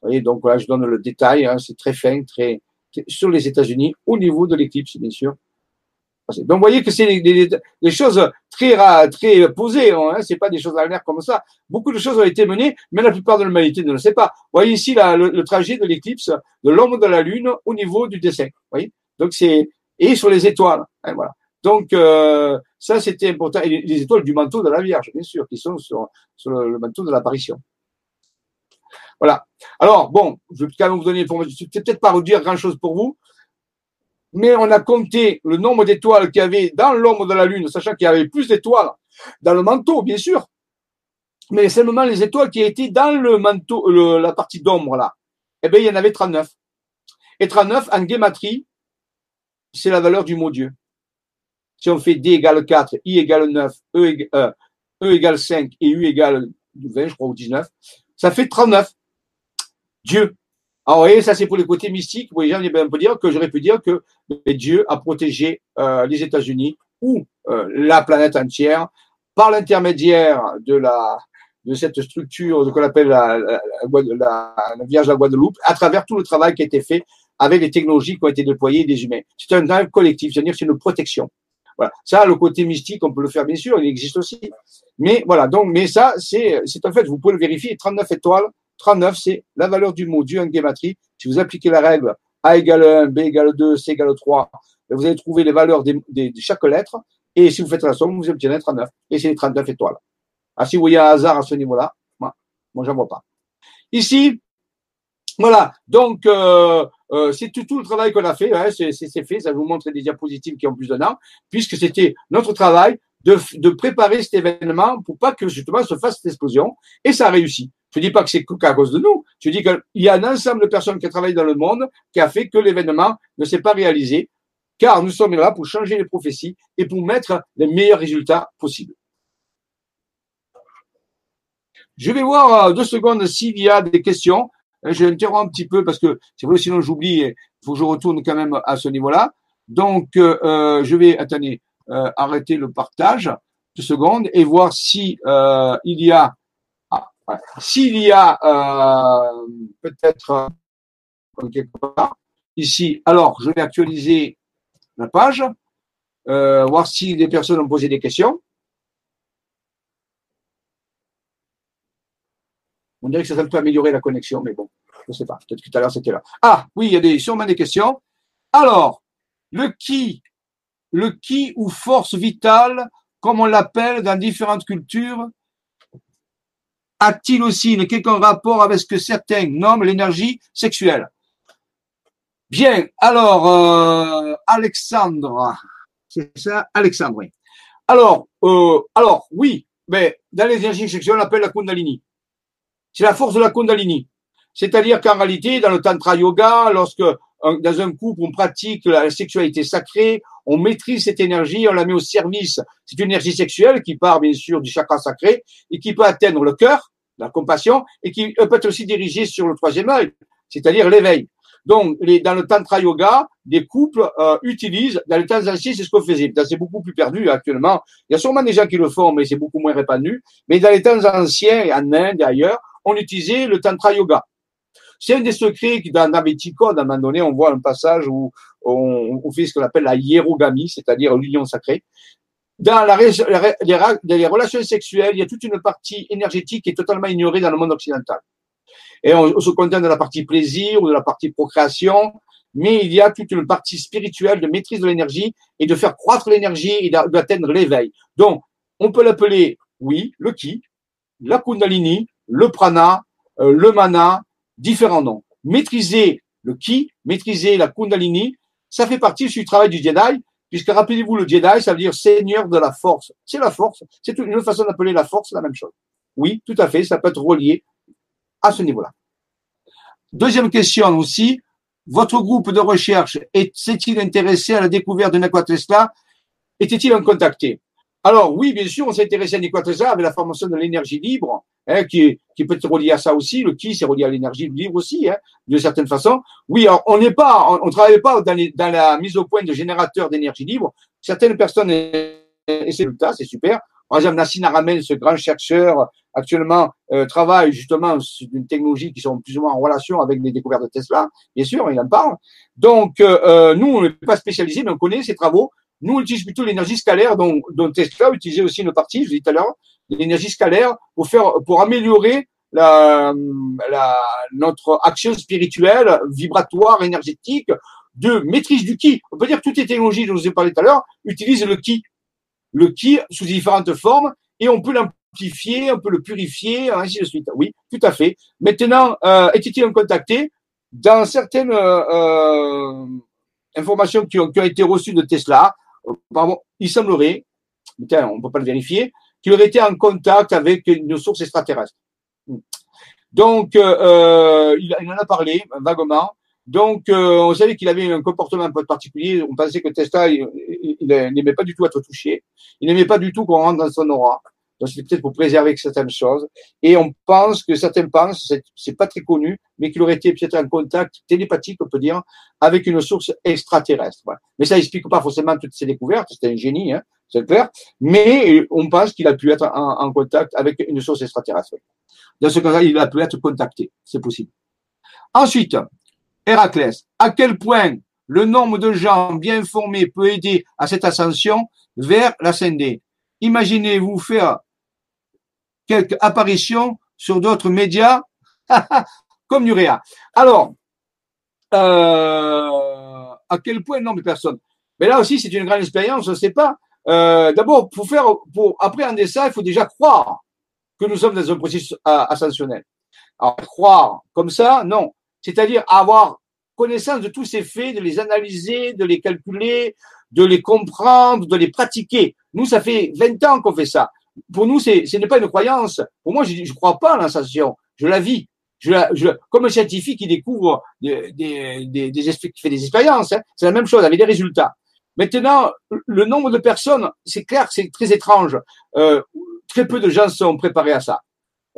Voyez, donc voilà, je donne le détail, hein, c'est très fin, très, sur les États-Unis, au niveau de l'éclipse, bien sûr. Donc, vous voyez que c'est des, choses très, très posées, hein, c'est pas des choses à l'air comme ça. Beaucoup de choses ont été menées, mais la plupart de l'humanité ne le sait pas. Vous voyez ici le, trajet de l'éclipse de l'ombre de la Lune au niveau du dessin. Donc, c'est, et sur les étoiles. Hein. Donc, euh, ça, c'était important. Et les, étoiles du manteau de la Vierge, bien sûr, qui sont sur le manteau de l'apparition. Voilà. Alors, bon, je vais quand même vous donner l'information. Vais peut-être pas vous dire grand-chose pour vous, mais on a compté le nombre d'étoiles qu'il y avait dans l'ombre de la Lune, sachant qu'il y avait plus d'étoiles dans le manteau, bien sûr, mais seulement les étoiles qui étaient dans le manteau, la partie d'ombre là. Eh bien, il y en avait 39. Et 39, en guématrie, c'est la valeur du mot Dieu. Si on fait D égale 4, I égale 9, E, égale, euh, e égale 5 et U égale 20, je crois, ou 19, ça fait 39. Dieu. Alors, vous voyez, ça c'est pour les côtés mystiques. Vous voyez, on peut dire que j'aurais pu dire que Dieu a protégé euh, les États-Unis ou euh, la planète entière par l'intermédiaire de la de cette structure qu'on appelle la, la, la, Vierge de la Guadeloupe, à travers tout le travail qui a été fait avec les technologies qui ont été déployées des humains. C'est un travail collectif, c'est-à-dire c'est une protection. Voilà. Ça, le côté mystique, on peut le faire bien sûr, il existe aussi. Mais voilà, donc, mais ça, c'est, en fait, vous pouvez le vérifier, 39 étoiles, 39, c'est la valeur du mot Dieu en guématrie. Si vous appliquez la règle A égale 1, B égale 2, C égale 3, vous allez trouver les valeurs de chaque lettre. Et si vous faites la somme, vous obtenez 39. Et c'est les 39 étoiles. Ah, si vous voyez un hasard à ce niveau-là, moi, moi j'en vois pas. Ici, voilà. Donc, euh, euh, c'est tout, tout, le travail qu'on a fait. Hein, c'est fait. Ça vous montre des diapositives qui ont plus d'un an, puisque c'était notre travail de, de, préparer cet événement pour pas que justement se fasse cette explosion. Et ça a réussi. Je dis pas que c'est qu'à cause de nous. Je dis qu'il y a un ensemble de personnes qui travaillent dans le monde qui a fait que l'événement ne s'est pas réalisé, car nous sommes là pour changer les prophéties et pour mettre les meilleurs résultats possibles. Je vais voir euh, deux secondes s'il y a des questions. Euh, je interromps un petit peu parce que sinon j'oublie. Il faut que je retourne quand même à ce niveau-là. Donc, euh, je vais arrêter le partage deux secondes et voir si il y a s'il y a euh, peut-être euh, quelque part ici, alors je vais actualiser la page, euh, voir si des personnes ont posé des questions. On dirait que ça peut améliorer la connexion, mais bon, je ne sais pas. Peut-être que tout à l'heure c'était là. Ah, oui, il y a des, sûrement des questions. Alors, le qui, le qui ou force vitale, comme on l'appelle dans différentes cultures, a-t-il aussi une quelconque rapport avec ce que certains nomment l'énergie sexuelle Bien, alors, euh, Alexandre, c'est ça, Alexandre. Alors, euh, alors, oui, mais dans l'énergie sexuelle, on appelle la Kundalini. C'est la force de la Kundalini. C'est-à-dire qu'en réalité, dans le Tantra Yoga, lorsque dans un couple, on pratique la sexualité sacrée, on maîtrise cette énergie, on la met au service. C'est une énergie sexuelle qui part bien sûr du chakra sacré et qui peut atteindre le cœur, la compassion, et qui peut être aussi dirigée sur le troisième œil, c'est-à-dire l'éveil. Donc, dans le tantra yoga, des couples euh, utilisent, dans les temps anciens, c'est ce qu'on faisait. C'est beaucoup plus perdu actuellement. Il y a sûrement des gens qui le font, mais c'est beaucoup moins répandu. Mais dans les temps anciens, en Inde et ailleurs, on utilisait le tantra yoga. C'est un des secrets qui, dans Code, à un moment donné, on voit un passage où on, fait ce qu'on appelle la hiérogamie, c'est-à-dire l'union sacrée. Dans les relations sexuelles, il y a toute une partie énergétique qui est totalement ignorée dans le monde occidental. Et on, se contente de la partie plaisir ou de la partie procréation, mais il y a toute une partie spirituelle de maîtrise de l'énergie et de faire croître l'énergie et d'atteindre l'éveil. Donc, on peut l'appeler, oui, le ki, la kundalini, le prana, euh, le mana, différents noms. Maîtriser le ki, maîtriser la kundalini, ça fait partie du travail du Jedi, puisque rappelez-vous, le Jedi, ça veut dire seigneur de la force. C'est la force. C'est une autre façon d'appeler la force, la même chose. Oui, tout à fait, ça peut être relié à ce niveau-là. Deuxième question aussi, votre groupe de recherche s'est-il intéressé à la découverte de Nikola Était-il en contacté Alors oui, bien sûr, on s'est intéressé à Nikola avec la formation de l'énergie libre, hein, qui, qui peut être reliée à ça aussi. Le qui, c'est relié à l'énergie libre aussi, hein, de certaine façon. Oui, on n'est pas, on, ne travaille pas dans, dans, la mise au point de générateurs d'énergie libre. Certaines personnes, et c'est le cas, c'est super, par exemple, Nassim Aramel, ce grand chercheur, actuellement euh, travaille justement sur une technologie qui sont plus ou moins en relation avec les découvertes de Tesla. Bien sûr, il en parle. Donc, euh, euh nous, on n'est pas spécialisé, mais on connaît ses travaux. Nous, on utilise plutôt l'énergie scalaire, dont, dont Tesla utilisait aussi une partie, je l'ai dit tout à l'heure, l'énergie scalaire pour faire, pour améliorer la, la, notre action spirituelle, vibratoire, énergétique, de maîtrise du ki. On peut dire que toutes les technologies dont je vous ai parlé tout à l'heure utilisent le ki le ki sous différentes formes et on peut l'amplifier, on peut le purifier, ainsi de suite. Oui, tout à fait. Maintenant, euh, était-il contacté? Dans certaines euh, euh, informations qui ont, été reçues de Tesla, il semblerait, on ne peut pas le vérifier, qu'il aurait été en contact avec une source extraterrestre. Donc, il, en a parlé vaguement. Donc, euh, on savait qu'il avait un comportement un peu particulier. On pensait que Tesla, il, n'aimait pas du tout être touché. Il n'aimait pas du tout qu'on rentre dans son aura. Donc, c'était peut-être pour préserver certaines choses. Et on pense que certains pensent, c'est pas très connu, mais qu'il aurait été peut-être en contact télépathique, on peut dire, avec une source extraterrestre. Mais ça explique pas forcément toutes ces découvertes. C'était un génie, hein, c'est clair. Mais on pense qu'il a pu être en, en, contact avec une source extraterrestre. Dans ce cas-là, il a pu être contacté. C'est possible. Ensuite, Héraclès, à quel point le nombre de gens bien formés peut aider à cette ascension vers l'ascendé? Imaginez-vous faire quelques apparitions sur d'autres médias comme Nurea. Alors, euh, à quel point nombre de personnes? Mais là aussi, c'est une grande expérience, je ne sais pas. Euh, D'abord, pour faire, pour appréhender ça, il faut déjà croire que nous sommes dans un processus ascensionnel. Alors, croire comme ça, non c'est-à-dire avoir connaissance de tous ces faits, de les analyser, de les calculer, de les comprendre, de les pratiquer. Nous, ça fait 20 ans qu'on fait ça. Pour nous, c'est, ce n'est pas une croyance. Pour moi, je ne crois pas à l'ascension. Je la vis. Je, je, comme un scientifique qui découvre des, des, des, des expériences, hein, c'est la même chose avec des résultats. Maintenant, le nombre de personnes, c'est clair, c'est très étrange. Euh, très peu de gens sont préparés à ça.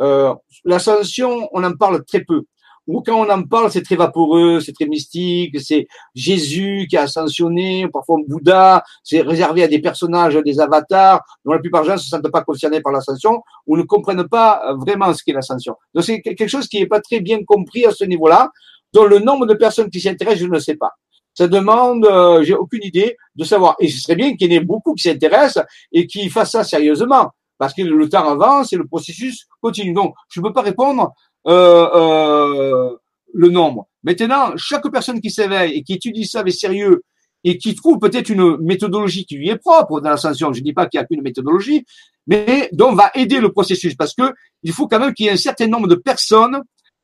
Euh, L'ascension, on en parle très peu ou quand on en parle, c'est très vaporeux, c'est très mystique, c'est Jésus qui a ascensionné, parfois Bouddha, c'est réservé à des personnages, des avatars, dont la plupart des gens ne se sentent pas concernés par l'ascension ou ne comprennent pas vraiment ce qu'est l'ascension. Donc c'est quelque chose qui n'est pas très bien compris à ce niveau-là, dont le nombre de personnes qui s'y intéressent, je ne sais pas. Ça demande, euh, j'ai aucune idée de savoir. Et ce serait bien qu'il y en ait beaucoup qui s'intéressent et qui fassent ça sérieusement parce que le temps avance et le processus continue. Donc, je ne peux pas répondre le nombre. Maintenant, chaque personne qui s'éveille et qui étudie ça avec sérieux et qui trouve peut-être une méthodologie qui lui est propre dans l'ascension, je ne dis pas qu'il n'y a qu'une méthodologie, mais dont va aider le processus parce que il faut quand même qu'il y ait un certain nombre de personnes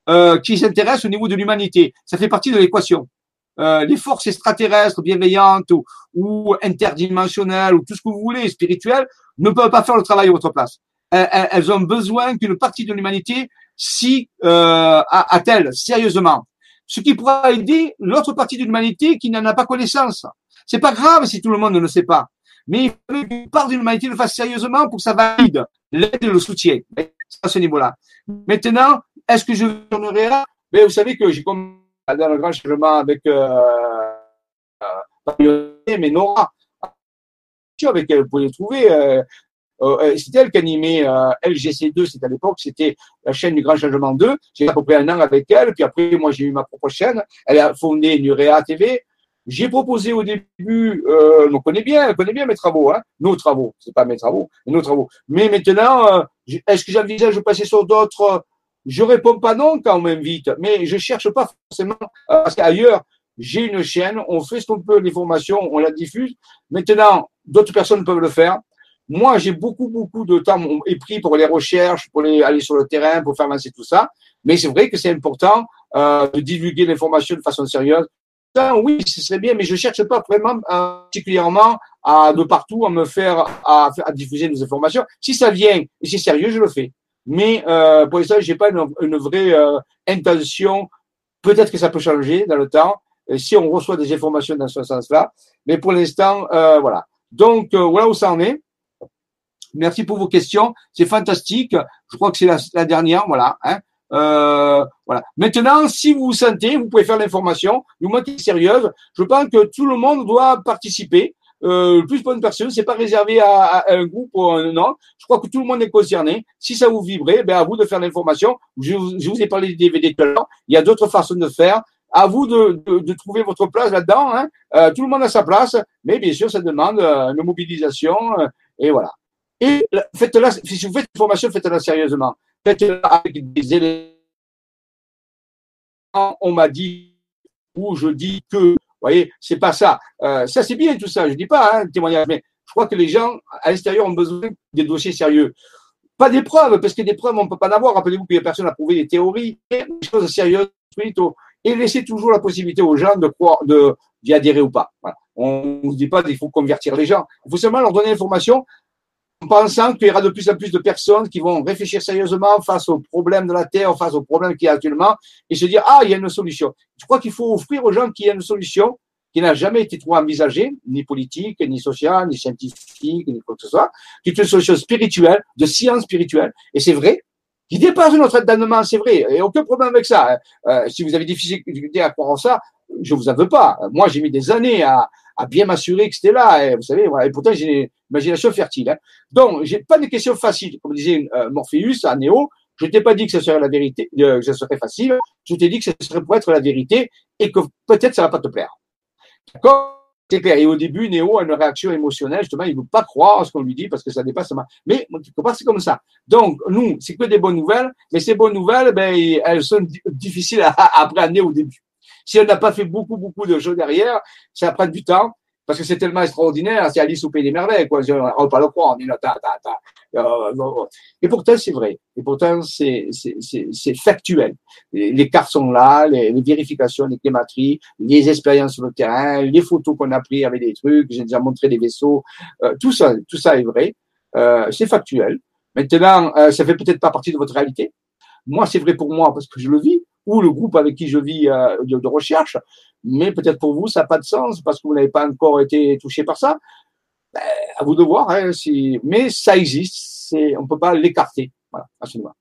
euh, qui s'intéressent au niveau de l'humanité. Ça fait partie de l'équation. Euh, les forces extraterrestres bienveillantes ou, ou, interdimensionnelles ou tout ce que vous voulez, spirituelles, ne peuvent pas faire le travail à votre place. Elles, ont besoin qu'une partie de l'humanité si euh, a-t-elle sérieusement Ce qui pourra aider l'autre partie de l'humanité qui n'en a pas connaissance. C'est pas grave si tout le monde ne le sait pas. Mais il faut qu'une part de l'humanité le fasse sérieusement pour que ça valide l'aide et le soutien. à ce niveau-là. Maintenant, est-ce que je tournerai là? Mais vous savez que j'ai commencé dans le grand changement avec euh, euh, mais Nora, avec elle, vous pouvez trouver. Euh, euh, c'était elle qui animait euh, LGC2, c'était à l'époque, c'était la chaîne du Grand Changement 2. J'ai à peu près un an avec elle, puis après, moi, j'ai eu ma propre chaîne. Elle a fondé Nurea TV. J'ai proposé au début, euh, on connaît bien, elle connaît bien mes travaux, hein, nos travaux, c'est pas mes travaux, mais nos travaux. Mais maintenant, euh, est-ce que j'envisage de passer sur d'autres Je réponds pas non quand on m'invite, mais je cherche pas forcément parce qu'ailleurs, j'ai une chaîne, on fait ce qu'on peut, les formations, on la diffuse. Maintenant, d'autres personnes peuvent le faire. Moi, j'ai beaucoup, beaucoup de temps et pris pour les recherches, pour les, aller sur le terrain, pour faire avancer tout ça. Mais c'est vrai que c'est important euh, de divulguer l'information de façon sérieuse. oui, ce serait bien, mais je cherche pas vraiment euh, particulièrement à de partout à me faire à, à diffuser des informations. Si ça vient et c'est sérieux, je le fais. Mais euh, pour l'instant, j'ai pas une, une vraie euh, intention. Peut-être que ça peut changer dans le temps si on reçoit des informations dans ce sens-là. Mais pour l'instant, euh, voilà. Donc euh, voilà où ça en est. Merci pour vos questions. C'est fantastique. Je crois que c'est la, dernière. Voilà. Hein. Euh, voilà. Maintenant, si vous vous sentez, vous pouvez faire l'information. Du moins, sérieuse. Je pense que tout le monde doit participer. Euh, plus pour une personne, c'est pas réservé à, un groupe ou un non. Je crois que tout le monde est concerné. Si ça vous vibrait, ben à vous de faire l'information. Je, je, vous ai parlé des DVD tout à l'heure. Il y a d'autres façons de faire. À vous de, de, de trouver votre place là-dedans. Hein. Euh, tout le monde a sa place, mais bien sûr, ça demande euh, une mobilisation. Euh, et voilà. Et faites-la, si vous faites une formation, faites-la sérieusement. Faites-la avec des éléments. On m'a dit, ou je dis que, vous voyez, c'est pas ça. Euh, ça, c'est bien tout ça. Je dis pas, hein, témoignage, mais je crois que les gens à l'extérieur ont besoin des dossiers sérieux. Pas des preuves, parce que des preuves, on peut pas en avoir. Rappelez-vous a personne à prouver des théories, des choses sérieuses. Et laissez toujours la possibilité aux gens de croire, de, d'y adhérer ou pas. On ne dit pas qu'il faut convertir les gens. Il faut seulement leur donner l'information pensant qu'il y aura de plus en plus de personnes qui vont réfléchir sérieusement face aux problèmes de la Terre, face aux problèmes qu'il y a actuellement, et se dire, ah, il y a une solution. Je crois qu'il faut offrir aux gens qu'il y a une solution qui n'a jamais été trop envisagée, ni politique, ni sociale, ni scientifique, ni quoi que ce soit, qui est une solution spirituelle, de science spirituelle. Et c'est vrai, qui dépasse notre étonnement, c'est vrai, et aucun problème avec ça. Euh, si vous avez des difficultés à croire en ça, je vous en veux pas. Moi, j'ai mis des années à, à bien m'assurer que c'était là. Et vous savez, voilà. Et pourtant, j'ai une imagination fertile. Hein. Donc, j'ai pas de questions faciles. Comme disait euh, Morpheus à Néo, je t'ai pas dit que ce serait la vérité, euh, que ce serait facile. Je t'ai dit que ce serait pour être la vérité et que peut-être ça va pas te plaire. D'accord? C'est clair. Et au début, Néo a une réaction émotionnelle. Justement, il veut pas croire ce qu'on lui dit parce que ça dépasse ma. Mais c'est comme ça. Donc, nous, c'est que des bonnes nouvelles. Mais ces bonnes nouvelles, ben, elles sont difficiles à, à appréhender au début. Si on n'a pas fait beaucoup, beaucoup de choses derrière, ça prend du temps parce que c'est tellement extraordinaire, c'est Alice au pays des merveilles, quoi. On ne pas le croire, on dit, ta, ta, ta. Euh, et pourtant, c'est vrai. Et pourtant, c'est, factuel. Les, cartes sont là, les, vérifications, les clématries, les expériences sur le terrain, les photos qu'on a prises avec des trucs, j'ai déjà montré des vaisseaux, euh, tout ça, tout ça est vrai. Euh, c'est factuel. Maintenant, euh, ça fait peut-être pas partie de votre réalité. Moi, c'est vrai pour moi parce que je le vis ou le groupe avec qui je vis euh, de, recherche, mais peut-être pour vous, ça n'a pas de sens parce que vous n'avez pas encore été touché par ça. Ben, à vous de voir, hein, si... mais ça existe, c'est, on ne peut pas l'écarter. Voilà, absolument.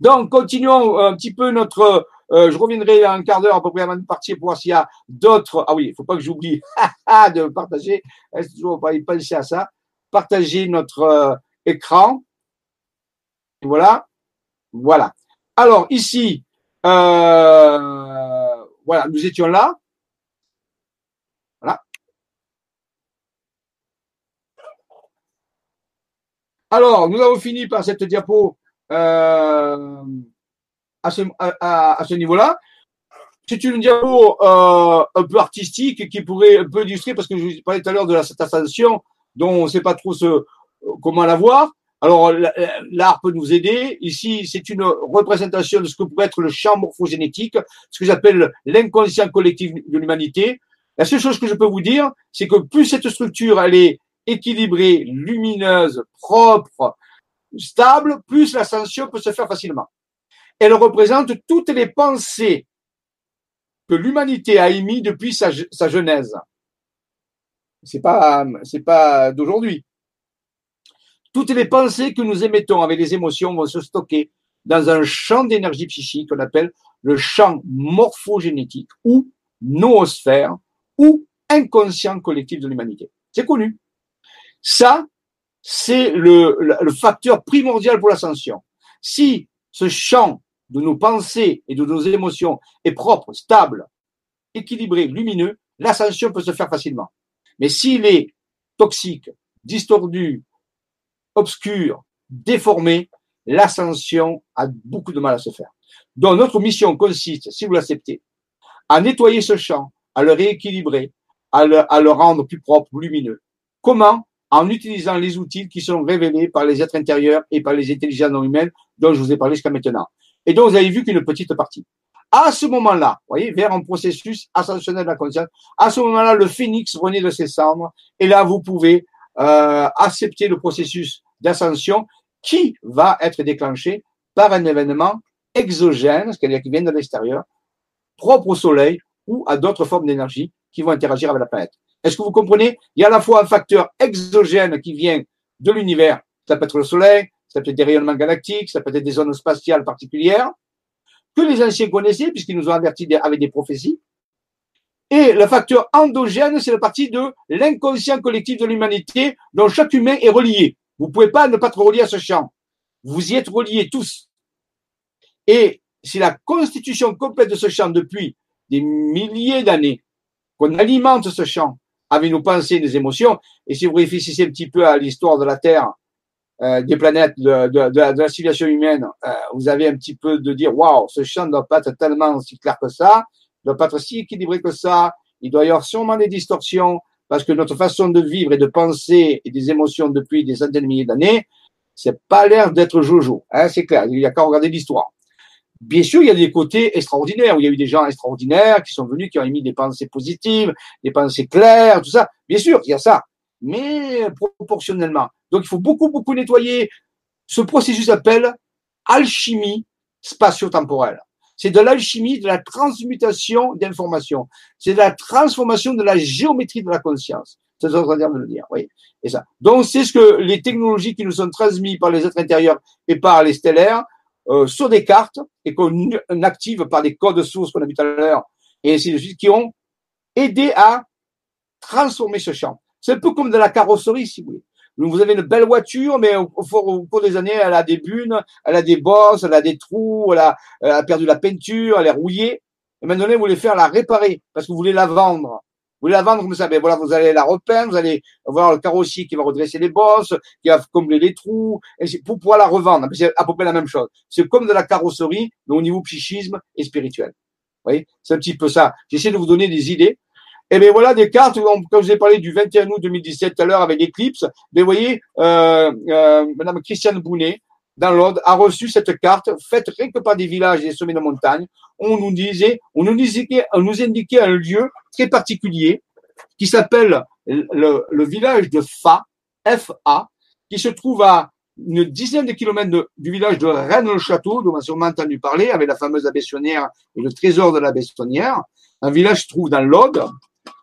Donc, continuons un petit peu notre. Euh, je reviendrai un quart d'heure à peu près avant de partir pour voir s'il y a d'autres. Ah oui, il ne faut pas que j'oublie de partager. Est-ce toujours pas penser à ça Partager notre euh, écran. Voilà, voilà. Alors ici, euh, voilà, nous étions là. Voilà. Alors, nous avons fini par cette diapo euh, à ce, niveau-là. C'est une diapo euh, un peu artistique qui pourrait un peu illustrer, parce que je vous parlais tout à l'heure de la, ascension dont on ne sait pas trop ce, comment la voir. Alors, l'art peut nous aider. Ici, c'est une représentation de ce que pourrait être le champ morphogénétique, ce que j'appelle l'inconscient collectif de l'humanité. La seule chose que je peux vous dire, c'est que plus cette structure, est équilibrée, lumineuse, propre, stable, plus l'ascension peut se faire facilement. Elle représente toutes les pensées que l'humanité a émises depuis sa, sa genèse. C'est pas, c'est pas d'aujourd'hui. Toutes les pensées que nous émettons avec les émotions vont se stocker dans un champ d'énergie psychique qu'on appelle le champ morphogénétique ou noosphère ou inconscient collectif de l'humanité. C'est connu. Ça, c'est le, facteur primordial pour l'ascension. Si ce champ de nos pensées et de nos émotions est propre, stable, équilibré, lumineux, l'ascension peut se faire facilement. Mais s'il est toxique, distordu, obscur, déformé, l'ascension a beaucoup de mal à se faire. Donc notre mission consiste, si vous l'acceptez, à nettoyer ce champ, à le rééquilibrer, à le, rendre plus propre, lumineux. Comment? En utilisant les outils qui sont révélés par les êtres intérieurs et par les intelligences non humaines dont je vous ai parlé jusqu'à maintenant. Et donc vous avez vu qu'une petite partie. À ce moment-là, voyez, vers un processus ascensionnel de la conscience, à ce moment-là, le phénix renaît de ses cendres, et là, vous pouvez euh, accepter le processus d'ascension qui va être déclenché par un événement exogène, c'est-à-dire qui vient de l'extérieur, propre au Soleil ou à d'autres formes d'énergie qui vont interagir avec la planète. Est-ce que vous comprenez? Il y a à la fois un facteur exogène qui vient de l'univers, ça peut être le Soleil, ça peut être des rayonnements galactiques, ça peut être des zones spatiales particulières, que les anciens connaissaient puisqu'ils nous ont avertis avec des prophéties. Et le facteur endogène, c'est la partie de l'inconscient collectif de l'humanité dont chaque humain est relié. Vous pouvez pas ne pas être relié à ce champ. Vous y êtes reliés tous. Et c'est la constitution complète de ce champ depuis des milliers d'années qu'on alimente ce champ avec nos pensées et nos émotions. Et si vous réfléchissez un petit peu à l'histoire de la Terre, euh, des planètes, de, de, de, la civilisation humaine, euh, vous avez un petit peu de dire, waouh, ce champ ne doit pas être tellement si clair que ça, ne doit pas être si équilibré que ça, il doit y avoir sûrement des distorsions, parce que notre façon de vivre et de penser et des émotions depuis des centaines de milliers d'années, c'est pas l'air d'être jojo, hein, c'est clair, il y a qu'à regarder l'histoire. Bien sûr, il y a des côtés extraordinaires, où il y a eu des gens extraordinaires qui sont venus, qui ont émis des pensées positives, des pensées claires, tout ça. Bien sûr, il y a ça. Mais proportionnellement. Donc, il faut beaucoup, beaucoup nettoyer. Ce processus s'appelle alchimie spatio-temporelle. C'est de l'alchimie, de la transmutation d'informations. C'est de la transformation de la géométrie de la conscience. C'est ça dire de le dire, oui. Et ça. Donc, c'est ce que les technologies qui nous sont transmises par les êtres intérieurs et par les stellaires euh, sur des cartes et qu'on active par des codes sources qu'on a vu tout à l'heure et ainsi de suite, qui ont aidé à transformer ce champ. C'est un peu comme de la carrosserie, si vous voulez. Vous avez une belle voiture, mais au, cours des années, elle a des bunes, elle a des bosses, elle a des trous, elle a, perdu la peinture, elle est rouillée. Et maintenant, vous voulez faire la réparer parce que vous voulez la vendre. Vous voulez la vendre comme ça, ben voilà, vous allez la repeindre, vous allez avoir le carrossier qui va redresser les bosses, qui va combler les trous, et pour pouvoir la revendre. C'est à peu près la même chose. C'est comme de la carrosserie, mais au niveau psychisme et spirituel. Vous voyez, c'est un petit peu ça. J'essaie de vous donner des idées. Et bien voilà des cartes, comme je vous ai parlé du 21 août 2017 tout à l'heure avec Eclipse, mais vous voyez, euh, euh, Madame Christiane Bounet, dans l'ordre, a reçu cette carte faite rien que par des villages et des sommets de montagne. On nous disait, on nous indiquait, on nous indiquait un lieu très particulier qui s'appelle le, village de Fa, F-A, qui se trouve à une dizaine de kilomètres du village de Rennes-le-Château, dont on a sûrement entendu parler, avec la fameuse abbessonnière et le trésor de l'abbessonnière. Un village se trouve dans l'Aude,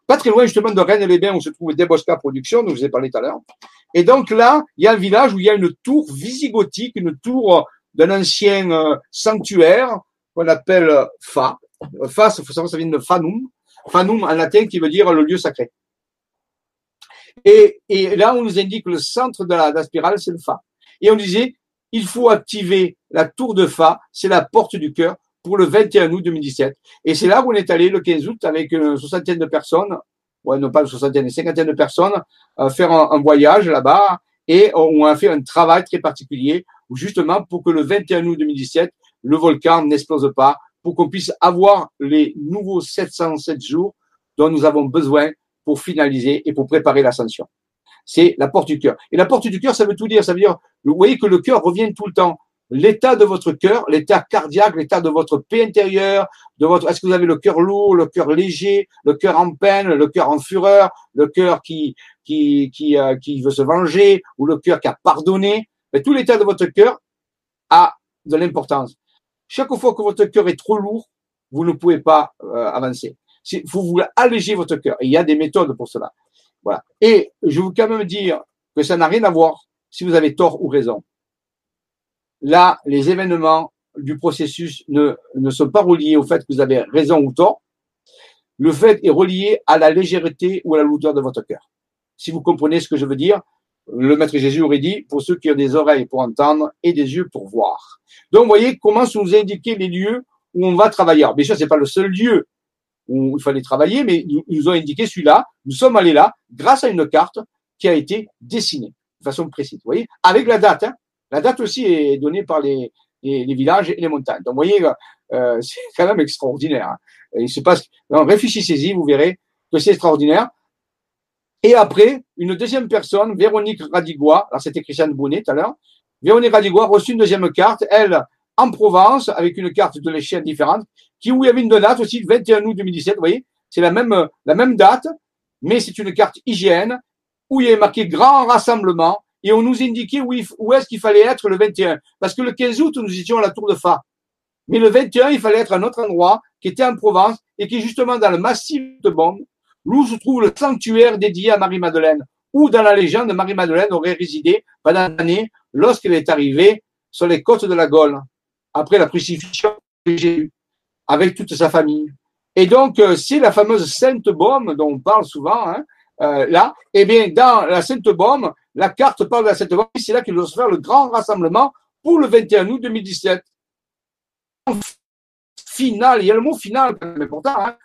pas très loin justement de Rennes-les-Bains où se trouve Debosca Productions, dont je vous ai parlé tout à l'heure. Et donc là, il y a un village où il y a une tour visigothique, une tour d'un ancien euh, sanctuaire qu'on appelle Fa. Fa, il faut savoir, ça vient de Fanum. Fanum en latin qui veut dire le lieu sacré. Et, et là, on nous indique le centre de la, de la spirale, c'est le Fa. Et on disait, il faut activer la tour de Fa, c'est la porte du cœur, pour le 21 août 2017. Et c'est là où on est allé le 15 août avec une soixantaine de personnes, ouais, non pas une soixantaine, une cinquantaine de personnes, euh, faire un, voyage là-bas et on a fait un travail très particulier justement pour que le 21 août 2017, le volcan n'explose pas, pour qu'on puisse avoir les nouveaux 707 jours dont nous avons besoin pour finaliser et pour préparer l'ascension. C'est la porte du cœur. Et la porte du cœur, ça veut tout dire. Ça veut dire, vous voyez que le cœur revient tout le temps l'état de votre cœur, l'état cardiaque, l'état de votre paix intérieure, de votre, est-ce que vous avez le cœur lourd, le cœur léger, le cœur en peine, le cœur en fureur, le cœur qui, qui, qui, euh, qui veut se venger, ou le cœur qui a pardonné? Mais tout l'état de votre cœur a de l'importance. chaque fois que votre cœur est trop lourd, vous ne pouvez pas euh, avancer. Faut vous alléger votre cœur. Il y a des méthodes pour cela. Voilà. Et je veux quand même dire que ça n'a rien à voir si vous avez tort ou raison. Là, les événements du processus ne, sont pas reliés au fait que vous avez raison ou tort. Le fait est relié à la légèreté ou à la lourdeur de votre cœur. Si vous comprenez ce que je veux dire, le Maître Jésus aurait dit, pour ceux qui ont des oreilles pour entendre et des yeux pour voir. Donc, vous voyez comment nous indiquer les lieux où on va travailler. Alors, bien sûr, c'est pas le seul lieu où il fallait travailler, mais ils nous ont indiqué celui-là. Nous sommes allés là grâce à une carte qui a été dessinée de façon précise. Vous voyez, avec la date. Hein. La date aussi est donnée par les, villages et les montagnes. Donc, vous voyez, euh, c'est quand même extraordinaire. Hein. Il se passe. réfléchissez-y, vous verrez que c'est extraordinaire. Et après, une deuxième personne, Véronique Radigois, alors c'était Christiane Bonnet tout à l'heure, Véronique Radigois reçu une deuxième carte, elle, en Provence, avec une carte de l'échelle différente, qui, où il y avait une date aussi, 21 août 2017, vous voyez, c'est la même, la même date, mais c'est une carte hygiène, où il avait marqué grand rassemblement, et on nous indiquait où, est-ce qu'il fallait être le 21. Parce que le 15 août, nous étions à la Tour de Fa. Mais le 21, il fallait être à un autre endroit, qui était en Provence, et qui est justement dans le massif de Bonn, où se trouve le sanctuaire dédié à Marie-Madeleine, où dans la légende, Marie-Madeleine aurait résidé pendant l'année lorsqu'elle est arrivée sur les côtes de la Gaule, après la crucifixion de Jésus, avec toute sa famille. Et donc, euh, c'est la fameuse Sainte Baume dont on parle souvent, hein, euh, là. Eh bien, dans la Sainte Baume, la carte parle de la Sainte Baume, c'est là qu'il doit se faire le grand rassemblement pour le 21 août 2017. Final, il y a le mot final, mais pourtant, hein,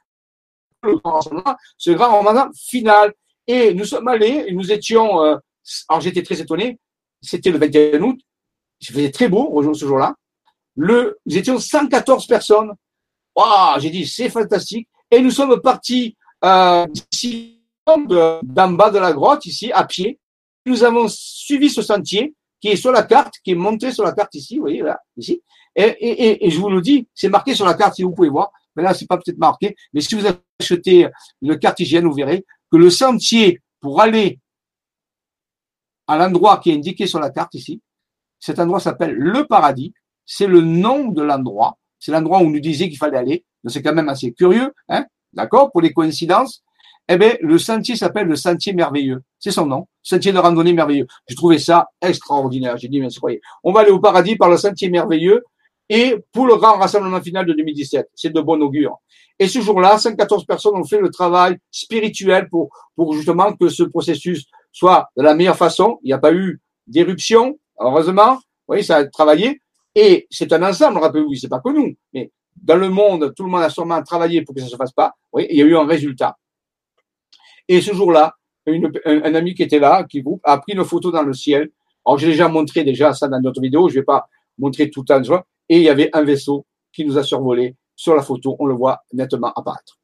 le grand rassemblement, ce grand rassemblement final. Et nous sommes allés, et nous étions, euh, alors j'étais très étonné, c'était le 21 août, il faisait très beau ce jour-là. Nous étions 114 personnes. Waouh, j'ai dit, c'est fantastique. Et nous sommes partis euh, d'ici, d'en bas de la grotte, ici, à pied. Nous avons suivi ce sentier qui est sur la carte, qui est monté sur la carte ici, vous voyez, là, ici. Et, et, et je vous le dis, c'est marqué sur la carte, si vous pouvez voir. Mais là, c'est pas peut-être marqué. Mais si vous achetez une carte vous verrez que le sentier pour aller à l'endroit qui est indiqué sur la carte ici, cet endroit s'appelle le paradis. C'est le nom de l'endroit. C'est l'endroit où on nous disait qu'il fallait aller. C'est quand même assez curieux, hein D'accord Pour les coïncidences. Eh bien, le sentier s'appelle le sentier merveilleux. C'est son nom. Sentier de randonnée merveilleux. J'ai trouvé ça extraordinaire. J'ai dit, mais croyez, on va aller au paradis par le sentier merveilleux et pour le grand rassemblement final de 2017. C'est de bon augure. Et ce jour-là, 114 personnes ont fait le travail spirituel pour, pour justement que ce processus soit de la meilleure façon. Il n'y a pas eu d'éruption, heureusement. Vous voyez, ça a travaillé. Et c'est un ensemble, rappelez-vous, c'est pas que nous. Mais dans le monde, tout le monde a sûrement travaillé pour que ça se fasse pas. Oui, il y a eu un résultat. Et ce jour-là, un, ami qui était là, qui a pris une photo dans le ciel. Alors, j'ai déjà montré déjà ça dans notre vidéo. Je vais pas montrer tout le temps. Et il y avait un vaisseau qui nous a survolé sur la photo, on le voit nettement apparaître.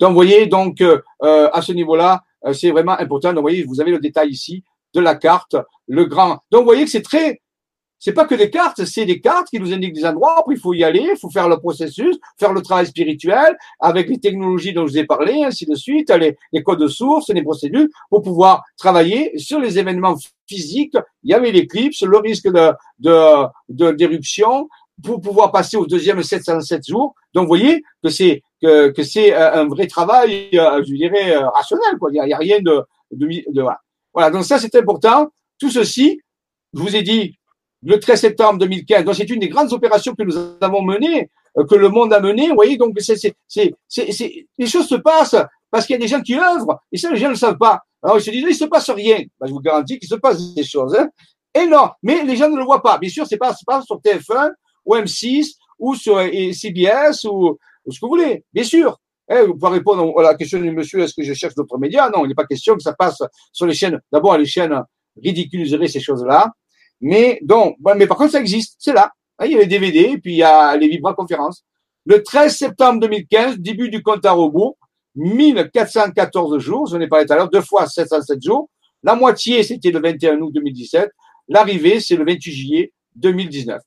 Donc, vous voyez, donc, euh, euh, à ce niveau-là, euh, c'est vraiment important. Donc, vous voyez, vous avez le détail ici de la carte, le grand. Donc, vous voyez que c'est très, c'est pas que des cartes, c'est des cartes qui nous indiquent des endroits où il faut y aller, il faut faire le processus, faire le travail spirituel avec les technologies dont je vous ai parlé, ainsi de suite, les, les codes de source, les procédures pour pouvoir travailler sur les événements physiques. Il y avait l'éclipse, le risque de, de, d'éruption, pour pouvoir passer au deuxième 707 jours. Donc, vous voyez que c'est que, que c'est euh, un vrai travail, euh, je dirais, euh, rationnel. Quoi. Il n'y a, rien de, de, de voilà. Donc ça, c'est important. Tout ceci, je vous ai dit, le 13 septembre 2015. Donc, c'est une des grandes opérations que nous avons menées, que le monde a menées. Vous voyez, donc c'est, c'est, c'est, c'est, les choses se passent parce qu'il y a des gens qui œuvrent et ça, les gens ne le savent pas. Alors, ils se disent, il se passe rien. Ben, je vous garantis qu'il se passe des choses. Hein. Et non, mais les gens ne le voient pas. Bien sûr, c'est pas, pas sur TF1 ou M6 ou sur CBS ou, ce que vous voulez, bien sûr. Eh, vous pouvez répondre à la question du monsieur, est-ce que je cherche d'autres médias? Non, il n'est pas question que ça passe sur les chaînes. D'abord, les chaînes ridiculiseraient ces choses-là. Mais donc, mais par contre, ça existe, c'est là. Il y a les DVD, et puis il y a les vibra-conférences. Le 13 septembre 2015, début du compte à rebours, 1414 jours, je n'ai parlé tout à l'heure, deux fois 707 jours. La moitié, c'était le 21 août 2017. L'arrivée, c'est le 28 juillet 2019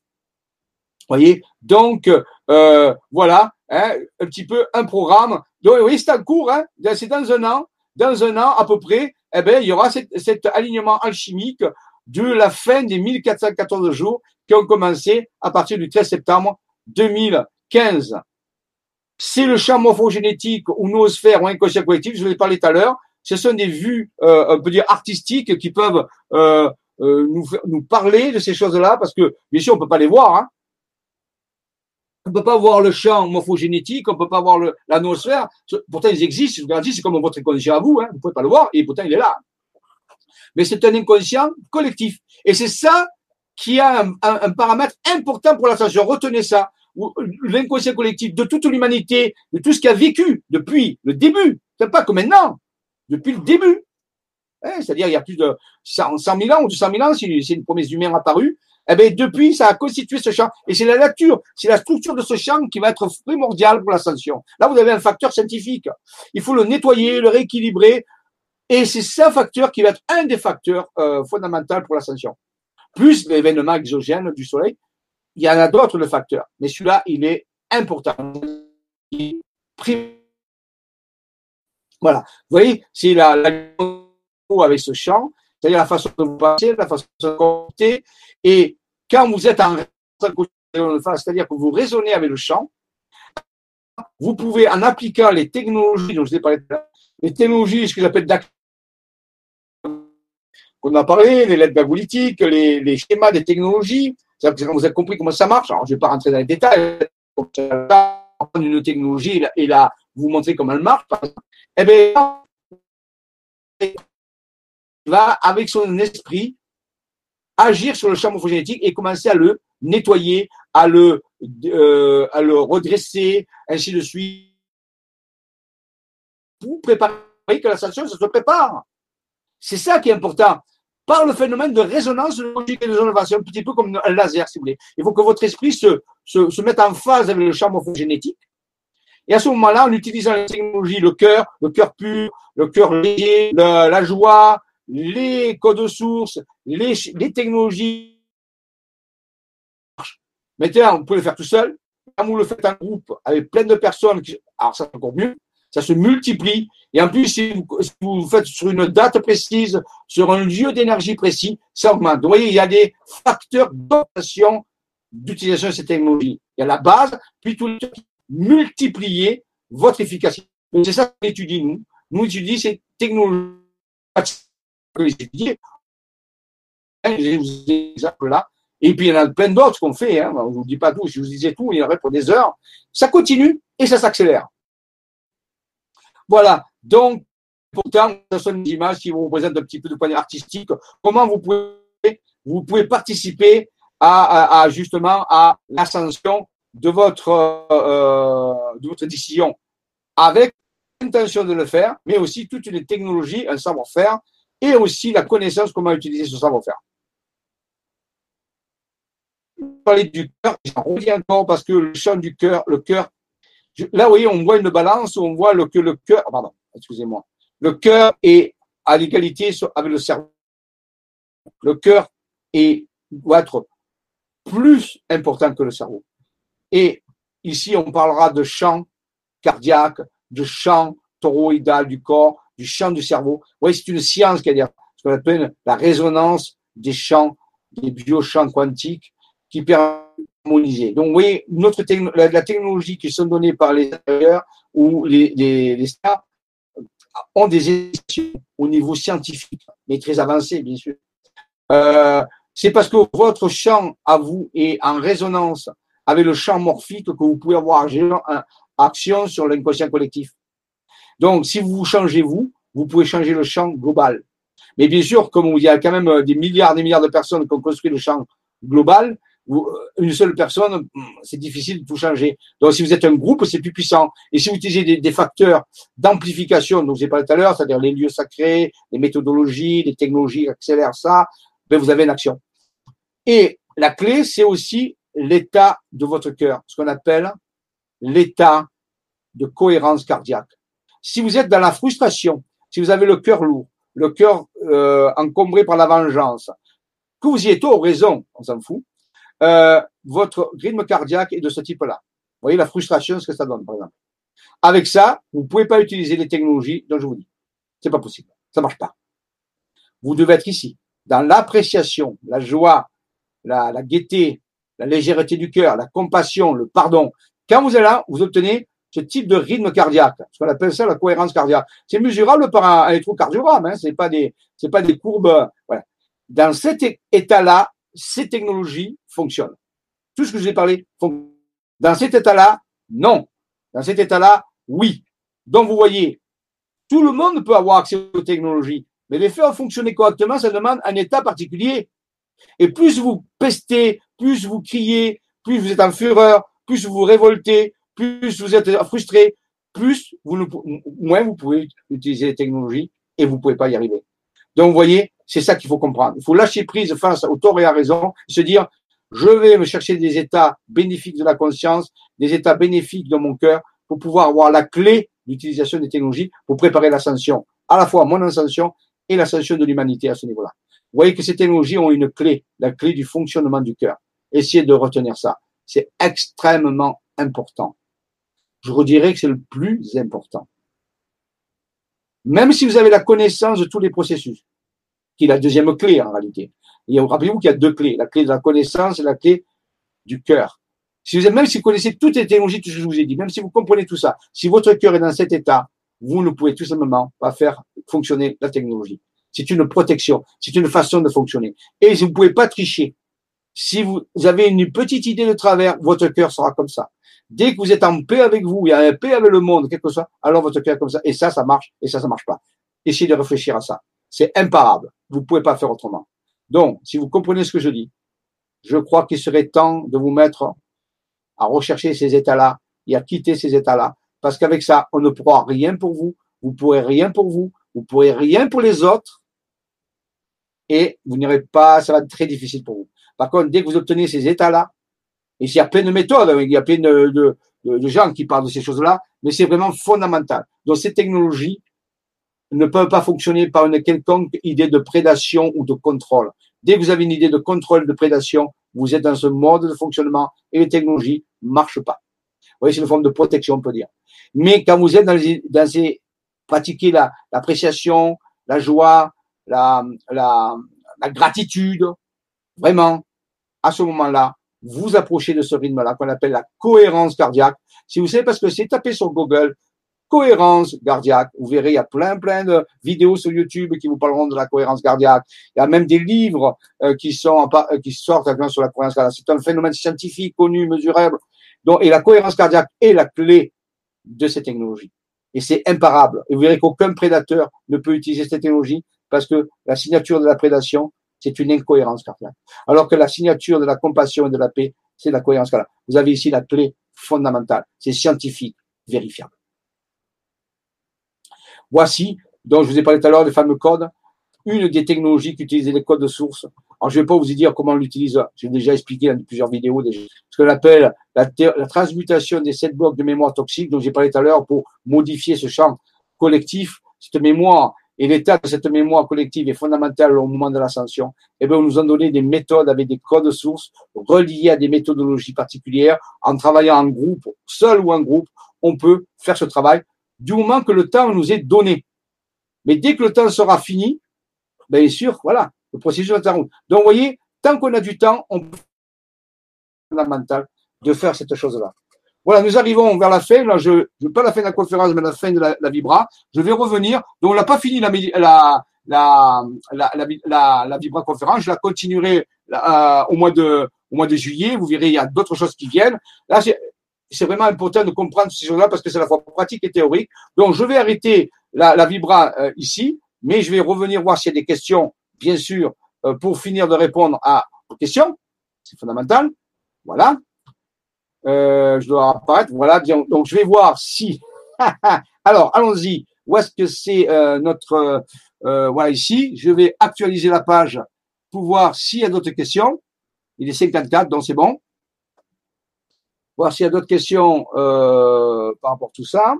voyez? Donc, euh, voilà, hein, un petit peu un programme. Donc, oui, c'est en cours, hein, c'est dans un an. Dans un an, à peu près, eh ben, il y aura cet alignement alchimique de la fin des 1414 jours qui ont commencé à partir du 13 septembre 2015. C'est le champ morphogénétique ou noosphère ou inconscient collectif, je vous ai parlé tout à l'heure. Ce sont des vues, euh, on peut dire, artistiques qui peuvent euh, euh, nous, nous parler de ces choses-là parce que, bien sûr, on peut pas les voir. Hein. On peut pas voir le champ morphogénétique, on peut pas voir la noosphère. Pourtant, ils existent. Je vous garantis, c'est comme votre inconscient à vous. Hein. Vous pouvez pas le voir et pourtant, il est là. Mais c'est un inconscient collectif. Et c'est ça qui a un, un, un paramètre important pour l'ascension. Retenez ça l'inconscient collectif de toute l'humanité, de tout ce qui a vécu depuis le début, c'est pas que maintenant, depuis le début. Hein, c'est-à-dire, il y a plus de 100, 000 ans ou 200 000 ans, si c'est une promesse humaine apparue, eh bien, depuis, ça a constitué ce champ. Et c'est la nature, c'est la structure de ce champ qui va être primordiale pour l'ascension. Là, vous avez un facteur scientifique. Il faut le nettoyer, le rééquilibrer. Et c'est ce facteur qui va être un des facteurs euh, fondamentaux pour l'ascension. Plus l'événement exogène du Soleil, il y en a d'autres, le facteur. Mais celui-là, il est important. Voilà. Vous voyez, c'est la, la avec ce champ, c'est-à-dire la façon de vous passer, la façon de compter. Et quand vous êtes en c'est-à-dire que vous raisonnez avec le champ, vous pouvez, en appliquant les technologies dont je vous ai parlé, les technologies, ce que j'appelle qu'on a parlé, les lettres bagolithiques, les, les schémas des technologies, vous avez compris comment ça marche. Alors, je ne vais pas rentrer dans les détails. Une technologie et là, vous montrer comment elle marche. Eh bien, il va, avec son esprit, agir sur le champ morphogénétique et commencer à le nettoyer, à le, euh, à le redresser, ainsi de suite. Vous préparez que la sanction, se prépare. C'est ça qui est important par le phénomène de résonance logique et de C'est un petit peu comme un laser, si vous voulez. Il faut que votre esprit se, se, se mette en phase avec le champ morphogénétique. Et à ce moment-là, en utilisant les technologies, le cœur, le cœur pur, le cœur léger, la joie, les codes sources, les, les technologies. Maintenant, vous pouvez le faire tout seul. Quand vous le faites en groupe avec plein de personnes, alors ça encore mieux, ça se multiplie. Et en plus, si vous, faites sur une date précise, sur un lieu d'énergie précis, ça augmente. vous voyez, il y a des facteurs d'augmentation d'utilisation de ces technologies. Il y a la base, puis tout le multiplier votre efficacité. C'est ça qu'on étudie, nous. Nous étudions ces technologies là. Et puis, il y en a plein d'autres qu'on fait. Hein. Je ne vous dis pas tout. Si je vous disais tout, il y en aurait pour des heures. Ça continue et ça s'accélère. Voilà. Donc, pourtant, ce sont des images qui vous représentent un petit peu de point artistique. Comment vous pouvez, vous pouvez participer à, justement à l'ascension de votre, euh, de votre décision? Avec l'intention de le faire, mais aussi toute une technologie, un savoir-faire et aussi la connaissance comment utiliser ce savoir-faire. Parler du cœur, j'en reviens encore parce que le chant du cœur, le cœur Là, vous voyez, on voit une balance où on voit que le cœur, ah, pardon, excusez-moi, le cœur est à l'égalité avec le cerveau. Le cœur est, doit être plus important que le cerveau. Et ici, on parlera de champ cardiaque, de champ toroïdal du corps, du champ du cerveau. Voyez, c'est une science a ce qu'on appelle la résonance des champs, des biochamps quantiques qui permet donc, vous voyez, notre la, technologie qui sont données par les intérieurs ou les, les, stars ont des études au niveau scientifique, mais très avancé, bien sûr. Euh, c'est parce que votre champ à vous est en résonance avec le champ morphique que vous pouvez avoir action sur l'inconscient collectif. Donc, si vous changez vous, vous pouvez changer le champ global. Mais bien sûr, comme il y a quand même des milliards et des milliards de personnes qui ont construit le champ global, euh, une seule personne, hmm, c'est difficile de tout changer. Donc, si vous êtes un groupe, c'est plus puissant. Et si vous utilisez des, facteurs d'amplification, dont j'ai parlé tout à l'heure, c'est-à-dire les lieux sacrés, les méthodologies, les technologies accélèrent ça, ben vous avez une action. Et la clé, c'est aussi l'état de votre cœur, ce qu'on appelle l'état de cohérence cardiaque. Si vous êtes dans la frustration, si vous avez le cœur lourd, le cœur euh, encombré par la vengeance, que vous y êtes au raison, on s'en fout, euh, votre rythme cardiaque est de ce type-là. Vous voyez la frustration, ce que ça donne, par exemple. Avec ça, vous ne pouvez pas utiliser les technologies dont je vous dis. C'est pas possible. Ça marche pas. Vous devez être ici, dans l'appréciation, la joie, la, la gaieté, la légèreté du cœur, la compassion, le pardon. Quand vous êtes là, vous obtenez ce type de rythme cardiaque, ce qu'on appelle ça la cohérence cardiaque. C'est mesurable par un, électrocardiogramme, hein, c'est pas des, c'est pas des courbes. Voilà. Dans cet état-là, ces technologies fonctionnent. Tout ce que je vous ai parlé fonctionne. Dans cet état-là, non. Dans cet état-là, oui. Donc vous voyez, tout le monde peut avoir accès aux technologies, mais les faire fonctionner correctement, ça demande un état particulier. Et plus vous pestez, plus vous criez, plus vous êtes en fureur, plus vous vous révoltez, plus vous êtes frustré, plus vous moins vous pouvez utiliser les technologies et vous ne pouvez pas y arriver. Donc, vous voyez, c'est ça qu'il faut comprendre. Il faut lâcher prise face au tort et à raison, se dire, je vais me chercher des états bénéfiques de la conscience, des états bénéfiques de mon cœur, pour pouvoir avoir la clé d'utilisation des technologies pour préparer l'ascension, à la fois mon ascension et l'ascension de l'humanité à ce niveau-là. Vous voyez que ces technologies ont une clé, la clé du fonctionnement du cœur. Essayez de retenir ça. C'est extrêmement important. Je redirais que c'est le plus important. Même si vous avez la connaissance de tous les processus, qui est la deuxième clé en réalité. Rappelez-vous qu'il y a deux clés, la clé de la connaissance et la clé du cœur. Si vous même si vous connaissez toutes les technologies, tout ce que je vous ai dit, même si vous comprenez tout ça, si votre cœur est dans cet état, vous ne pouvez tout simplement pas faire fonctionner la technologie. C'est une protection, c'est une façon de fonctionner. Et vous ne pouvez pas tricher. Si vous avez une petite idée de travers, votre cœur sera comme ça. Dès que vous êtes en paix avec vous, il y a un paix avec le monde, quelque chose, alors votre cœur est comme ça. Et ça, ça marche, et ça, ça marche pas. Essayez de réfléchir à ça. C'est imparable. Vous ne pouvez pas faire autrement. Donc, si vous comprenez ce que je dis, je crois qu'il serait temps de vous mettre à rechercher ces états-là et à quitter ces états-là. Parce qu'avec ça, on ne pourra rien pour vous, vous pourrez rien pour vous, vous pourrez rien pour les autres, et vous n'irez pas, ça va être très difficile pour vous. Par contre, dès que vous obtenez ces états-là, et il y a plein de méthodes, hein, il y a plein de, de, de gens qui parlent de ces choses-là, mais c'est vraiment fondamental. Donc ces technologies ne peuvent pas fonctionner par une quelconque idée de prédation ou de contrôle. Dès que vous avez une idée de contrôle, de prédation, vous êtes dans ce mode de fonctionnement et les technologies ne marchent pas. Vous voyez, c'est une forme de protection, on peut dire. Mais quand vous êtes dans, les, dans ces, pratiquer la, l'appréciation, la joie, la, la, la gratitude, vraiment, à ce moment-là, vous approchez de ce rythme-là qu'on appelle la cohérence cardiaque. Si vous savez parce que c'est tapé sur Google, cohérence cardiaque. Vous verrez, il y a plein, plein de vidéos sur YouTube qui vous parleront de la cohérence cardiaque. Il y a même des livres euh, qui sont euh, qui sortent sur la cohérence cardiaque. C'est un phénomène scientifique connu, mesurable. Donc, et la cohérence cardiaque est la clé de cette technologie. Et c'est imparable. Et vous verrez qu'aucun prédateur ne peut utiliser cette technologie parce que la signature de la prédation, c'est une incohérence cardiaque. Alors que la signature de la compassion et de la paix, c'est la cohérence cardiaque. Vous avez ici la clé fondamentale. C'est scientifique, vérifiable. Voici, dont je vous ai parlé tout à l'heure, les fameux codes, une des technologies qui utilise les codes de source. Alors, je ne vais pas vous y dire comment on l'utilise. J'ai déjà expliqué dans plusieurs vidéos. Ce qu'on appelle la, la, transmutation des sept blocs de mémoire toxique dont j'ai parlé tout à l'heure pour modifier ce champ collectif, cette mémoire et l'état de cette mémoire collective est fondamental au moment de l'ascension, eh bien, on nous a donné des méthodes avec des codes sources reliés à des méthodologies particulières. En travaillant en groupe, seul ou en groupe, on peut faire ce travail du moment que le temps nous est donné. Mais dès que le temps sera fini, bien sûr, voilà, le processus va être Donc, vous voyez, tant qu'on a du temps, on peut fondamental de faire cette chose-là. Voilà, nous arrivons vers la fin. Là, je, je pas la fin de la conférence, mais la fin de la, la Vibra. Je vais revenir. Donc, on n'a pas fini la, la, la, la, la, la, Vibra conférence. Je la continuerai euh, au mois de, au mois de juillet. Vous verrez, il y a d'autres choses qui viennent. Là, c'est vraiment important de comprendre ces choses-là parce que c'est la fois pratique et théorique. Donc, je vais arrêter la, la Vibra euh, ici, mais je vais revenir voir s'il y a des questions, bien sûr, euh, pour finir de répondre à vos questions. C'est fondamental. Voilà. Euh, je dois apparaître. Voilà. Donc, je vais voir si. Alors, allons-y. Où est-ce que c'est euh, notre. voilà, ici. Je vais actualiser la page pour voir s'il y a d'autres questions. Il est 54, donc c'est bon voir s'il y a d'autres questions euh, par rapport à tout ça.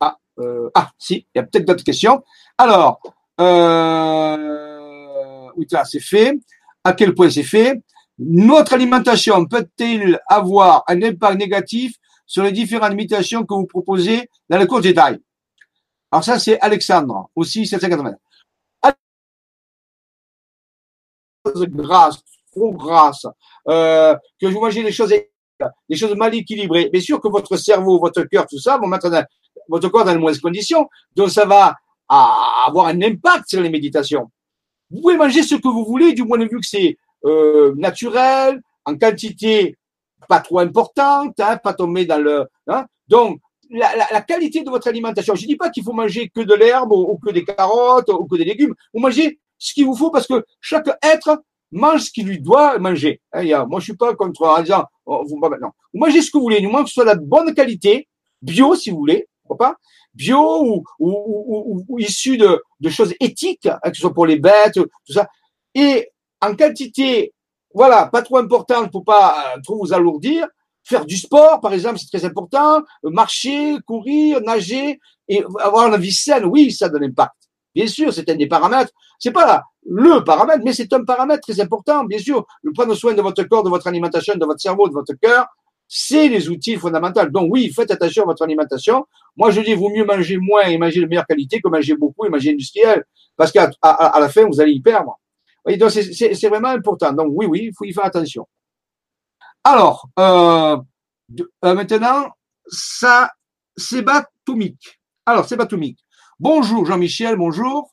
Ah, euh, ah si, il y a peut-être d'autres questions. Alors, euh, oui, là, c'est fait. À quel point c'est fait? Notre alimentation peut-elle avoir un impact négatif sur les différentes limitations que vous proposez dans le cours détail? Alors ça, c'est Alexandre, aussi 780. choses trop grasses, euh, que vous mangez des choses des choses mal équilibrées, bien sûr que votre cerveau, votre cœur, tout ça vont mettre votre corps dans de mauvaises conditions. Donc ça va avoir un impact sur les méditations. Vous pouvez manger ce que vous voulez du point de vue que c'est euh, naturel, en quantité pas trop importante, hein, pas tomber dans le. Hein. Donc la, qualité de votre alimentation. Je dis pas qu'il faut manger que de l'herbe ou, que des carottes ou que des légumes. Vous mangez ce qu'il vous faut parce que chaque être mange ce qu'il lui doit manger. Hein, y a, moi, je suis pas contre en disant, oh, vous, non. mangez ce que vous voulez, du moins que ce soit la bonne qualité, bio si vous voulez, pourquoi pas, bio ou, ou, issu de, de, choses éthiques, hein, que ce soit pour les bêtes, tout ça, et en quantité, voilà, pas trop importante pour pas euh, trop vous alourdir, Faire du sport, par exemple, c'est très important. Marcher, courir, nager et avoir une vie saine, oui, ça a de l'impact. Bien sûr, c'est un des paramètres. C'est pas le paramètre, mais c'est un paramètre très important. Bien sûr, le prendre soin de votre corps, de votre alimentation, de votre cerveau, de votre cœur, c'est les outils fondamentaux. Donc oui, faites attention à votre alimentation. Moi, je dis, vaut mieux manger moins et manger de meilleure qualité que manger beaucoup et manger industriel. Parce qu'à la fin, vous allez y perdre. donc c'est vraiment important. Donc oui, oui, il faut y faire attention. Alors, euh, euh, maintenant, ça, c'est batomique. Alors, c'est batomique. Bonjour Jean-Michel, bonjour.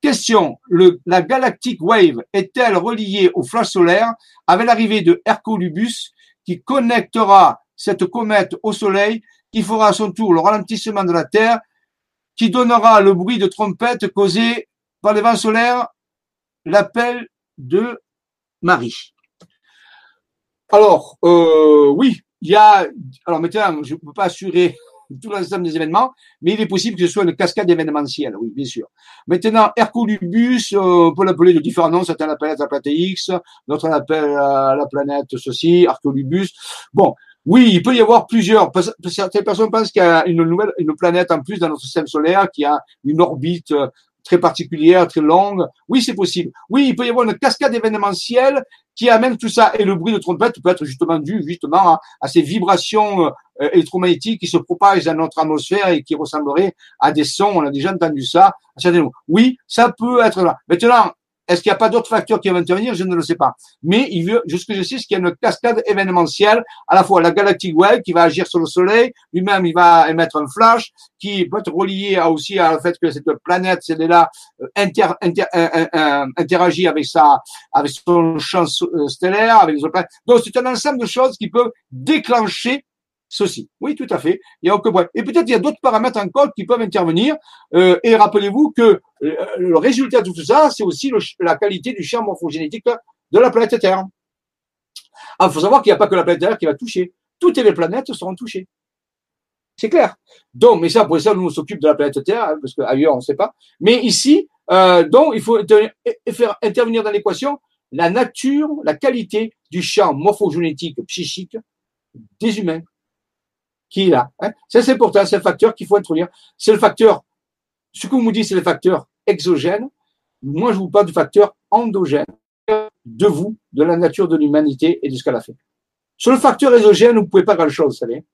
Question, la Galactic Wave est-elle reliée au flash solaire avec l'arrivée de Hercolubus qui connectera cette comète au Soleil, qui fera à son tour le ralentissement de la Terre, qui donnera le bruit de trompette causé par les vents solaires, l'appel de Marie. Alors, euh, oui, il y a. Alors maintenant, je ne peux pas assurer tout l'ensemble des événements, mais il est possible que ce soit une cascade événementielle, oui, bien sûr. Maintenant, Herculubus, euh, on peut l'appeler de différents noms, certains l'appellent la planète X, d'autres l'appellent euh, la planète ceci, Herculubus. Bon, oui, il peut y avoir plusieurs. Certaines personnes pensent qu'il y a une nouvelle, une planète en plus dans notre système solaire qui a une orbite euh, très particulière, très longue. Oui, c'est possible. Oui, il peut y avoir une cascade événementielle qui amène tout ça. Et le bruit de trompette peut être justement dû justement à, ces vibrations euh, électromagnétiques qui se propagent dans notre atmosphère et qui ressembleraient à des sons. On a déjà entendu ça. Oui, ça peut être là. Maintenant, est-ce qu'il n'y a pas d'autres facteurs qui vont intervenir? Je ne le sais pas. Mais il veut, je sais, qu'il y a une cascade événementielle, à la fois la Galactic Wave qui va agir sur le Soleil, lui-même il va émettre un flash qui peut être relié aussi à le fait que cette planète, celle-là, euh, inter, euh, interagit avec sa, avec son champ euh, stellaire, avec les autres planètes. Donc c'est un ensemble de choses qui peuvent déclencher ceci. Oui, tout à fait. Il y a aucun. Et peut-être il y a d'autres paramètres encore qui peuvent intervenir. Euh, et rappelez-vous que euh, le résultat de tout ça, c'est aussi la qualité du champ morphogénétique de la planète Terre. Il faut savoir qu'il n'y a pas que la planète Terre qui va toucher. Toutes les planètes seront touchées. C'est clair. Donc, mais ça, pour ça, nous on s'occupe de la planète Terre, hein, parce qu'ailleurs, on ne sait pas. Mais ici, euh, donc, il faut faire intervenir dans l'équation la nature, la qualité du champ morphogénétique psychique des humains qui est là. Hein. Ça, c'est important, c'est le facteur qu'il faut introduire. C'est le facteur, ce que vous me dites, c'est le facteur exogène. Moi, je vous parle du facteur endogène de vous, de la nature de l'humanité et de ce qu'elle a fait. Sur le facteur exogène, vous ne pouvez pas grand-chose, vous savez.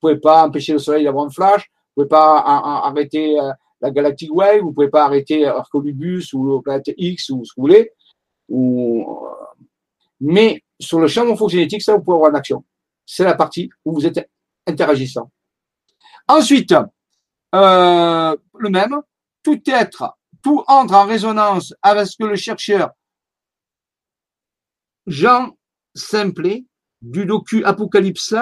Vous ne pouvez pas empêcher le soleil d'avoir un flash, vous ne pouvez pas arrêter euh, la Galactic Wave, vous ne pouvez pas arrêter Arcolubus ou la planète X ou ce que vous voulez. Ou... Euh, mais sur le champ morphogénétique, ça, vous pouvez avoir une action. C'est la partie où vous êtes interagissant. Ensuite, euh, le même, tout être, tout entre en résonance avec ce que le chercheur Jean Simplet du docu Apocalypse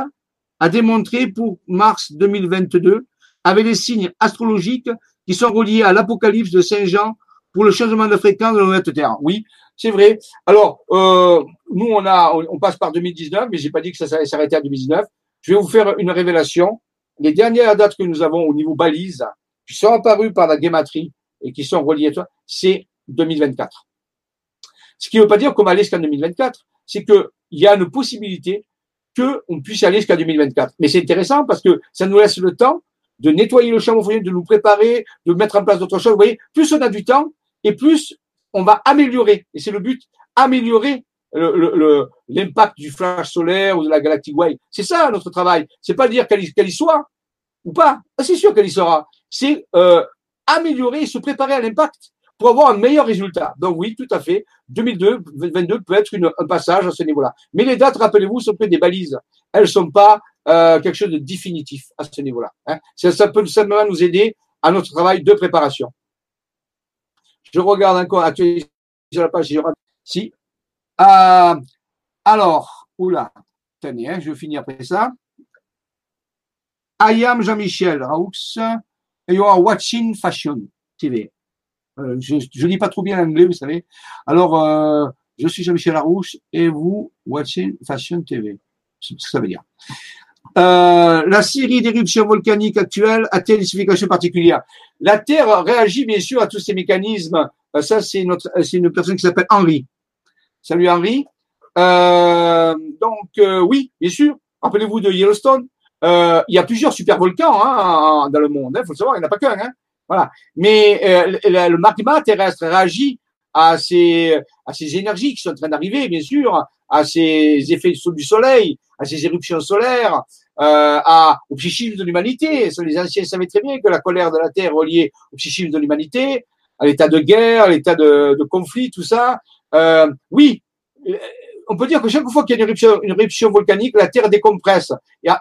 a démontré pour mars 2022 avec les signes astrologiques qui sont reliés à l'Apocalypse de Saint Jean pour le changement de fréquence de la Terre. Oui, c'est vrai. Alors, euh, nous, on a, on passe par 2019, mais j'ai pas dit que ça allait s'arrêter à 2019. Je vais vous faire une révélation. Les dernières dates que nous avons au niveau balise, qui sont apparues par la guématrie et qui sont reliées à toi, c'est 2024. Ce qui ne veut pas dire qu'on va aller jusqu'en 2024, c'est qu'il y a une possibilité qu'on puisse aller jusqu'à 2024. Mais c'est intéressant parce que ça nous laisse le temps de nettoyer le champ morphogénique, de nous préparer, de mettre en place d'autres choses. Vous voyez, plus on a du temps et plus on va améliorer. Et c'est le but, améliorer l'impact du flash solaire ou de la Galactic Wave. C'est ça notre travail. C'est pas dire qu'elle y soit ou pas. Ah, c'est sûr qu'elle y sera. C'est euh, améliorer et se préparer à l'impact. pour avoir un meilleur résultat. Donc oui, tout à fait, 2022 peut être une, un passage à ce niveau-là. Mais les dates, rappelez-vous, sont que des balises. Elles sont pas euh, quelque chose de définitif à ce niveau-là. Hein. Ça, ça peut simplement nous aider à notre travail de préparation. Je regarde encore actuellement sur la page. Si. Euh, alors, oula, tenez, hein, je finir après ça. I am Jean-Michel Raoux et you are watching Fashion TV. Euh, je ne lis pas trop bien l'anglais, vous savez. Alors, euh, je suis Jean-Michel Larouche et vous watching Fashion TV. C'est ce que ça veut dire. Euh, la série d'éruptions volcaniques actuelles a-t-elle une particulière? La Terre réagit bien sûr à tous ces mécanismes. Euh, ça, c'est notre, c'est une personne qui s'appelle Henri. Salut Henri. Euh, donc oui, bien sûr. Rappelez-vous de Yellowstone. il y a plusieurs super volcans hein, dans le monde. Il hein, faut le savoir, il n'y en a pas qu'un. Hein. Voilà. Mais le, le magma terrestre réagit à ces, à ces énergies qui sont en train d'arriver, bien sûr, à ces effets du soleil, à ces éruptions solaires, euh, à, au psychisme de l'humanité. Les anciens savaient très bien que la colère de la Terre est reliée au psychisme de l'humanité, à l'état de guerre, à l'état de, de, conflit, tout ça. Euh, oui, euh, on peut dire que chaque fois qu'il y a une éruption, volcanique, la Terre décompresse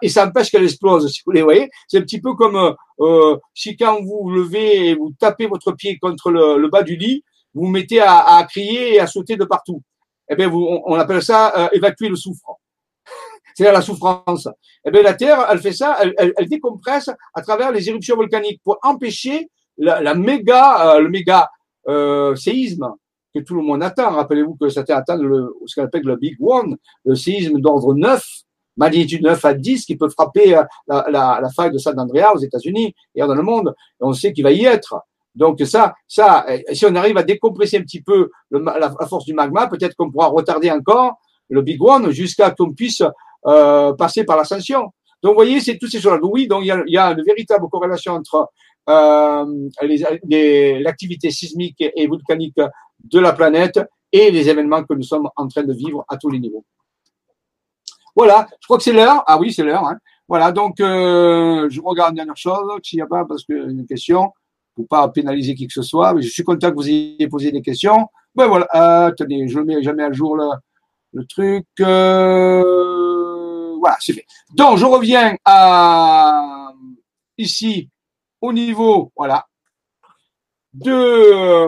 et, ça empêche qu'elle explose, si vous voulez. voyez, c'est un petit peu comme euh, si quand vous levez et vous tapez votre pied contre le, bas du lit, vous vous mettez à, crier et à sauter de partout. Eh bien, on, appelle ça euh, évacuer le souffre c'est la souffrance. Eh bien, la Terre, elle fait ça, elle, décompresse à travers les éruptions volcaniques pour empêcher la, la méga, euh, le méga euh, séisme que tout le monde attend. Rappelez-vous que ça atteint le, ce qu'on appelle le Big One, le séisme d'ordre 9, magnitude 9 à 10, qui peut frapper euh, la, la, faille de San Andreas aux États-Unis et dans le monde. On sait qu'il va y être. Donc ça, ça, si on arrive à décompresser un petit peu le, la, force du magma, peut-être qu'on pourra retarder encore le Big One jusqu'à qu'on puisse euh, passer par l'ascension. Donc, vous voyez, c'est toutes ces choses-là. Oui, donc il y a, une véritable corrélation entre euh, l'activité sismique et volcanique de la planète et les événements que nous sommes en train de vivre à tous les niveaux. Voilà, je crois que c'est l'heure. Ah oui, c'est l'heure. Hein. Voilà, donc euh, je regarde une dernière chose, s'il n'y a pas, parce que une question, pour pas pénaliser qui que ce soit. Mais je suis content que vous ayez posé des questions. Ben voilà, euh, attendez, je ne mets jamais à jour le, le truc. Euh, voilà, c'est fait. Donc, je reviens à ici au niveau, voilà, de,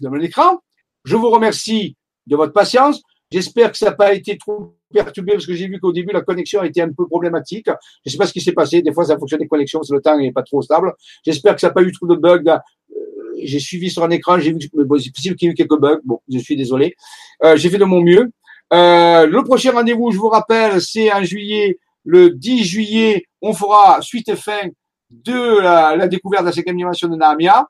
de, mon écran. Je vous remercie de votre patience. J'espère que ça n'a pas été trop perturbé parce que j'ai vu qu'au début la connexion était un peu problématique. Je ne sais pas ce qui s'est passé. Des fois, ça fonctionne des connexions, le temps n'est pas trop stable. J'espère que ça n'a pas eu trop de bugs. Euh, j'ai suivi sur un écran, j'ai vu que c'est possible qu'il y ait eu quelques bugs. Bon, je suis désolé. Euh, j'ai fait de mon mieux. Euh, le prochain rendez-vous, je vous rappelle, c'est en juillet, le 10 juillet, on fera suite et fin de la, la découverte de la cinquième dimension de Nahamiya.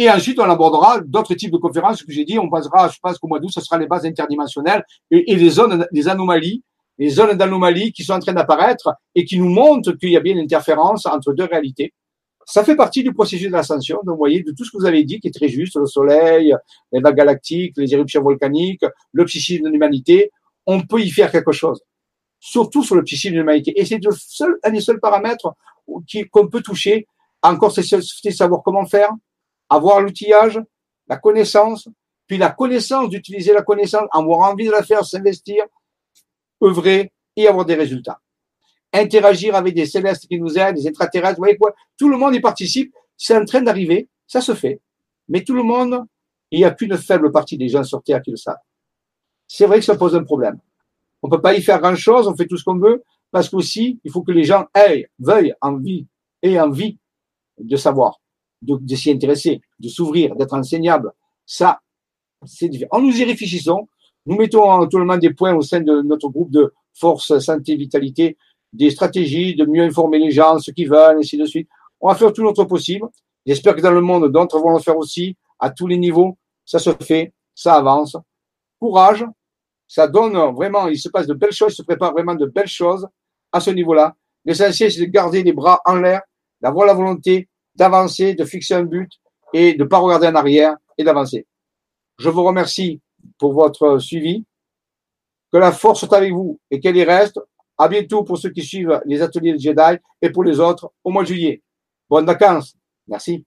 Et ensuite, on abordera d'autres types de conférences. Ce que j'ai dit, on passera, je pense qu'au mois d'août, ce sera les bases interdimensionnelles et, les zones, les anomalies, les zones d'anomalie qui sont en train d'apparaître et qui nous montrent qu'il y a bien une interférence entre deux réalités. Ça fait partie du processus de l'ascension. Donc, vous voyez, de tout ce que vous avez dit, qui est très juste, le Soleil, les vagues galactiques, les éruptions volcaniques, le psychisme de l'humanité, on peut y faire quelque chose. Surtout sur le psychisme de l'humanité. Et c'est seul, un des seuls paramètres qu'on peut toucher. Encore, c'est savoir comment faire, avoir l'outillage, la connaissance, puis la connaissance, d'utiliser la connaissance, avoir envie de la faire, s'investir, œuvrer et avoir des résultats interagir avec des célestes qui nous aident, des extraterrestres, vous voyez quoi Tout le monde y participe, c'est en train d'arriver, ça se fait. Mais tout le monde, il n'y a qu'une faible partie des gens sur Terre qui le savent. C'est vrai que ça pose un problème. On peut pas y faire grand-chose, on fait tout ce qu'on veut, parce qu'aussi, il faut que les gens aient, veuillent, envie, aient envie de savoir, de, s'y intéresser, de s'ouvrir, d'être enseignable. Ça, c'est différent. En nous y réfléchissons, nous mettons tout le monde des points au sein de notre groupe de force, santé, vitalité, des stratégies, de mieux informer les gens, ceux qui veulent, ainsi de suite. On va faire tout notre possible. J'espère que dans le monde, d'autres vont le faire aussi, à tous les niveaux. Ça se fait, ça avance. Courage, ça donne vraiment, il se passe de belles choses, il se prépare vraiment de belles choses à ce niveau-là. L'essentiel, c'est de garder les bras en l'air, d'avoir la volonté d'avancer, de fixer un but et de ne pas regarder en arrière et d'avancer. Je vous remercie pour votre suivi. Que la force soit avec vous et qu'elle y reste. À bientôt pour ceux qui suivent les ateliers de Jedi et pour les autres au mois de juillet. Bonnes vacances. Merci.